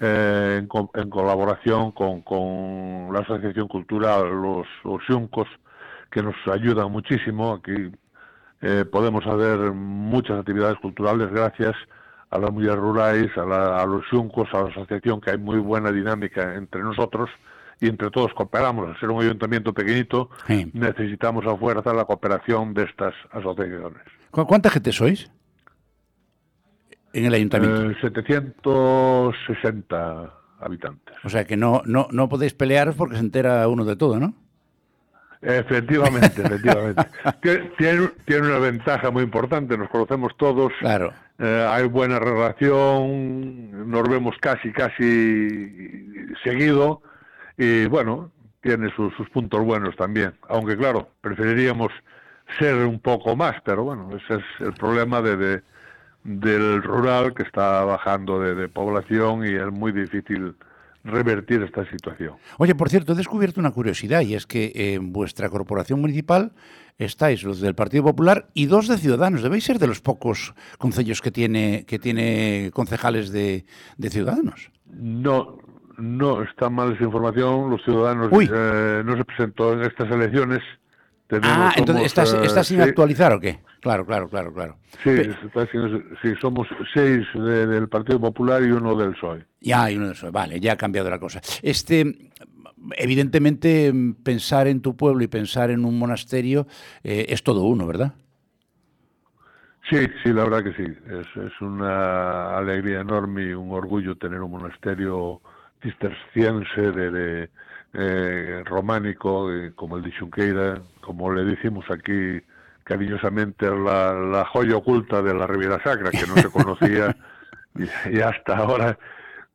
eh, en, co- en colaboración con, con la Asociación Cultural Los, los Xuncos, que nos ayudan muchísimo. Aquí eh, podemos hacer muchas actividades culturales gracias a las mulleres rurais, a, la- a los Xuncos, a la asociación, que hay muy buena dinámica entre nosotros y entre todos cooperamos. Al ser un ayuntamiento pequeñito, necesitamos a fuerza la cooperación de estas asociaciones. ¿Cu- ¿Cuánta gente sois? En el ayuntamiento. Eh, 760 habitantes. O sea que no, no, no podéis pelearos porque se entera uno de todo, ¿no? Efectivamente, efectivamente. Tie- tiene, tiene una ventaja muy importante, nos conocemos todos. Claro. eh, hay buena relación, nos vemos casi, casi seguido. Y bueno, tiene sus, sus puntos buenos también. Aunque claro, preferiríamos ser un poco más, pero bueno, ese es el problema de, de- del rural que está bajando de, de población y es muy difícil revertir esta situación. Oye, por cierto, he descubierto una curiosidad y es que en vuestra corporación municipal estáis los del Partido Popular y dos de Ciudadanos. Debéis ser de los pocos concellos que tiene, que tiene concejales de, de Ciudadanos. No, no, está mal esa información. Los ciudadanos eh, no se presentó en estas elecciones. Tenemos, Ah, entonces, ¿estás, eh, estás sin sí, actualizar o qué? Claro, claro, claro, claro. Sí, está sin- sí, somos seis de- del Partido Popular y uno del PSOE. Ya hay uno de esos. Vale, ya ha cambiado la cosa. Este, evidentemente, pensar en tu pueblo y pensar en un monasterio eh, es todo uno, ¿verdad? Sí, sí, la verdad que sí. Es, es una alegría enorme y un orgullo tener un monasterio cisterciense de, de, eh, románico eh, como el de Xunqueira, como le decimos aquí cariñosamente la, la joya oculta de la Riviera Sacra, que no se conocía y, y hasta ahora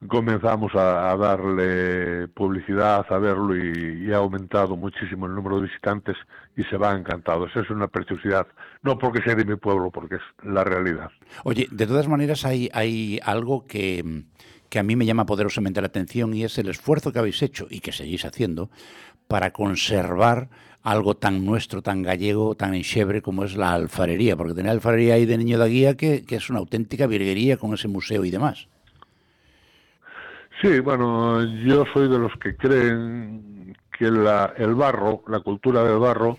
comenzamos a, a darle publicidad, a verlo y, y ha aumentado muchísimo el número de visitantes y se van encantados. Es una preciosidad, no porque sea de mi pueblo, porque es la realidad. Oye, de todas maneras hay, hay algo que, que a mí me llama poderosamente la atención y es el esfuerzo que habéis hecho y que seguís haciendo para conservar algo tan nuestro, tan gallego, tan enxebre como es la alfarería, porque tener alfarería ahí de Niño da Guía que, que es una auténtica virguería con ese museo y demás. Sí, bueno, yo soy de los que creen que la, el barro, la cultura del barro,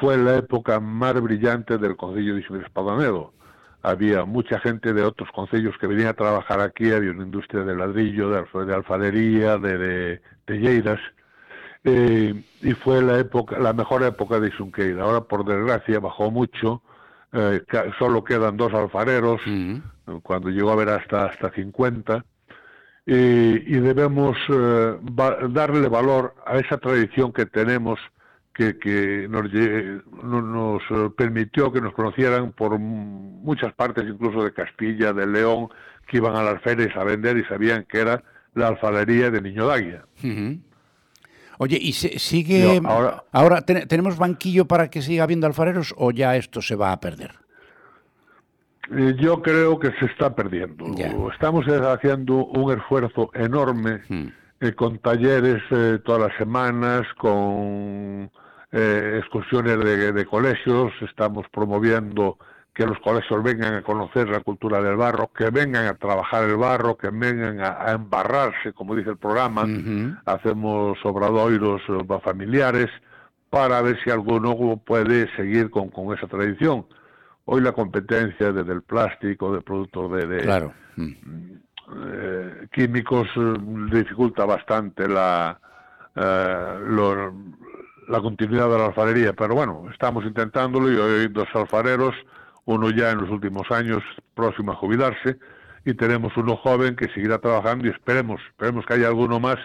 fue la época más brillante del Concello de Espadanedo. Había mucha gente de otros concellos que venían a trabajar aquí, había una industria de ladrillo, de, de alfarería, de, de, de lleiras, eh, y fue la época, la mejor época de Xunqueira. Ahora, por desgracia, bajó mucho, eh, solo quedan dos alfareros, cuando llegó a haber hasta, hasta 50, y, y debemos eh, va- darle valor a esa tradición que tenemos que, que nos, nos eh, permitió que nos conocieran por muchas partes, incluso de Castilla, de León, que iban a las ferias a vender y sabían que era la alfarería de Niño Daguia. Oye, ¿y se- sigue... Yo ahora- ahora ten- tenemos banquillo para que siga habiendo alfareros o ya esto se va a perder? Eh, Yo creo que se está perdiendo. Estamos haciendo un esfuerzo enorme eh, con talleres eh, todas las semanas, con eh, excursiones de, de colegios. Estamos promoviendo que los colegios vengan a conocer la cultura del barro, que vengan a trabajar el barro, que vengan a, a embarrarse, como dice el programa. Hacemos obradoiros eh, familiares para ver si alguno puede seguir con, con esa tradición. Hoy la competencia desde el plástico, de productos de, de, Claro. eh, químicos eh, dificulta bastante la, eh, lo- la continuidad de la alfarería, pero bueno, estamos intentándolo y hoy hay dos alfareros, uno ya en los últimos años próximo a jubilarse y tenemos uno joven que seguirá trabajando y esperemos, esperemos que haya alguno más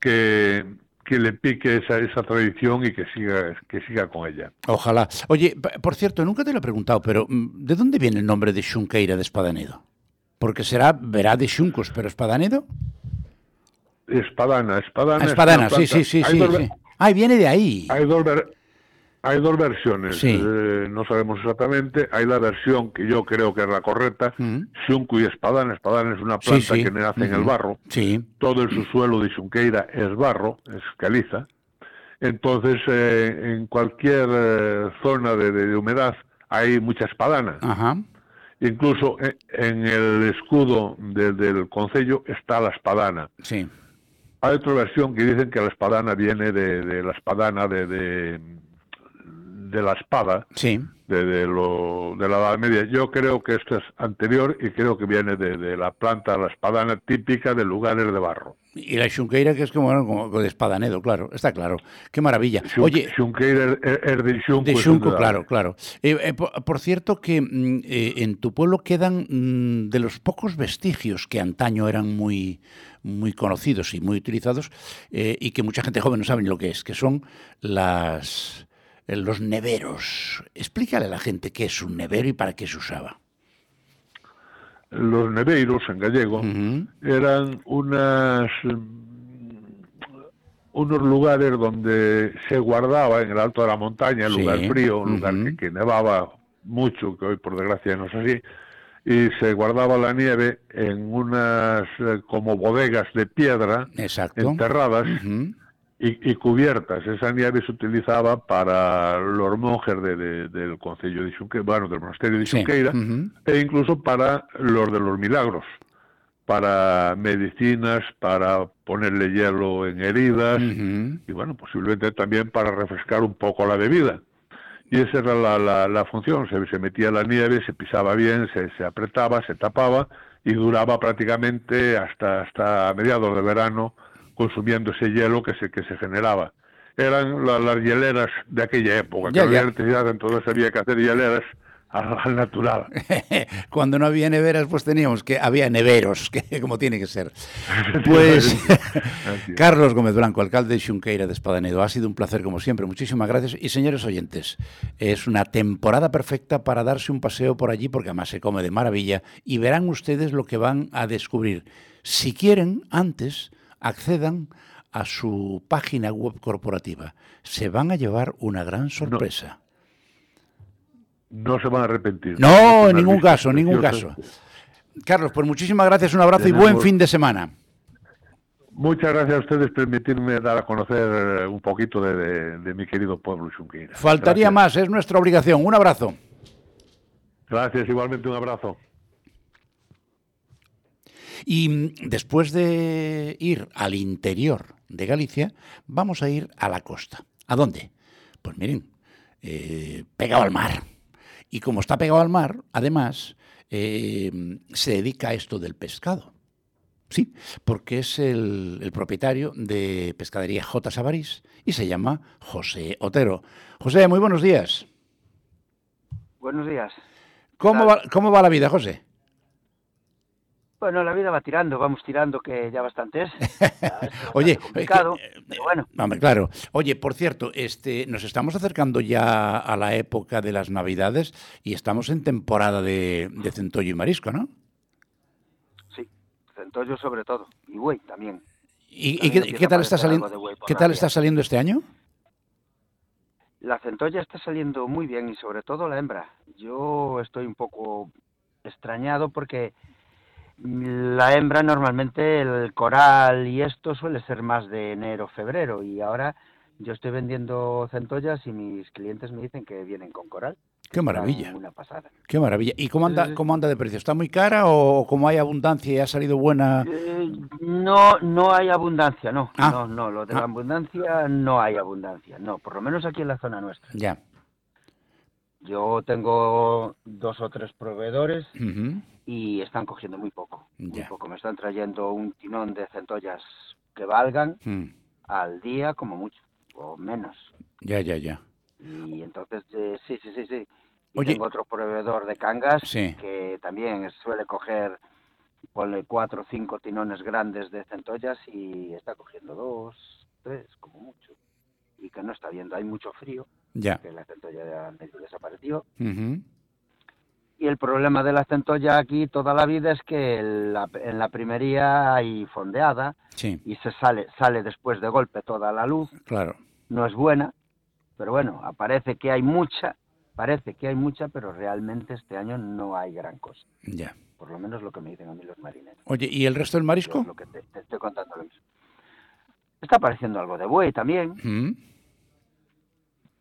que, que le pique esa, esa tradición y que siga, que siga con ella. Ojalá. Oye, por cierto, nunca te lo he preguntado, pero mm, ¿de dónde viene el nombre de Xunqueira de Espadanedo? Porque será, verá de Xuncos, pero Espadanedo. Espadana, espadana. Es Espadana, sí, sí, sí, hay sí, dos sí. Ah, viene de ahí. Hay dos, ver- hay dos versiones, Sí. eh, no sabemos exactamente. Hay la versión que yo creo que es la correcta, xunco y espadana. Espadana es una planta sí. que nace en el barro. Sí. Todo el subsuelo de Xunqueira es barro, es caliza. Entonces, eh, en cualquier eh, zona de, de- de humedad hay mucha espadana. Ajá. Incluso en el escudo de- del concello está la espadana. Sí. Hay otra versión que dicen que la espadana viene de, de la espadana de, de, de la espada, Sí. de, de lo, de la Edad Media. Yo creo que esto es anterior y creo que viene de, la planta, la espadana típica de lugares de barro. Y la xunqueira que es como, bueno, como de espadanedo, claro, está claro. Qué maravilla. Oye, Xunqueira es, es de xunco. de xunco, claro, claro. Eh, eh, por, por cierto que mm, eh, en tu pueblo quedan mm, de los pocos vestigios que antaño eran muy muy conocidos y muy utilizados eh, y que mucha gente joven no sabe ni lo que es, que son las eh, los neveros. Explícale a la gente qué es un nevero y para qué se usaba. Los neveiros en gallego eran unas mm, unos lugares donde se guardaba en el alto de la montaña, el Sí, lugar frío, un lugar que, que nevaba mucho, que hoy por desgracia no es así, y se guardaba la nieve en unas eh, como bodegas de piedra Exacto. enterradas y, y cubiertas. Esa nieve se utilizaba para los monjes de- de- del concello de Xunqueira, bueno, del monasterio de Sí, Xunqueira, e incluso para los de los milagros, para medicinas, para ponerle hielo en heridas y bueno, posiblemente también para refrescar un poco la bebida. Y esa era la, la- la función, se, se metía la nieve, se pisaba bien, se, se apretaba, se tapaba y duraba prácticamente hasta, hasta mediados de verano consumiendo ese hielo que se, que se generaba. Eran la- las hieleras de aquella época, que Ya, había ya. electricidad, entonces había que hacer hieleras al, al natural. Cuando no había neveras, pues teníamos que había neveros, que como tiene que ser. Pues Carlos Gómez Blanco, alcalde de Xunqueira de Espadanedo, ha sido un placer como siempre. Muchísimas gracias. Y señores oyentes, es una temporada perfecta para darse un paseo por allí porque además se come de maravilla y verán ustedes lo que van a descubrir. Si quieren, antes accedan a su página web corporativa. Se van a llevar una gran sorpresa. No se van a arrepentir. No, en ningún caso, en ningún caso. Carlos, pues muchísimas gracias, un abrazo y buen fin de semana. Muchas gracias a ustedes por permitirme dar a conocer eh, un poquito de, de- de mi querido pueblo Xunqueira. Faltaría más, es nuestra obligación. Un abrazo. Gracias, igualmente un abrazo. Y mm, después de ir al interior de Galicia, vamos a ir a la costa. ¿A dónde? Pues miren, eh, pegado al mar. Y como está pegado al mar, además, eh, se dedica a esto del pescado. Sí, porque es el, el propietario de Pescadería J. Sabarís y se llama José Otero. José, muy buenos días. Buenos días. ¿Cómo va, cómo va la vida, José? Bueno, la vida va tirando, vamos tirando, que ya bastante es. Oye, eh, que- pero bueno. Hombre, claro. Oye, por cierto, este, nos estamos acercando ya a la época de las Navidades y estamos en temporada de, de centollo y marisco, ¿no? Sí, centollo sobre todo, y buey también. ¿Y, qué, tal está saliendo? ¿Qué tal está saliendo este año? La centolla está saliendo muy bien y sobre todo la hembra. Yo estoy un poco extrañado porque la hembra normalmente el coral y esto suele ser más de enero, febrero y ahora yo estoy vendiendo centollas y mis clientes me dicen que vienen con coral. Qué maravilla. Una pasada. Qué maravilla. ¿Y cómo anda, cómo anda de precio? ¿Está muy cara o como hay abundancia y ha salido buena? Eh, no, no hay abundancia, no. Ah. No, no, lo de Ah. la abundancia no hay abundancia, no, por lo menos aquí en la zona nuestra. Ya. Yo tengo dos o tres proveedores y están cogiendo muy poco, muy poco. Me están trayendo un tinón de centollas que valgan Mm. al día como mucho, o menos. Ya, ya, ya. Y entonces, eh, sí, sí, sí, sí. Y Oye. tengo otro proveedor de cangas Sí. que también suele coger, ponle cuatro o cinco tinones grandes de centollas y está cogiendo dos, tres, como mucho. Y que no está viendo, hay mucho frío, Ya. que la centolla ya medio desapareció. Y el problema de la centolla aquí toda la vida es que la- en la primería hay fondeada Sí, y se sale, sale después de golpe toda la luz. claro. No es buena, pero bueno, aparece que hay mucha, parece que hay mucha, pero realmente este año no hay gran cosa. Ya. Por lo menos lo que me dicen a mí los marineros. Oye, ¿y el resto del marisco? Lo que te, te estoy contando lo mismo. Está apareciendo algo de buey también.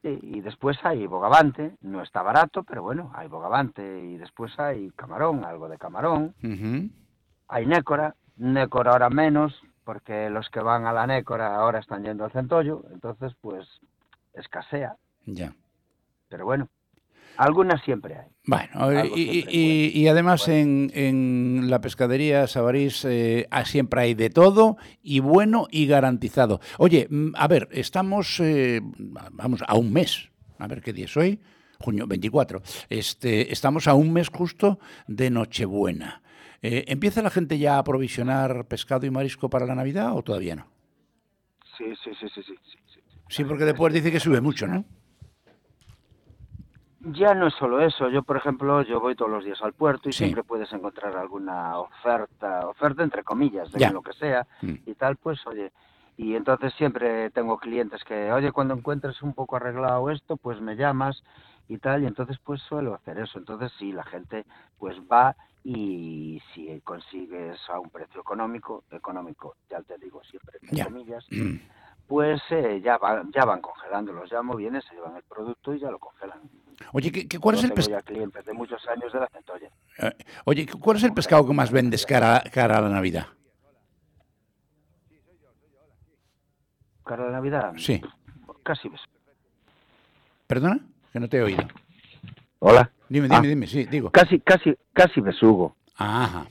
Sí, y después hay bogavante, no está barato, pero bueno, hay bogavante, y después hay camarón, algo de camarón, hay nécora, nécora ahora menos, porque los que van a la nécora ahora están yendo al centollo, entonces pues escasea, Ya. pero bueno, algunas siempre hay. Bueno, Algo y, siempre y- y además en, en la pescadería Sabarís eh, ah, siempre hay de todo y bueno y garantizado. Oye, mm, a ver, estamos, eh, vamos, a un mes. A ver qué día es hoy. Junio 24. Este, estamos a un mes justo de Nochebuena. Eh, ¿Empieza la gente ya a provisionar pescado y marisco para la Navidad o todavía no? Sí, sí, sí, sí, sí. sí. Sí, porque después dice que sube mucho, ¿no? Ya no es solo eso, yo por ejemplo, yo voy todos los días al puerto y Sí. siempre puedes encontrar alguna oferta, oferta entre comillas, de lo que sea Mm. y tal, pues oye, y entonces siempre tengo clientes que, oye, cuando encuentres un poco arreglado esto, pues me llamas y tal, y entonces pues suelo hacer eso, entonces sí, la gente pues va y si consigues a un precio económico, económico, ya te digo siempre entre comillas, Mm. Pues eh, ya, van, ya van congelando, los llamo, vienen, se llevan el producto y ya lo congelan. Oye, ¿qué, qué- cuál, es el tengo pes- ya clientes de muchos años de la centolla. eh, oye, ¿cuál es el pescado que más vendes cara, cara a la Navidad? Cara a la Navidad, Sí. casi ves. ¿Perdona? Que no te he oído. Hola. Dime, dime, Ah. dime, sí, digo. Casi, casi, casi besugo. Ajá.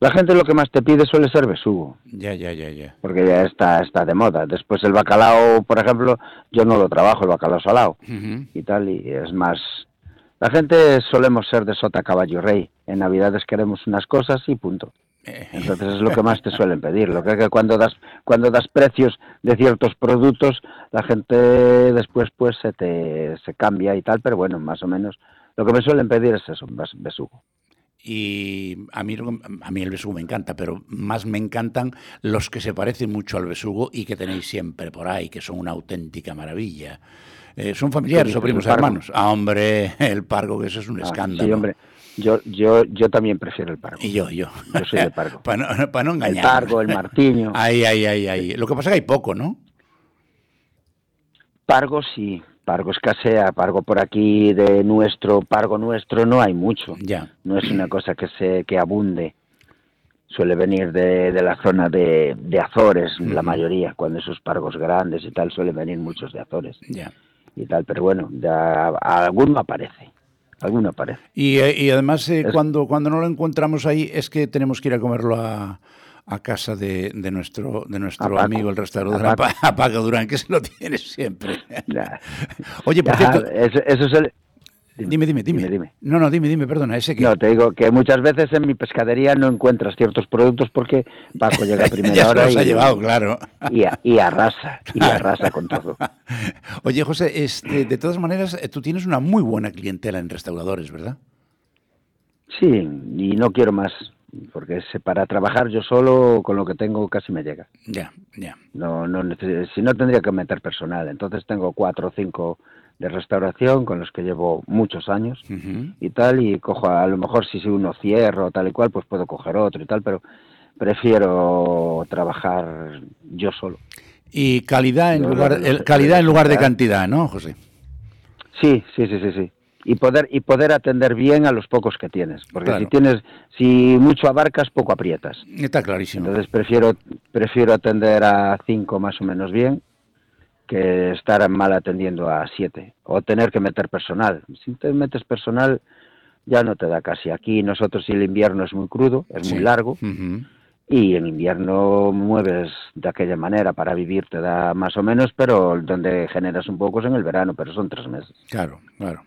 La gente lo que más te pide suele ser besugo, Ya, ya, ya, ya. porque ya está, está de moda. Después el bacalao, por ejemplo, yo no lo trabajo, el bacalao salado y tal, y es más... La gente solemos ser de sota, caballo rey. En Navidades queremos unas cosas y punto. Eh, Entonces es lo que más te suelen pedir. Lo que es que cuando das cuando das precios de ciertos productos, la gente después pues se te se cambia y tal, pero bueno, más o menos lo que me suelen pedir es eso, bes- besugo. Y a mí, a mí el besugo me encanta, pero más me encantan los que se parecen mucho al besugo y que tenéis siempre por ahí, que son una auténtica maravilla. Eh, ¿Son familiares ¿Qué o primos hermanos? Ah, hombre, el pargo, que eso es un Ah, escándalo. Sí, hombre. Yo yo yo también prefiero el pargo. Y yo, yo. Yo soy de pargo. Para no, no El engañar. pargo, el martiño. Ay, ay, ay, ay. Lo que pasa es que hay poco, ¿no? Pargo sí, pargo escasea, pargo por aquí de nuestro, pargo nuestro no hay mucho. Ya. No es una cosa que se que abunde. Suele venir de, de la zona de, de Azores, la mayoría, cuando esos pargos grandes y tal, suelen venir muchos de Azores Ya. y tal, pero bueno, ya alguno aparece, alguno aparece. Y, eh, y además, eh, Es- cuando, cuando no lo encontramos ahí, es que tenemos que ir a comerlo a, a casa de, de nuestro, de nuestro amigo, el restaurador, A a, Paco. Pa- a Paco Durán, que se lo tiene siempre. Ya. Oye, por Ya, cierto, eso, eso es el... dime, dime, dime, dime. No, no, dime, dime, perdona, ese que... No, te digo que muchas veces en mi pescadería no encuentras ciertos productos porque Paco llega a primera ya hora los y, ha llevado, claro. y, a- y arrasa, y arrasa con todo. Oye, José, este, de todas maneras, eh, tú tienes una muy buena clientela en restauradores, ¿verdad? Sí, y no quiero más, porque se- para trabajar yo solo con lo que tengo casi me llega. Ya, ya. No, no neces- si no tendría que meter personal. Entonces tengo cuatro o cinco de restauración con los que llevo muchos años y tal, y cojo a lo mejor si uno cierro tal y cual, pues puedo coger otro y tal, pero prefiero trabajar yo solo. Y calidad en lugar, el- calidad en lugar de cantidad, ¿no, José? Sí, sí, sí, sí, sí. Y poder y poder atender bien a los pocos que tienes, porque Claro. si tienes si mucho abarcas, poco aprietas. Está clarísimo. Entonces prefiero prefiero atender a cinco más o menos bien que estar mal atendiendo a siete o tener que meter personal. Si te metes personal ya no te da casi. Aquí nosotros si el invierno es muy crudo, es Sí. muy largo y en invierno mueves de aquella manera para vivir te da más o menos, pero donde generas un poco es en el verano, pero son tres meses. Claro, claro.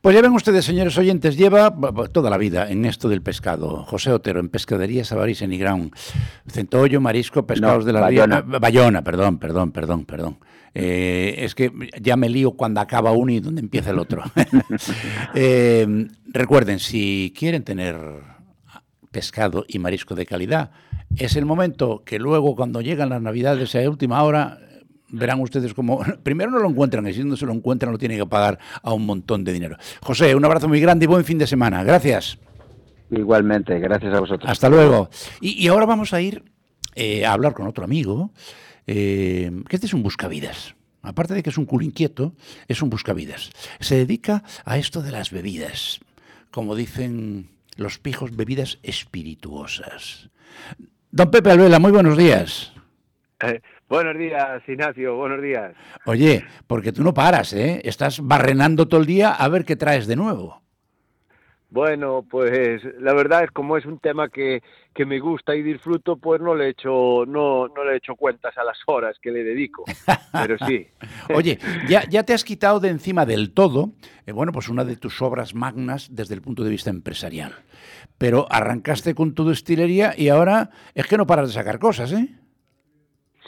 Pues ya ven ustedes, señores oyentes, lleva toda la vida en esto del pescado. José Otero, en Pescadería Sabarís, en Igrán. Centollo, marisco, pescados No, de la. Bayona. Bayona, perdón, perdón, perdón, perdón. Eh, es que ya me lío cuando acaba uno y donde empieza el otro. Eh, recuerden, si quieren tener pescado y marisco de calidad, es el momento que luego cuando llegan las navidades a última hora, verán ustedes como, primero no lo encuentran y si no se lo encuentran lo tienen que pagar a un montón de dinero. José, un abrazo muy grande y buen fin de semana. Gracias. Igualmente, gracias a vosotros. Hasta luego. Y, y ahora vamos a ir eh, a hablar con otro amigo, eh, que este es un buscavidas. aparte de que es un culo inquieto, es un buscavidas. Se dedica a esto de las bebidas, como dicen los pijos, bebidas espirituosas. Don Pepe Alvela, muy buenos días. Eh, buenos días, Ignacio, buenos días. Oye, porque tú no paras, ¿eh? Estás barrenando todo el día a ver qué traes de nuevo. Bueno, pues la verdad es como es un tema que, que me gusta y disfruto, pues no le echo no no le echo cuentas a las horas que le dedico. Pero sí. Oye, ya, ya te has quitado de encima del todo, eh, bueno, pues una de tus obras magnas desde el punto de vista empresarial. Pero arrancaste con tu destilería y ahora es que no paras de sacar cosas, ¿eh?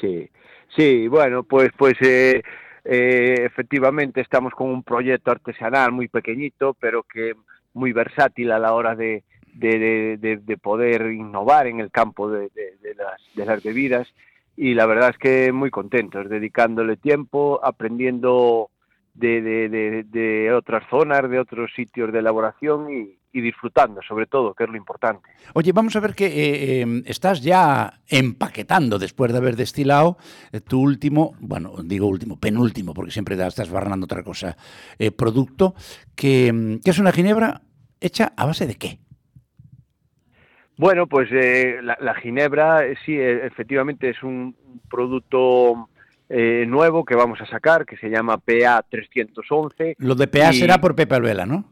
Sí, sí, bueno, pues pues eh, eh, efectivamente estamos con un proyecto artesanal muy pequeñito, pero que muy versátil a la hora de, de, de- de- de poder innovar en el campo de, las, de las bebidas. Y la verdad es que muy contentos, dedicándole tiempo, aprendiendo de- de- de otras zonas, de otros sitios de elaboración y, y disfrutando sobre todo, que es lo importante. Oye, vamos a ver que eh, eh, estás ya empaquetando después de haber destilado eh, tu último, bueno, digo último, penúltimo, porque siempre estás barranando otra cosa, eh, producto, que, mm, que es una ginebra hecha a base de qué? Bueno, pues eh, la, la ginebra sí, eh, efectivamente es un producto nuevo que vamos a sacar, que se llama PA 311. Lo de PA y- será por Pepe Alvela, ¿no?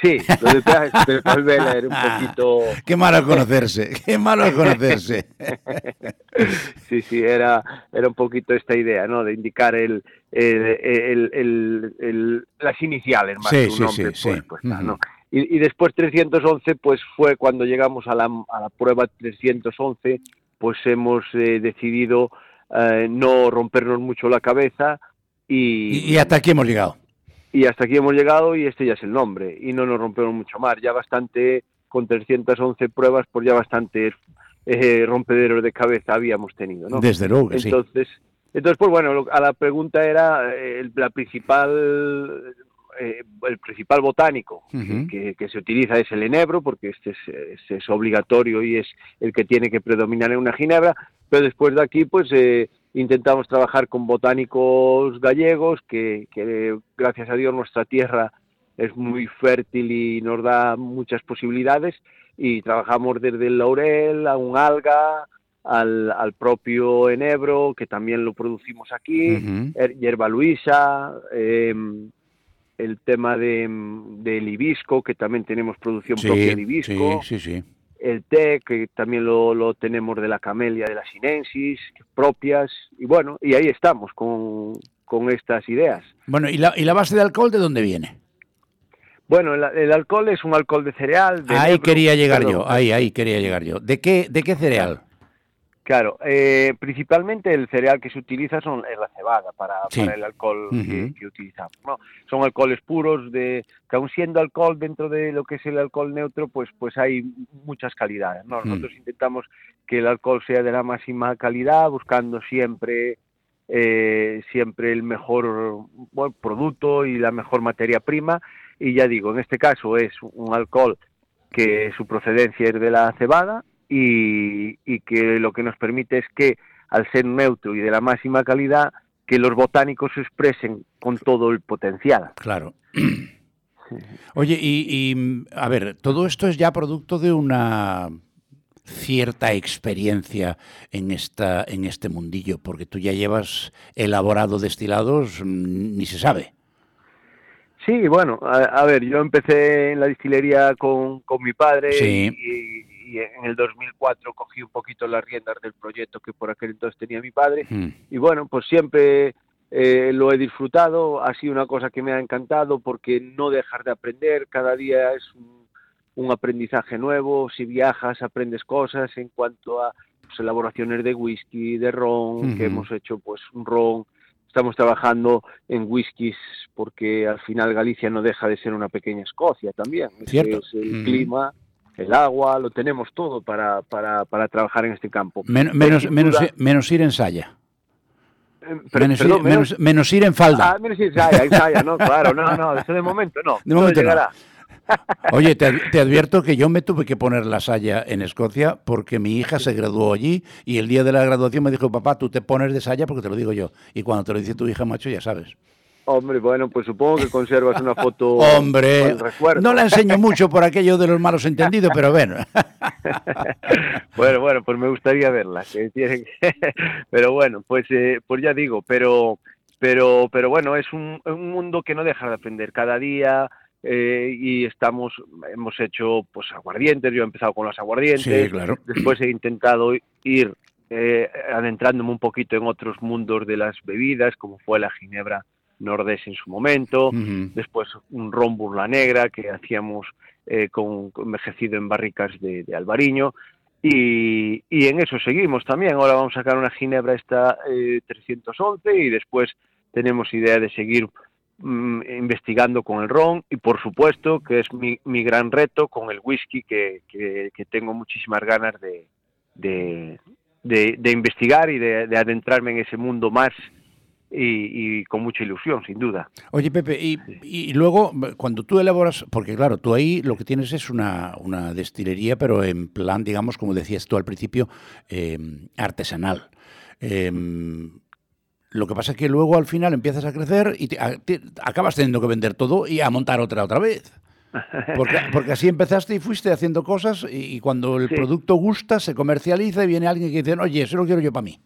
Sí, lo de PA es de Palvela era un poquito... Qué malo conocerse, qué malo conocerse. sí, sí, era, era un poquito esta idea, ¿no? De indicar el, el, el- el- las iniciales más Sí, que un sí, nombre, sí, pues, sí. pues. Y, y después 311, pues fue cuando llegamos a la, a la prueba 311, pues hemos eh, decidido eh, no rompernos mucho la cabeza y, Y, y hasta aquí hemos llegado. Y hasta aquí hemos llegado y este ya es el nombre y no nos rompemos mucho más. Ya bastante, con 311 pruebas, pues ya bastantes eh, rompederos de cabeza habíamos tenido, ¿no? Desde luego que sí. entonces, entonces, pues bueno, lo- a la pregunta era eh, el, la principal, eh, el principal botánico Ujú. que, que se utiliza es el enebro, porque este es, este es obligatorio y es el que tiene que predominar en una ginebra, pero después de aquí, pues eh, intentamos trabajar con botánicos gallegos, que, que gracias a Dios nuestra tierra es muy fértil y nos da muchas posibilidades, y trabajamos desde el laurel a un alga, al, al propio enebro, que también lo producimos aquí, hierba luisa, em, el tema de, del hibisco, que también tenemos producción Sí, propia de hibisco, sí, sí, sí. El té, que también lo, lo tenemos de la camelia de la sinensis, propias, y bueno, y ahí estamos con, con estas ideas. Bueno, ¿y la, ¿y la base de alcohol de dónde viene? Bueno, el, el alcohol es un alcohol de cereal. de Ahí quería llegar perdón, yo, ahí, ahí quería llegar yo. ¿De qué, de qué cereal? Claro, eh, principalmente el cereal que se utiliza son, es la cebada para, Sí. para el alcohol que, que utilizamos. ¿no? Son alcoholes puros, de, que aun siendo alcohol dentro de lo que es el alcohol neutro, pues, pues hay muchas calidades. ¿no? Nosotros intentamos que el alcohol sea de la máxima calidad, buscando siempre, eh, siempre el mejor bueno, producto y la mejor materia prima. Y ya digo, en este caso es un alcohol que su procedencia es de la cebada y, y que lo que nos permite es que, al ser neutro y de la máxima calidad, que los botánicos se expresen con todo el potencial. Claro. Oye, y, y, a ver, todo esto es ya producto de una cierta experiencia en esta en este mundillo, porque tú ya llevas elaborado destilados, mm, ni se sabe. Sí, bueno, a, a ver, yo empecé en la distillería con, con mi padre Sí. y, y en el 2004 cogí un poquito las riendas del proyecto que por aquel entonces tenía mi padre. Mm. y bueno, pues siempre eh, lo he disfrutado, ha sido una cosa que me ha encantado porque no dejas de aprender, cada día es un, un aprendizaje nuevo, si viajas aprendes cosas en cuanto a pues, elaboraciones de whisky, de ron, que hemos hecho pues un ron, estamos trabajando en whiskies porque al final Galicia no deja de ser una pequeña Escocia también, Cierto. es el clima, el agua, lo tenemos todo para, para, para trabajar en este campo. Men- menos, menos, menos ir en saya. Eh, menos, perdón, ir, menos, menos ir en falda. Ah, menos ensaya, ensaya, no, claro, no, no, eso de momento no. De momento no. Oye, te, te advierto que yo me tuve que poner la saya en Escocia porque mi hija se graduó allí y el día de la graduación me dijo, papá, tú te pones de saya porque te lo digo yo. Y cuando te lo dice tu hija, macho, ya sabes. Hombre, bueno, pues supongo que conservas una foto Hombre, no la enseño mucho por aquello de los malos entendidos, pero bueno. Bueno, bueno, pues me gustaría verla. pero bueno, pues, eh, pues ya digo, pero, pero, pero bueno, es un, un mundo que no deja de aprender cada día eh, y estamos, hemos hecho pues aguardientes. Yo he empezado con los aguardientes. Sí, claro. Después he intentado ir eh, adentrándome un poquito en otros mundos de las bebidas, como fue la ginebra nordés en su momento. Después un ron burla negra que hacíamos eh, con, con envejecido en barricas de, de albariño. Y, y en eso seguimos también. Ahora vamos a sacar una ginebra esta eh, 311 y después tenemos idea de seguir mm, investigando con el ron y por supuesto que es mi, mi gran reto con el whisky que, que- que tengo muchísimas ganas de, de, de- de investigar y de adentrarme en ese mundo más y, y con mucha ilusión, sin duda. Oye, Pepe, y, y luego, cuando tú elaboras, porque claro, tú ahí lo que tienes es una, una destilería, pero en plan, digamos, como decías tú al principio, eh, artesanal. Eh, lo que pasa es que luego al final empiezas a crecer y te- a- te- acabas teniendo que vender todo y a montar otra otra vez. Porque, porque así empezaste y fuiste haciendo cosas y, y cuando el Sí. producto gusta, se comercializa y viene alguien que dice, oye, eso lo quiero yo para mí.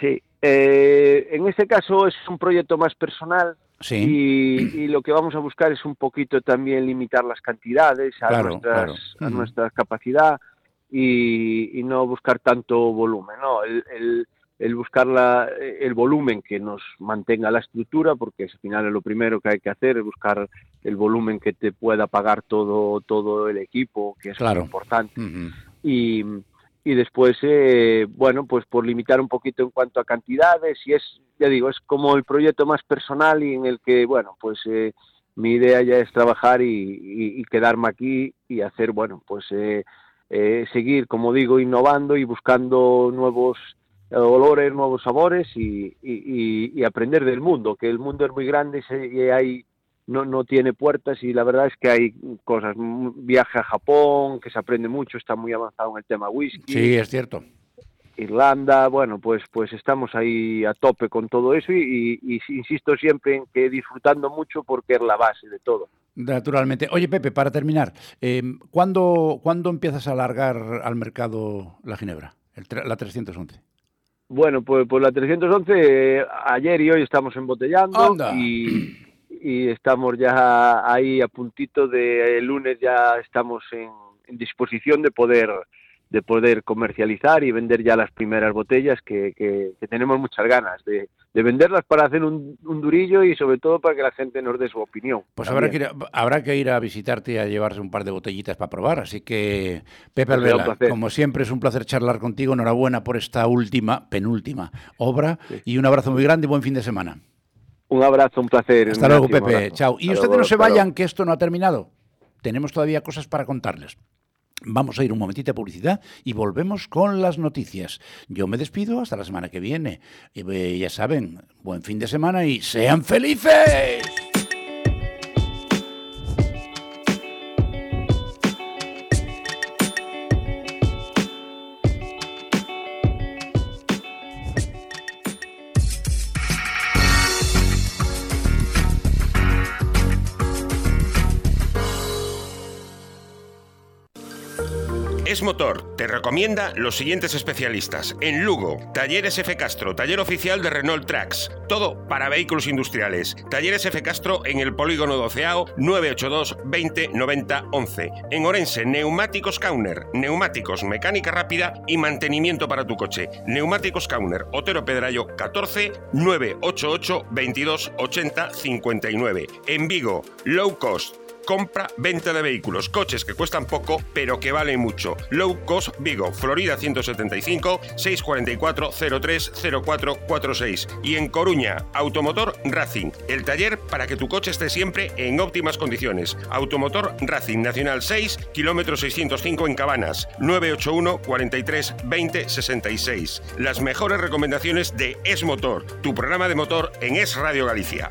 Sí, eh, en este caso es un proyecto más personal Sí. y, y lo que vamos a buscar es un poquito también limitar las cantidades a, Claro, nuestras, claro. a nuestra capacidad y, y no buscar tanto volumen, ¿no? El, el- el buscar la- el volumen que nos mantenga la estructura, porque al final es lo primero que hay que hacer, es buscar el volumen que te pueda pagar todo, todo el equipo, que es Claro. muy importante y, y después, eh, bueno, pues por limitar un poquito en cuanto a cantidades y es, ya digo, es como el proyecto más personal y en el que, bueno, pues eh, mi idea ya es trabajar y, quedarme aquí y hacer, bueno, pues eh, eh, seguir, como digo, innovando y buscando nuevos eh, olores, nuevos sabores y, y- aprender del mundo, que el mundo es muy grande y hay no, no tiene puertas y la verdad es que hay cosas. Un Viaje a Japón, que se aprende mucho, está muy avanzado en el tema whisky. Sí, es cierto. Irlanda, bueno, pues pues estamos ahí a tope con todo eso y, y- y insisto siempre en que disfrutando mucho porque es la base de todo. Naturalmente. Oye, Pepe, para terminar, eh, ¿cuándo, ¿cuándo empiezas a alargar al mercado la ginebra? El la 311. Bueno, pues, pues la 311, eh, ayer y hoy estamos embotellando Anda. y, y estamos ya ahí a puntito de el lunes ya estamos en, en disposición de poder de poder comercializar y vender ya las primeras botellas que, que- que tenemos muchas ganas de, de venderlas para hacer un, un durillo y sobre todo para que la gente nos dé su opinión. Pues habrá que, ir a, habrá que ir a visitarte y a llevarse un par de botellitas para probar. Así que, Pepe Pues Alvela, como siempre es un placer charlar contigo. Enhorabuena por esta última, penúltima obra y un abrazo muy grande y buen fin de semana. Un abrazo, un placer. Hasta luego, Ignacio, Pepe. Chao. Y Hasta ustedes luego, no se vayan, que esto no ha terminado. Tenemos todavía cosas para contarles. Vamos a ir un momentito a publicidad y volvemos con las noticias. Yo me despido hasta la semana que viene. Y, eh, ya saben, buen fin de semana y sean felices. Es Motor te recomienda los siguientes especialistas. En Lugo, Talleres F. Castro, taller oficial de Renault Trax. Todo para vehículos industriales. Talleres F. Castro en el polígono doceao 982 20 90 11. En Orense, Neumáticos Kauner. Neumáticos, mecánica rápida y mantenimiento para tu coche. Neumáticos Kauner, Otero Pedrayo 14 988 22 80 59. En Vigo, Low Cost. Compra, venta de vehículos, coches que cuestan poco, pero que valen mucho. Low Cost Vigo, Florida 175, 644 03 0446. Y en Coruña, Automotor Racing, el taller para que tu coche esté siempre en óptimas condiciones. Automotor Racing Nacional 6, kilómetro 605 en Cabanas, 981 43 20 66. Las mejores recomendaciones de Es Motor, tu programa de motor en Es Radio Galicia.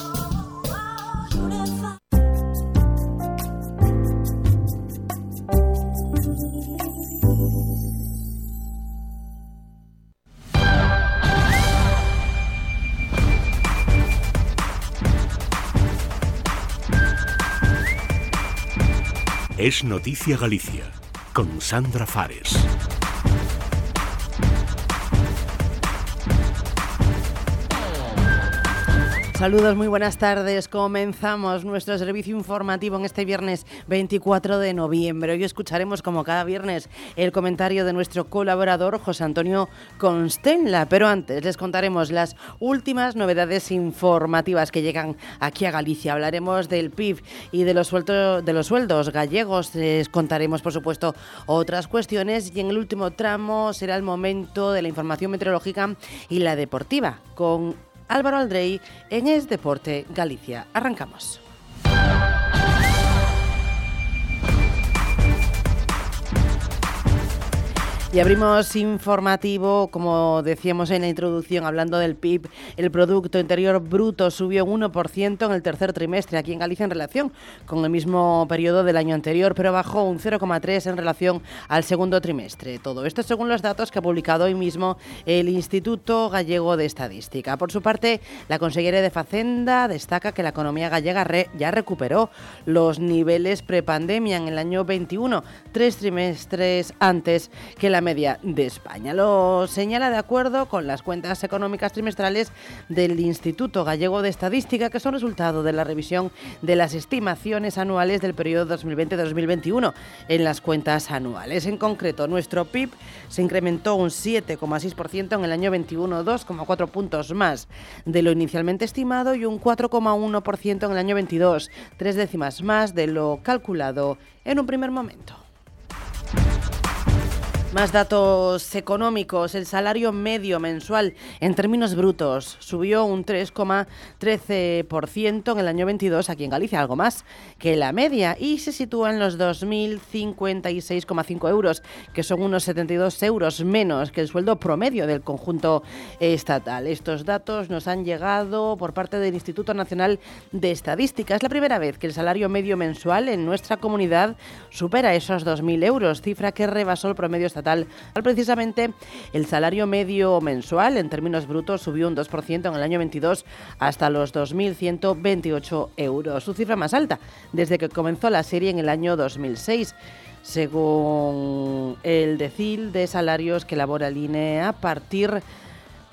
Es Noticia Galicia, con Sandra Fares. Saludos, muy buenas tardes. Comenzamos nuestro servicio informativo en este viernes 24 de noviembre. Hoy escucharemos, como cada viernes, el comentario de nuestro colaborador José Antonio Constenla. Pero antes les contaremos las últimas novedades informativas que llegan aquí a Galicia. Hablaremos del PIB y de los, de los sueldos gallegos. Les contaremos, por supuesto, otras cuestiones. Y en el último tramo será el momento de la información meteorológica y la deportiva con Álvaro Aldrey en Es Deporte Galicia. Arrancamos. Y abrimos informativo, como decíamos en la introducción, hablando del PIB, el Producto Interior Bruto subió un 1% en el tercer trimestre aquí en Galicia en relación con el mismo periodo del año anterior, pero bajó un 0,3 en relación al segundo trimestre. Todo esto según los datos que ha publicado hoy mismo el Instituto Gallego de Estadística. Por su parte, la consellera de Facenda destaca que la economía gallega ya recuperó los niveles prepandemia en el año 21, tres trimestres antes que la media de España. Lo señala de acuerdo con las cuentas económicas trimestrales del Instituto Gallego de Estadística, que son resultado de la revisión de las estimaciones anuales del periodo 2020-2021 en las cuentas anuales. En concreto, nuestro PIB se incrementó un 7,6% en el año 21, 2,4 puntos más de lo inicialmente estimado y un 4,1% en el año 22, tres décimas más de lo calculado en un primer momento. Más datos económicos. El salario medio mensual en términos brutos subió un 3,13% en el año 22 aquí en Galicia, algo más que la media, y se sitúa en los 2.056,5 euros, que son unos 72 euros menos que el sueldo promedio del conjunto estatal. Estos datos nos han llegado por parte del Instituto Nacional de Estadística. Es la primera vez que el salario medio mensual en nuestra comunidad supera esos 2.000 euros, cifra que rebasó el promedio estatal. Al precisamente el salario medio mensual en términos brutos subió un 2% en el año 22 hasta los 2.128 euros, su cifra más alta desde que comenzó la serie en el año 2006 según el decil de salarios que elabora el INE a partir de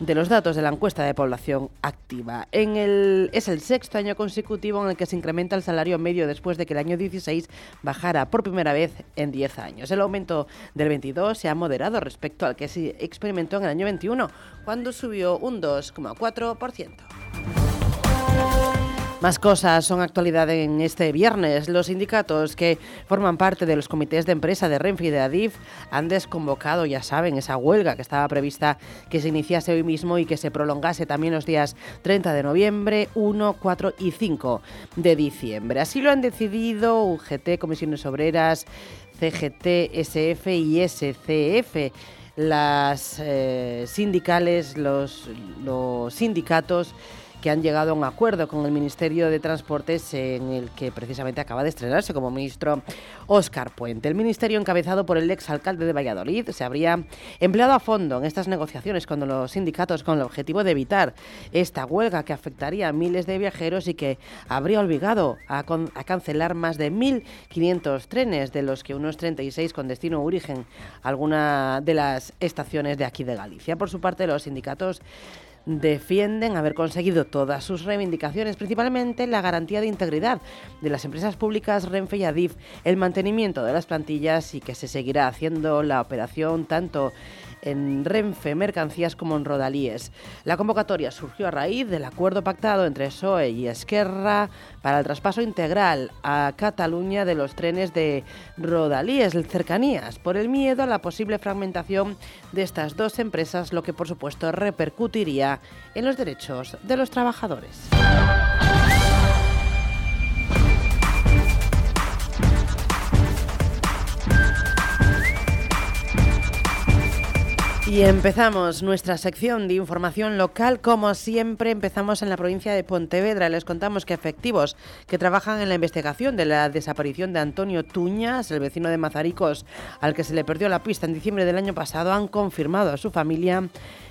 los datos de la encuesta de población activa. En el, es el sexto año consecutivo en el que se incrementa el salario medio después de que el año 16 bajara por primera vez en 10 años. El aumento del 22 se ha moderado respecto al que se experimentó en el año 21, cuando subió un 2,4%. Más cosas son actualidad en este viernes. Los sindicatos que forman parte de los comités de empresa de Renfe y de Adif han desconvocado, ya saben, esa huelga que estaba prevista que se iniciase hoy mismo y que se prolongase también los días 30 de noviembre, 1, 4 y 5 de diciembre. Así lo han decidido UGT, Comisiones Obreras, CGT, SF y SCF las eh, sindicales, los, los sindicatos que han llegado a un acuerdo con el Ministerio de Transportes en el que precisamente acaba de estrenarse como ministro Óscar Puente. El ministerio encabezado por el exalcalde de Valladolid se habría empleado a fondo en estas negociaciones con los sindicatos con el objetivo de evitar esta huelga que afectaría a miles de viajeros y que habría obligado a, cancelar más de 1.500 trenes, de los que unos 36 con destino origen alguna de las estaciones de aquí de Galicia. Por su parte, los sindicatos defienden haber conseguido todas sus reivindicaciones, principalmente la garantía de integridad de las empresas públicas Renfe y Adif, el mantenimiento de las plantillas y que se seguirá haciendo la operación tanto en Renfe Mercancías como en Rodalíes. La convocatoria surgió a raíz del acuerdo pactado entre PSOE y Esquerra para el traspaso integral a Cataluña de los trenes de Rodalíes, cercanías, por el miedo a la posible fragmentación de estas dos empresas, lo que por supuesto repercutiría en los derechos de los trabajadores. Y empezamos nuestra sección de información local. Como siempre, empezamos en la provincia de Pontevedra. Les contamos que efectivos que trabajan en la investigación de la desaparición de Antonio Tuñas, el vecino de Mazaricos, al que se le perdió la pista en diciembre del año pasado, han confirmado a su familia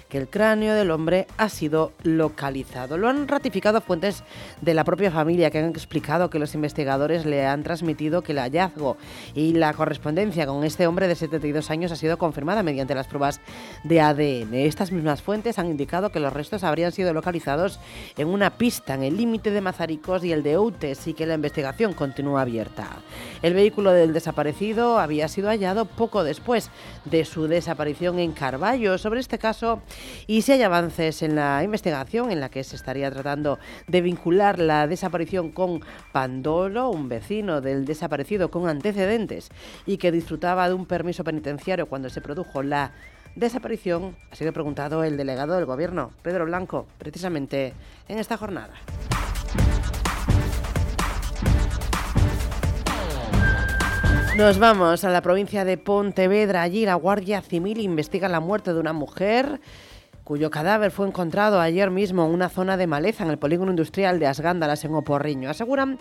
que el cráneo del hombre ha sido localizado. Lo han ratificado fuentes de la propia familia que han explicado que los investigadores le han transmitido que el hallazgo y la correspondencia con este hombre de 72 años ha sido confirmada mediante las pruebas de ADN. Estas mismas fuentes han indicado que los restos habrían sido localizados en una pista en el límite de Mazaricos y el de Outes y que la investigación continúa abierta. El vehículo del desaparecido había sido hallado poco después de su desaparición en Carballo. Sobre este caso y si hay avances en la investigación en la que se estaría tratando de vincular la desaparición con Pandolo, un vecino del desaparecido con antecedentes y que disfrutaba de un permiso penitenciario cuando se produjo la desaparición, ha sido preguntado el delegado del gobierno, Pedro Blanco, precisamente en esta jornada. Nos vamos a la provincia de Pontevedra. Allí la Guardia Civil investiga la muerte de una mujer cuyo cadáver fue encontrado ayer mismo en una zona de maleza en el polígono industrial de Asgándalas en Oporriño. Aseguran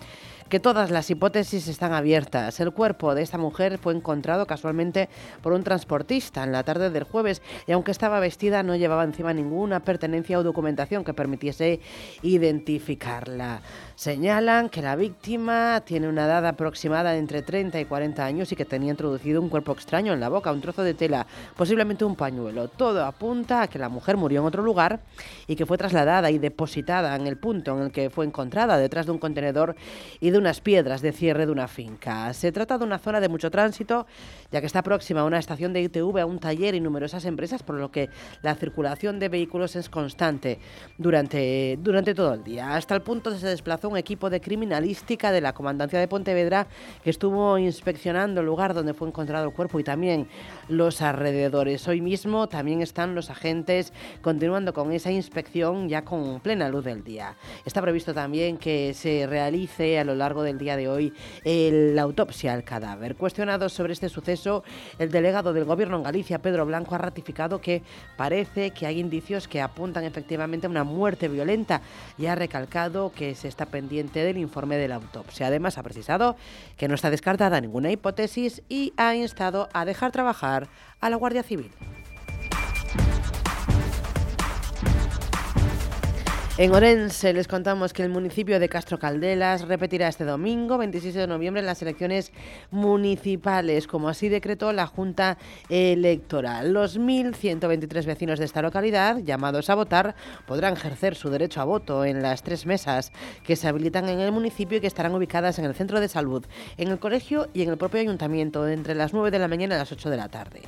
que todas las hipótesis están abiertas. El cuerpo de esta mujer fue encontrado casualmente por un transportista en la tarde del jueves y aunque estaba vestida no llevaba encima ninguna pertenencia o documentación que permitiese identificarla. Señalan que la víctima tiene una edad aproximada de entre 30 y 40 años y que tenía introducido un cuerpo extraño en la boca, un trozo de tela, posiblemente un pañuelo. Todo apunta a que la mujer murió en otro lugar y que fue trasladada y depositada en el punto en el que fue encontrada, detrás de un contenedor y de unas piedras de cierre de una finca. Se trata de una zona de mucho tránsito, ya que está próxima a una estación de ITV, a un taller y numerosas empresas, por lo que la circulación de vehículos es constante durante, durante todo el día. Hasta el punto se desplazó un equipo de criminalística de la Comandancia de Pontevedra que estuvo inspeccionando el lugar donde fue encontrado el cuerpo y también los alrededores. Hoy mismo también están los agentes continuando con esa inspección ya con plena luz del día. Está previsto también que se realice a lo largo del día de hoy el- la autopsia al cadáver. Cuestionado sobre este suceso, el delegado del Gobierno en Galicia, Pedro Blanco, ha ratificado que parece que hay indicios que apuntan efectivamente a una muerte violenta y ha recalcado que se está pendiente del informe de la autopsia. Además, ha precisado que no está descartada ninguna hipótesis y ha instado a dejar trabajar a la Guardia Civil. En Orense les contamos que el municipio de Castro Caldelas repetirá este domingo, 26 de noviembre, las elecciones municipales, como así decretó la Junta Electoral. Los 1.123 vecinos de esta localidad, llamados a votar, podrán ejercer su derecho a voto en las tres mesas que se habilitan en el municipio y que estarán ubicadas en el centro de salud, en el colegio y en el propio ayuntamiento, entre las 9 de la mañana y las 8 de la tarde.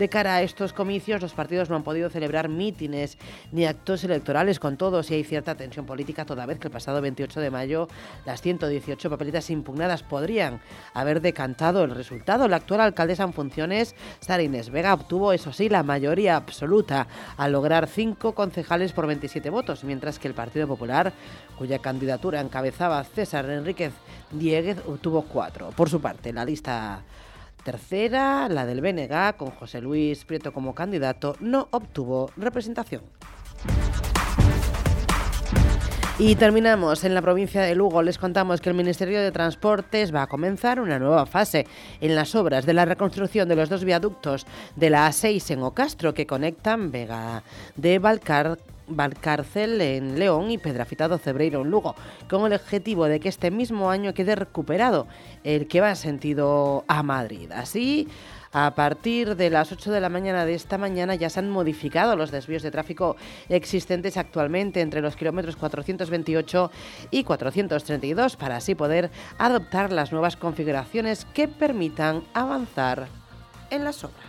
De cara a estos comicios, los partidos no han podido celebrar mítines ni actos electorales con todos y hay cierta tensión política toda vez que el pasado 28 de mayo las 118 papeletas impugnadas podrían haber decantado el resultado. La actual alcaldesa en funciones, Sara Inés Vega, obtuvo, eso sí, la mayoría absoluta al lograr cinco concejales por 27 votos, mientras que el Partido Popular, cuya candidatura encabezaba César Enríquez Dieguez, obtuvo cuatro. Por su parte, la lista tercera, la del BNG, con José Luis Prieto como candidato, no obtuvo representación. Y terminamos en la provincia de Lugo. Les contamos que el Ministerio de Transportes va a comenzar una nueva fase en las obras de la reconstrucción de los dos viaductos de la A6 en Ocastro que conectan Vega de Balcar Valcárcel en León y Pedrafitado Cebreiro en Lugo, con el objetivo de que este mismo año quede recuperado el que va en sentido a Madrid. Así, a partir de las 8 de la mañana de esta mañana ya se han modificado los desvíos de tráfico existentes actualmente entre los kilómetros 428 y 432 para así poder adoptar las nuevas configuraciones que permitan avanzar en las obras.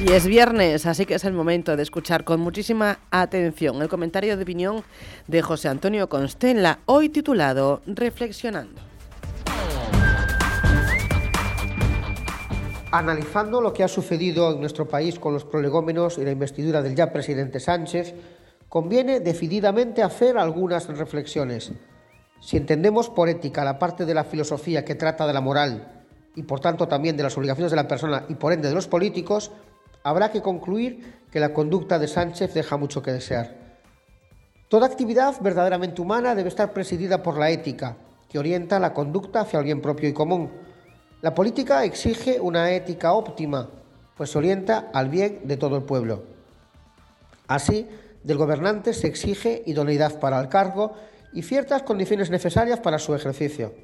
Y es viernes, así que es el momento de escuchar con muchísima atención el comentario de opinión de José Antonio Constella, hoy titulado Reflexionando. Analizando lo que ha sucedido en nuestro país con los prolegómenos y la investidura del ya presidente Sánchez, conviene decididamente hacer algunas reflexiones. Si entendemos por ética la parte de la filosofía que trata de la moral y por tanto también de las obligaciones de la persona y por ende de los políticos, habrá que concluir que la conducta de Sánchez deja mucho que desear. Toda actividad verdaderamente humana debe estar presidida por la ética, que orienta la conducta hacia el bien propio y común. La política exige una ética óptima, pues orienta al bien de todo el pueblo. Así, del gobernante se exige idoneidad para el cargo y ciertas condiciones necesarias para su ejercicio.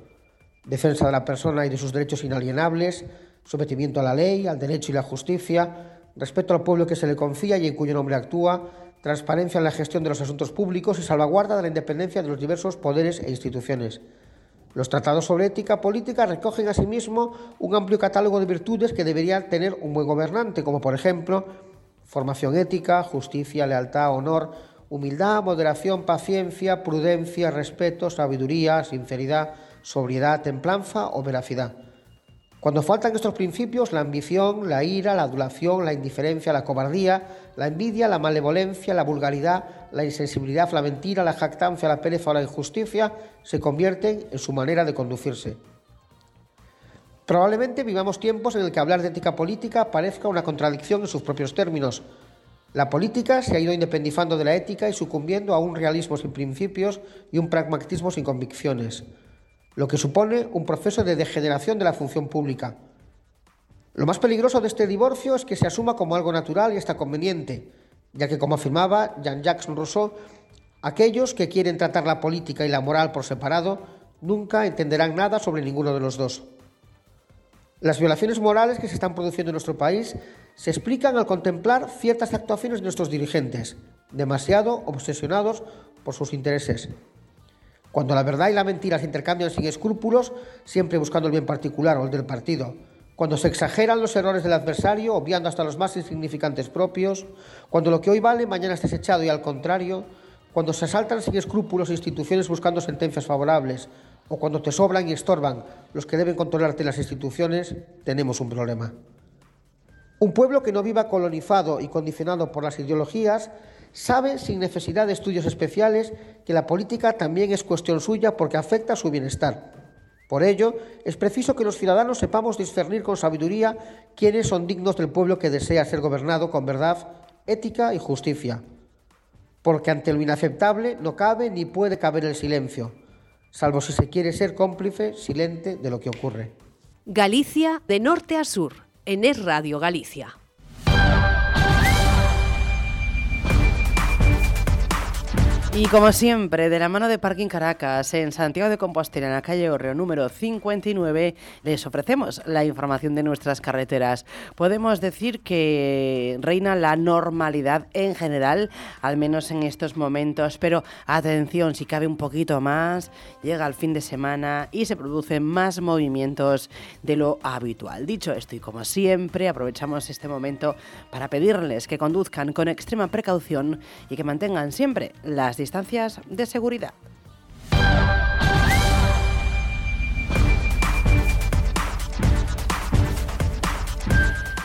Defensa de la persona y de sus derechos inalienables, sometimiento a la ley, al derecho y la justicia, respeto al pueblo que se le confía y en cuyo nombre actúa, transparencia en la gestión de los asuntos públicos y salvaguarda de la independencia de los diversos poderes e instituciones. Los tratados sobre ética política recogen asimismo un amplio catálogo de virtudes que debería tener un buen gobernante, como por ejemplo formación ética, justicia, lealtad, honor, humildad, moderación, paciencia, prudencia, respeto, sabiduría, sinceridad, sobriedad, templanza o veracidad. Cuando faltan estos principios, la ambición, la ira, la adulación, la indiferencia, la cobardía, la envidia, la malevolencia, la vulgaridad, la insensibilidad, la mentira, la jactancia, la pereza o la injusticia se convierten en su manera de conducirse. Probablemente vivamos tiempos en el que hablar de ética política parezca una contradicción en sus propios términos. La política se ha ido independizando de la ética y sucumbiendo a un realismo sin principios y un pragmatismo sin convicciones lo que supone un proceso de degeneración de la función pública. Lo más peligroso de este divorcio es que se asuma como algo natural y hasta conveniente, ya que, como afirmaba Jean-Jacques Rousseau, aquellos que quieren tratar la política y la moral por separado nunca entenderán nada sobre ninguno de los dos. Las violaciones morales que se están produciendo en nuestro país se explican al contemplar ciertas actuaciones de nuestros dirigentes, demasiado obsesionados por sus intereses. Cuando la verdad y la mentira se intercambian sin escrúpulos, siempre buscando el bien particular o el del partido. Cuando se exageran los errores del adversario, obviando hasta los más insignificantes propios. Cuando lo que hoy vale, mañana es desechado y al contrario. Cuando se asaltan sin escrúpulos instituciones buscando sentencias favorables. O cuando te sobran y estorban los que deben controlarte las instituciones, tenemos un problema. Un pueblo que no viva colonizado y condicionado por las ideologías sabe, sin necesidad de estudios especiales, que la política también es cuestión suya porque afecta a su bienestar. Por ello, es preciso que los ciudadanos sepamos discernir con sabiduría quiénes son dignos del pueblo que desea ser gobernado con verdad, ética y justicia. Porque ante lo inaceptable no cabe ni puede caber el silencio, salvo si se quiere ser cómplice, silente de lo que ocurre. Galicia de norte a sur, en Es Radio Galicia. Y como siempre, de la mano de Parking Caracas, en Santiago de Compostela, en la calle Orreo número 59, les ofrecemos la información de nuestras carreteras. Podemos decir que reina la normalidad en general, al menos en estos momentos, pero atención, si cabe un poquito más, llega el fin de semana y se producen más movimientos de lo habitual. Dicho esto, y como siempre, aprovechamos este momento para pedirles que conduzcan con extrema precaución y que mantengan siempre las distancias de seguridad.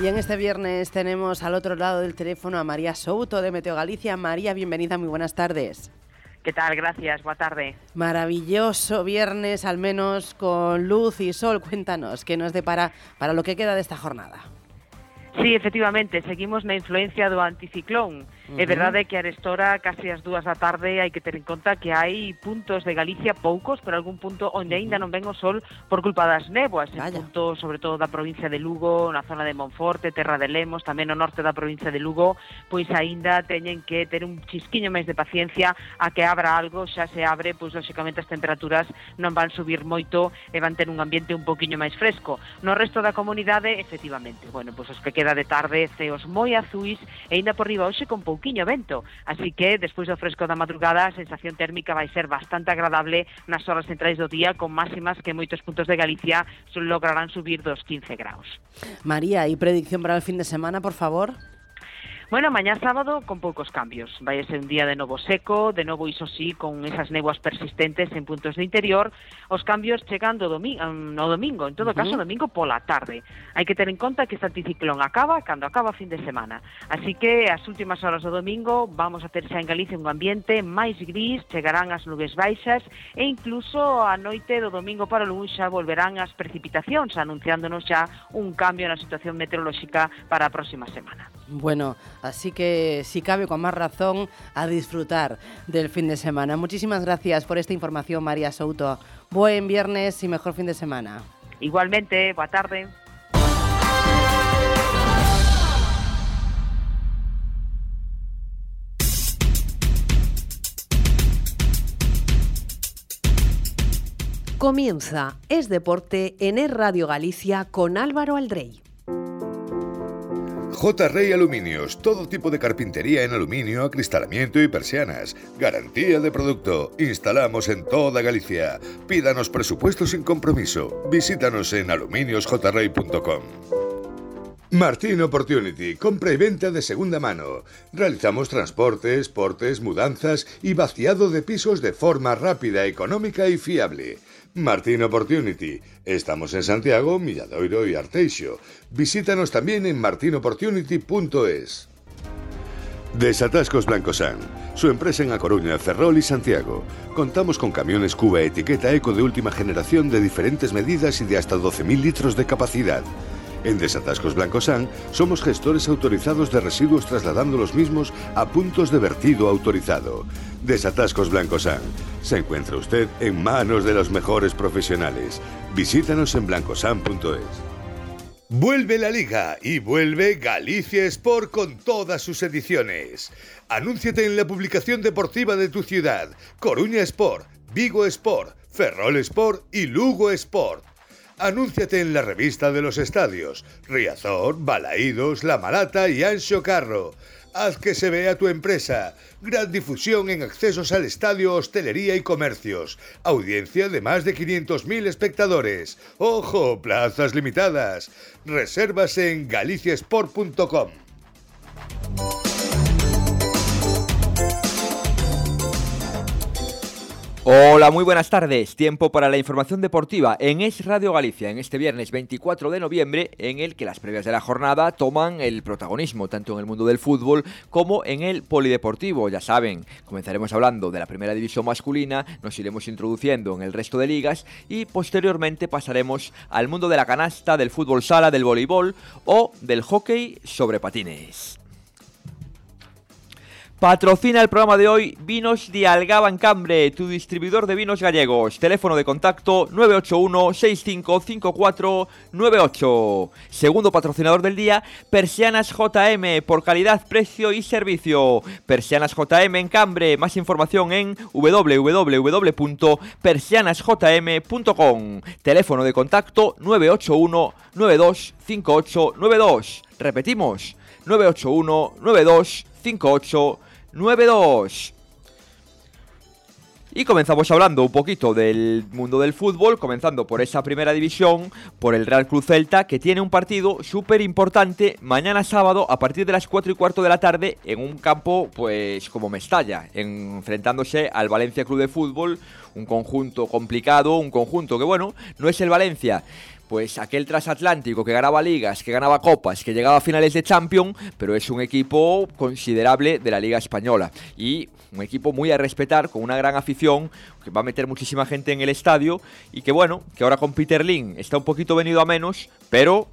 Y en este viernes tenemos al otro lado del teléfono a María Souto de Meteo Galicia. María, bienvenida, muy buenas tardes. ¿Qué tal? Gracias, buena tarde. Maravilloso viernes, al menos con luz y sol. Cuéntanos, ¿qué nos depara para lo que queda de esta jornada? Sí, efectivamente, seguimos na influencia do anticiclón. É verdade que arestora casi as dúas da tarde hai que ter en conta que hai puntos de Galicia poucos, pero algún punto onde aínda non ven o sol por culpa das néboas, en puntos sobre todo da provincia de Lugo, na zona de Monforte, Terra de Lemos, tamén no norte da provincia de Lugo, pois aínda teñen que ter un chisquiño máis de paciencia a que abra algo, xa se abre, pois lóxicamente as temperaturas non van subir moito e van ter un ambiente un poquinho máis fresco. No resto da comunidade, efectivamente, bueno, pois os que queda de tarde, ceos moi azuis e aínda por riba hoxe con pouco pouquiño vento. Así que, despois do fresco da madrugada, a sensación térmica vai ser bastante agradable nas horas centrais do día, con máximas que moitos puntos de Galicia lograrán subir dos 15 graus. María, ¿y predicción para el fin de semana, por favor? Bueno, mañá sábado con poucos cambios. Vai ser un día de novo seco, de novo iso sí, con esas neguas persistentes en puntos do interior, os cambios chegando domi mm, no domingo, en todo caso uh -huh. domingo pola tarde. Hai que ter en conta que este anticiclón acaba cando acaba fin de semana. Así que as últimas horas do domingo vamos a ter xa en Galicia un ambiente máis gris, chegarán as nubes baixas e incluso a noite do domingo para o lunes xa volverán as precipitacións anunciándonos xa un cambio na situación meteorolóxica para a próxima semana. Bueno, así que si cabe con más razón a disfrutar del fin de semana. Muchísimas gracias por esta información, María Souto. Buen viernes y mejor fin de semana. Igualmente, boa tarde. Comienza Es Deporte en Es Radio Galicia con Álvaro Aldrey. J. Rey Aluminios, todo tipo de carpintería en aluminio, acristalamiento y persianas. Garantía de producto. Instalamos en toda Galicia. Pídanos presupuesto sin compromiso. Visítanos en aluminiosjrey.com. Martín Opportunity, compra y venta de segunda mano. Realizamos transportes, portes, mudanzas y vaciado de pisos de forma rápida, económica y fiable. Martín Opportunity. Estamos en Santiago, Milladoiro y Arteixo. Visítanos también en martinopportunity.es. Desatascos Blancosan, su empresa en A Coruña, Ferrol y Santiago. Contamos con camiones Cuba etiqueta eco de última generación de diferentes medidas y de hasta 12.000 litros de capacidad. En Desatascos Blancosan somos gestores autorizados de residuos trasladando los mismos a puntos de vertido autorizado. Desatascos Blancosan. Se encuentra usted en manos de los mejores profesionales. Visítanos en blancosan.es. Vuelve la liga y vuelve Galicia Sport con todas sus ediciones. Anúnciate en la publicación deportiva de tu ciudad. Coruña Sport, Vigo Sport, Ferrol Sport y Lugo Sport. Anúnciate en la revista de los estadios, Riazor, Balaídos, La Malata y Anxo Carro. Haz que se vea tu empresa. Gran difusión en accesos al estadio, hostelería y comercios. Audiencia de más de 500.000 espectadores. ¡Ojo! Plazas limitadas. Reservas en galiciasport.com. Hola, muy buenas tardes. Tiempo para la información deportiva en Es Radio Galicia en este viernes 24 de noviembre, en el que las previas de la jornada toman el protagonismo tanto en el mundo del fútbol como en el polideportivo. Ya saben, comenzaremos hablando de la primera división masculina, nos iremos introduciendo en el resto de ligas y posteriormente pasaremos al mundo de la canasta, del fútbol sala, del voleibol o del hockey sobre patines. Patrocina el programa de hoy Vinos de Algaba en Cambre, tu distribuidor de vinos gallegos. Teléfono de contacto 981-655498. Segundo patrocinador del día, Persianas JM, por calidad, precio y servicio. Persianas JM en Cambre, más información en www.persianasjm.com. Teléfono de contacto 981 925892. Repetimos, 981 925892. 92. Y comenzamos hablando un poquito del mundo del fútbol, comenzando por esa primera división, por el Real Cruz Celta, que tiene un partido súper importante mañana sábado a partir de las 4 y cuarto de la tarde en un campo, pues como Mestalla, enfrentándose al Valencia Club de Fútbol, un conjunto complicado, un conjunto que, bueno, no es el Valencia pues aquel transatlántico que ganaba ligas, que ganaba copas, que llegaba a finales de Champions, pero es un equipo considerable de la Liga Española y un equipo muy a respetar, con una gran afición, que va a meter muchísima gente en el estadio y que bueno, que ahora con Peter Lin está un poquito venido a menos, pero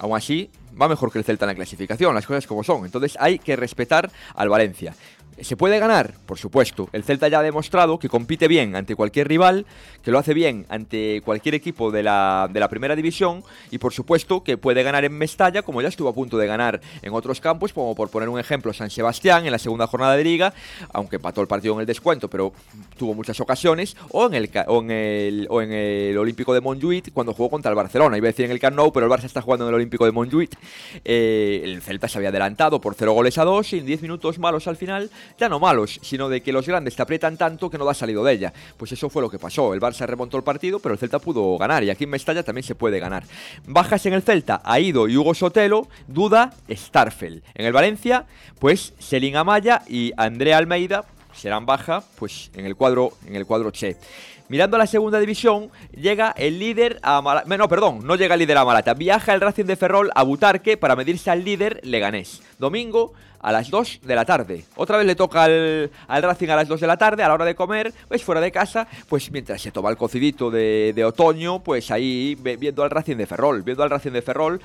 aún así va mejor que el Celta en la clasificación, las cosas como son. Entonces hay que respetar al Valencia. ¿Se puede ganar? Por supuesto. El Celta ya ha demostrado que compite bien ante cualquier rival, que lo hace bien ante cualquier equipo de la, de la primera división y por supuesto que puede ganar en Mestalla, como ya estuvo a punto de ganar en otros campos, como por poner un ejemplo San Sebastián en la segunda jornada de liga, aunque empató el partido en el descuento, pero tuvo muchas ocasiones, o en el, o en el, o en el Olímpico de Montjuïc cuando jugó contra el Barcelona. Iba a decir en el Camp pero el Barça está jugando en el Olímpico de Montjuïc. Eh, el Celta se había adelantado por 0 goles a 2 y en 10 minutos malos al final, ya no malos, sino de que los grandes te aprietan tanto que no da salido de ella. Pues eso fue lo que pasó. El Barça remontó el partido, pero el Celta pudo ganar y aquí en Mestalla también se puede ganar. Bajas en el Celta, Aido y Hugo Sotelo, Duda, Starfel. En el Valencia, pues Selin Amaya y Andrea Almeida serán baja pues en el cuadro en el cuadro Che. Mirando a la segunda división, llega el líder a Malata. No, perdón, no llega el líder a Malata. Viaja el Racing de Ferrol a Butarque para medirse al líder Leganés. Domingo a las 2 de la tarde. Otra vez le toca al, al Racing a las 2 de la tarde, a la hora de comer, pues fuera de casa, pues mientras se toma el cocidito de, de otoño, pues ahí viendo al Racing de Ferrol, viendo al Racing de Ferrol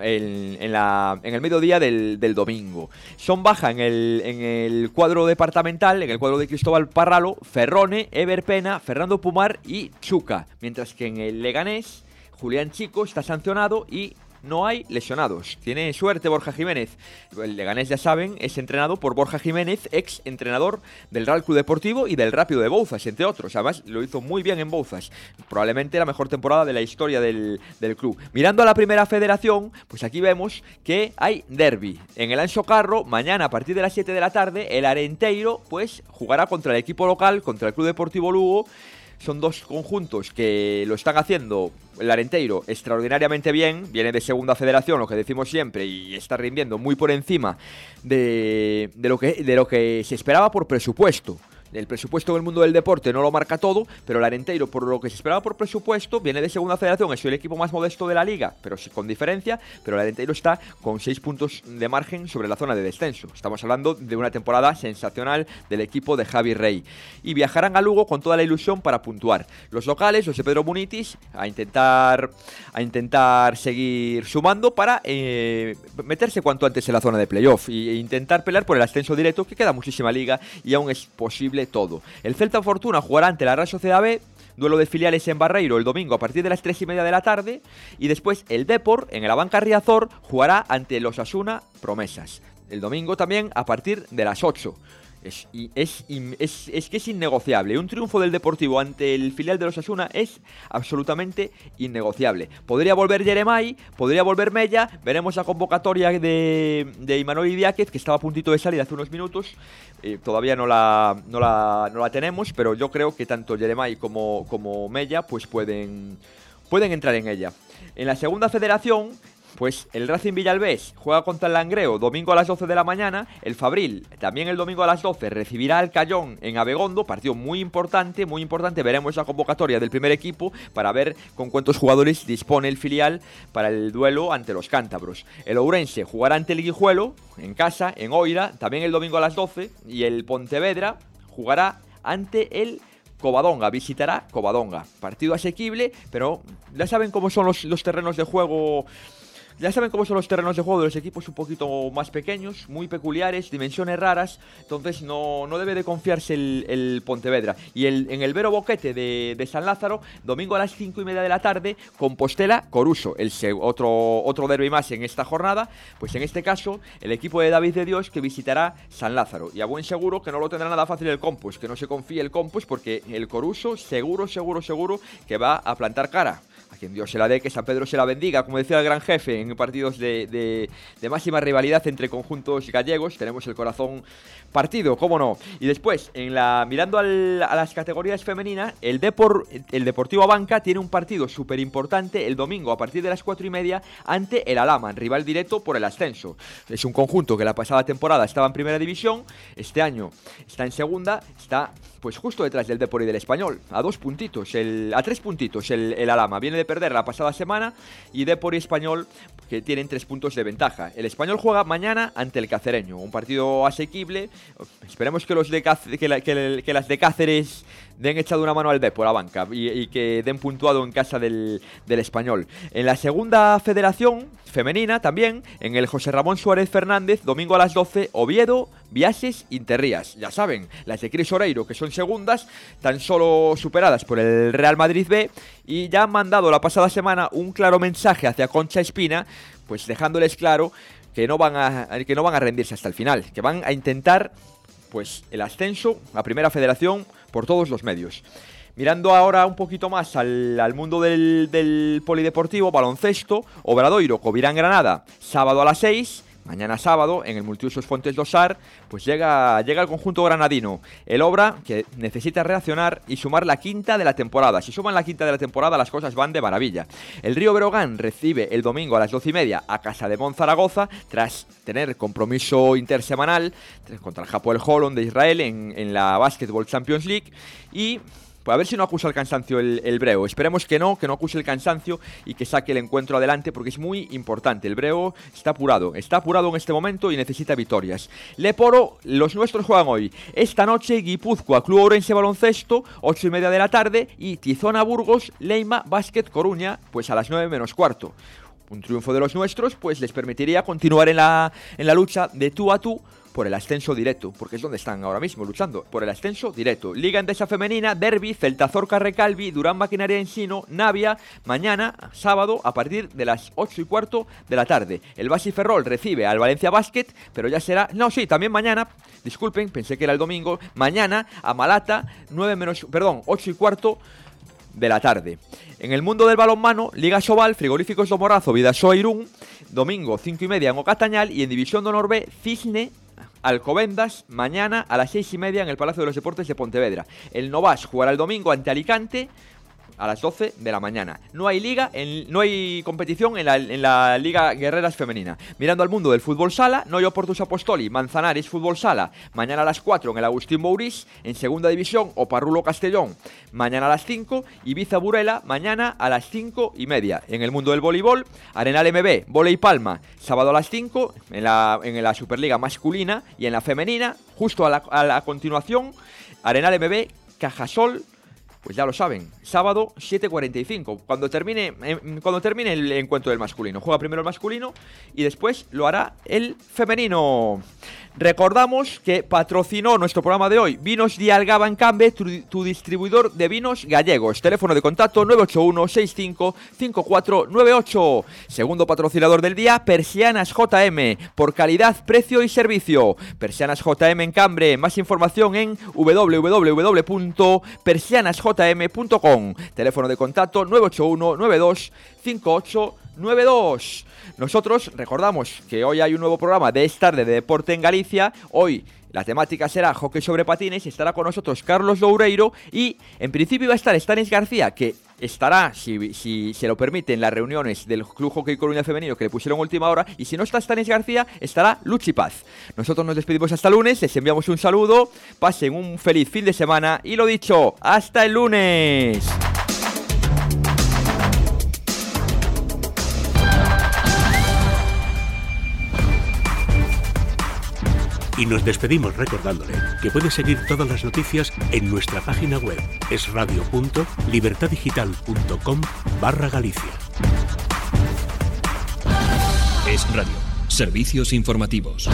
en, en la, en el mediodía del, del domingo. Son baja en el, en el cuadro departamental, en el cuadro de Cristóbal Parralo, Ferrone, Ever Pena, Fernando Pumar y Chuca, mientras que en el Leganés, Julián Chico está sancionado y no hay lesionados. Tiene suerte Borja Jiménez. El Leganés, ya saben, es entrenado por Borja Jiménez, ex entrenador del Real Club Deportivo y del Rápido de Bouzas, entre otros. Además, lo hizo muy bien en Bouzas. Probablemente la mejor temporada de la historia del, del club. Mirando a la primera federación, pues aquí vemos que hay derby. En el Anso Carro, mañana a partir de las 7 de la tarde, el Arenteiro, pues jugará contra el equipo local, contra el Club Deportivo Lugo. Son dos conjuntos que lo están haciendo el Arenteiro extraordinariamente bien, viene de segunda federación, lo que decimos siempre, y está rindiendo muy por encima de, lo, que, de lo que se esperaba por presupuesto. El presupuesto en el mundo del deporte no lo marca todo, pero el Arenteiro, por lo que se esperaba por presupuesto, viene de segunda federación, es el equipo más modesto de la liga, pero sí con diferencia, pero el Arenteiro está con 6 puntos de margen sobre la zona de descenso. Estamos hablando de una temporada sensacional del equipo de Javi Rey. Y viajarán a Lugo con toda la ilusión para puntuar. Los locales, de Pedro Munitis, a intentar, a intentar seguir sumando para eh, meterse cuanto antes en la zona de playoff e intentar pelear por el ascenso directo, que queda muchísima liga y aún es posible todo. El Celta Fortuna jugará ante la Real Sociedad B, duelo de filiales en Barreiro el domingo a partir de las 3 y media de la tarde, y después el Depor en el Abanca Riazor jugará ante los Asuna Promesas. El domingo también a partir de las 8. Es, es, es- que es innegociable. Un triunfo del Deportivo ante el filial de los Asuna es absolutamente innegociable. Podría volver Jeremai, podría volver Mella. Veremos la convocatoria de, de Imanol Idiáquez, que estaba a puntito de salir hace unos minutos. Eh, todavía no la, no, la, no la tenemos, pero yo creo que tanto Jeremai como, como Mella pues pueden, pueden entrar en ella. En la segunda federación, pues el Racing Villalbés juega contra el Langreo domingo a las 12 de la mañana. El Fabril también el domingo a las 12 recibirá al Cayón en Abegondo. Partido muy importante, muy importante. Veremos la convocatoria del primer equipo para ver con cuántos jugadores dispone el filial para el duelo ante los cántabros. El Ourense jugará ante el Guijuelo en casa, en Oira, también el domingo a las 12. Y el Pontevedra jugará ante el Covadonga, visitará Covadonga. Partido asequible, pero ya saben cómo son los, los terrenos de juego. Ya saben cómo son los terrenos de juego de los equipos un poquito más pequeños, muy peculiares, dimensiones raras, entonces no, no debe de confiarse el, Pontevedra. Y el, en el Vero Boquete de, de San Lázaro, domingo a las 5 y media de la tarde, Compostela Coruso, el otro, otro derby más en esta jornada, pues en este caso el equipo de David de Dios que visitará San Lázaro. Y a buen seguro que no lo tendrá nada fácil el Compos, que no se confíe el Compos porque el Coruso seguro, seguro, seguro que va a plantar cara a quien Dios se la dé, que San Pedro se la bendiga, como decía el gran jefe en partidos de, de- máxima rivalidad entre conjuntos gallegos. Tenemos el corazón partido, cómo no. Y después, en la mirando a las categorías femeninas, el, Depor, el Deportivo Abanca tiene un partido súper importante el domingo a partir de las cuatro y media ante el Alaman, rival directo por el ascenso. Es un conjunto que la pasada temporada estaba en primera división, este año está en segunda, está pues justo detrás del Depor y del Español, a dos puntitos, el, a tres puntitos el, el Alama. Viene de perder la pasada semana y Depor y Español que tienen tres puntos de ventaja. El Español juega mañana ante el Cacereño, un partido asequible. Esperemos que, los de Cáceres- que, las de Cáceres den echado una mano al Depor, a banca, y, y que den puntuado en casa del, del Español. En la segunda federación femenina también, en el José Ramón Suárez Fernández, domingo a las 12, Oviedo, Viases, Interrías. Ya saben, las de Cris Oreiro, que son segundas, tan solo superadas por el Real Madrid B, y ya han mandado la pasada semana un claro mensaje hacia Concha Espina, pues dejándoles claro que no van a, que no van a rendirse hasta el final, que van a intentar pues el ascenso a Primera Federación por todos los medios. Mirando ahora un poquito más al, al mundo del, polideportivo, baloncesto, Obradoiro, Covirán Granada, sábado a las 6, mañana sábado, en el Multiusos Fuentes Dosar, pues llega, llega el conjunto granadino. El Obra, que necesita reaccionar y sumar la quinta de la temporada. Si suman la quinta de la temporada, las cosas van de maravilla. El Río Berogán recibe el domingo a las 12 y media a Casa de Monzaragoza, tras tener compromiso intersemanal contra el Hapoel Holon de Israel en, en la Basketball Champions League. Y a ver si no acusa el cansancio el, el Breo. Esperemos que no, que no acuse el cansancio y que saque el encuentro adelante porque es muy importante. El Breo está apurado, está apurado en este momento y necesita victorias. Leporo, los nuestros juegan hoy. Esta noche Guipúzcoa, Club Orense Baloncesto, 8 y media de la tarde y Tizona Burgos, Leima, Basket Coruña, pues a las 9 menos cuarto. Un triunfo de los nuestros pues les permitiría continuar en la, en la lucha de tú a tú por el ascenso directo, porque es donde están ahora mismo luchando, por el ascenso directo. Liga Endesa Femenina, Derby, Celtazorca Recalvi, Durán Maquinaria Ensino, Navia, mañana, sábado, a partir de las 8 y cuarto de la tarde. El Basi Ferrol recibe al Valencia Basket, pero ya será, no, sí, también mañana, disculpen, pensé que era el domingo, mañana a Malata, 9 menos, perdón, 8 y cuarto de la tarde. En el mundo del balonmano, Liga Sobal, Frigoríficos do Morazo, Vidasoa Irún, domingo 5 y media en Ocatañal y en División de Honor B, Cisne, Alcobendas, mañana a las 6 y media en el Palacio de los Deportes de Pontevedra. El Novas jugará el domingo ante Alicante a las 12 de la mañana. No hay liga, en- no hay competición en la, en la Liga Guerreras Femenina. Mirando al mundo del fútbol sala, Noyo Portus Apostoli, Manzanares Fútbol Sala, mañana a las 4 en el Agustín Bourís, en Segunda División, Oparrulo Castellón, mañana a las 5, Ibiza Burela, mañana a las 5 y media. En el mundo del voleibol, Arenal MB, Voley Palma, sábado a las 5, en la, en la Superliga masculina y en la femenina, justo a la, a la continuación, Arenal MB, Cajasol, pues ya lo saben, sábado 7.45, cuando termine, em, cuando termine el encuentro del masculino. Juega primero el masculino y después lo hará el femenino. Recordamos que patrocinó nuestro programa de hoy Vinos de Algaba en Cambe, tu, tu distribuidor de vinos gallegos. Teléfono de contacto 981-65-5498. Segundo patrocinador del día, Persianas JM, por calidad, precio y servicio. Persianas JM en Cambre. Más información en www.persianasjm.com. Teléfono de contacto 981 92 5892. Nosotros recordamos que hoy hay un nuevo programa de esta tarde de Deporte en Galicia. Hoy la temática será hockey sobre patines estará con nosotros Carlos Loureiro y en principio va a estar Stanis García que estará, si, si se lo permiten, las reuniones del Club Hockey Coruña Femenino que le pusieron última hora y si no está Stanis García estará Luchi Paz. Nosotros nos despedimos hasta lunes, les enviamos un saludo, pasen un feliz fin de semana y lo dicho, hasta el lunes. Y nos despedimos recordándole que puede seguir todas las noticias en nuestra página web esradio.libertadigital.com barra Galicia. Es Radio. Servicios informativos.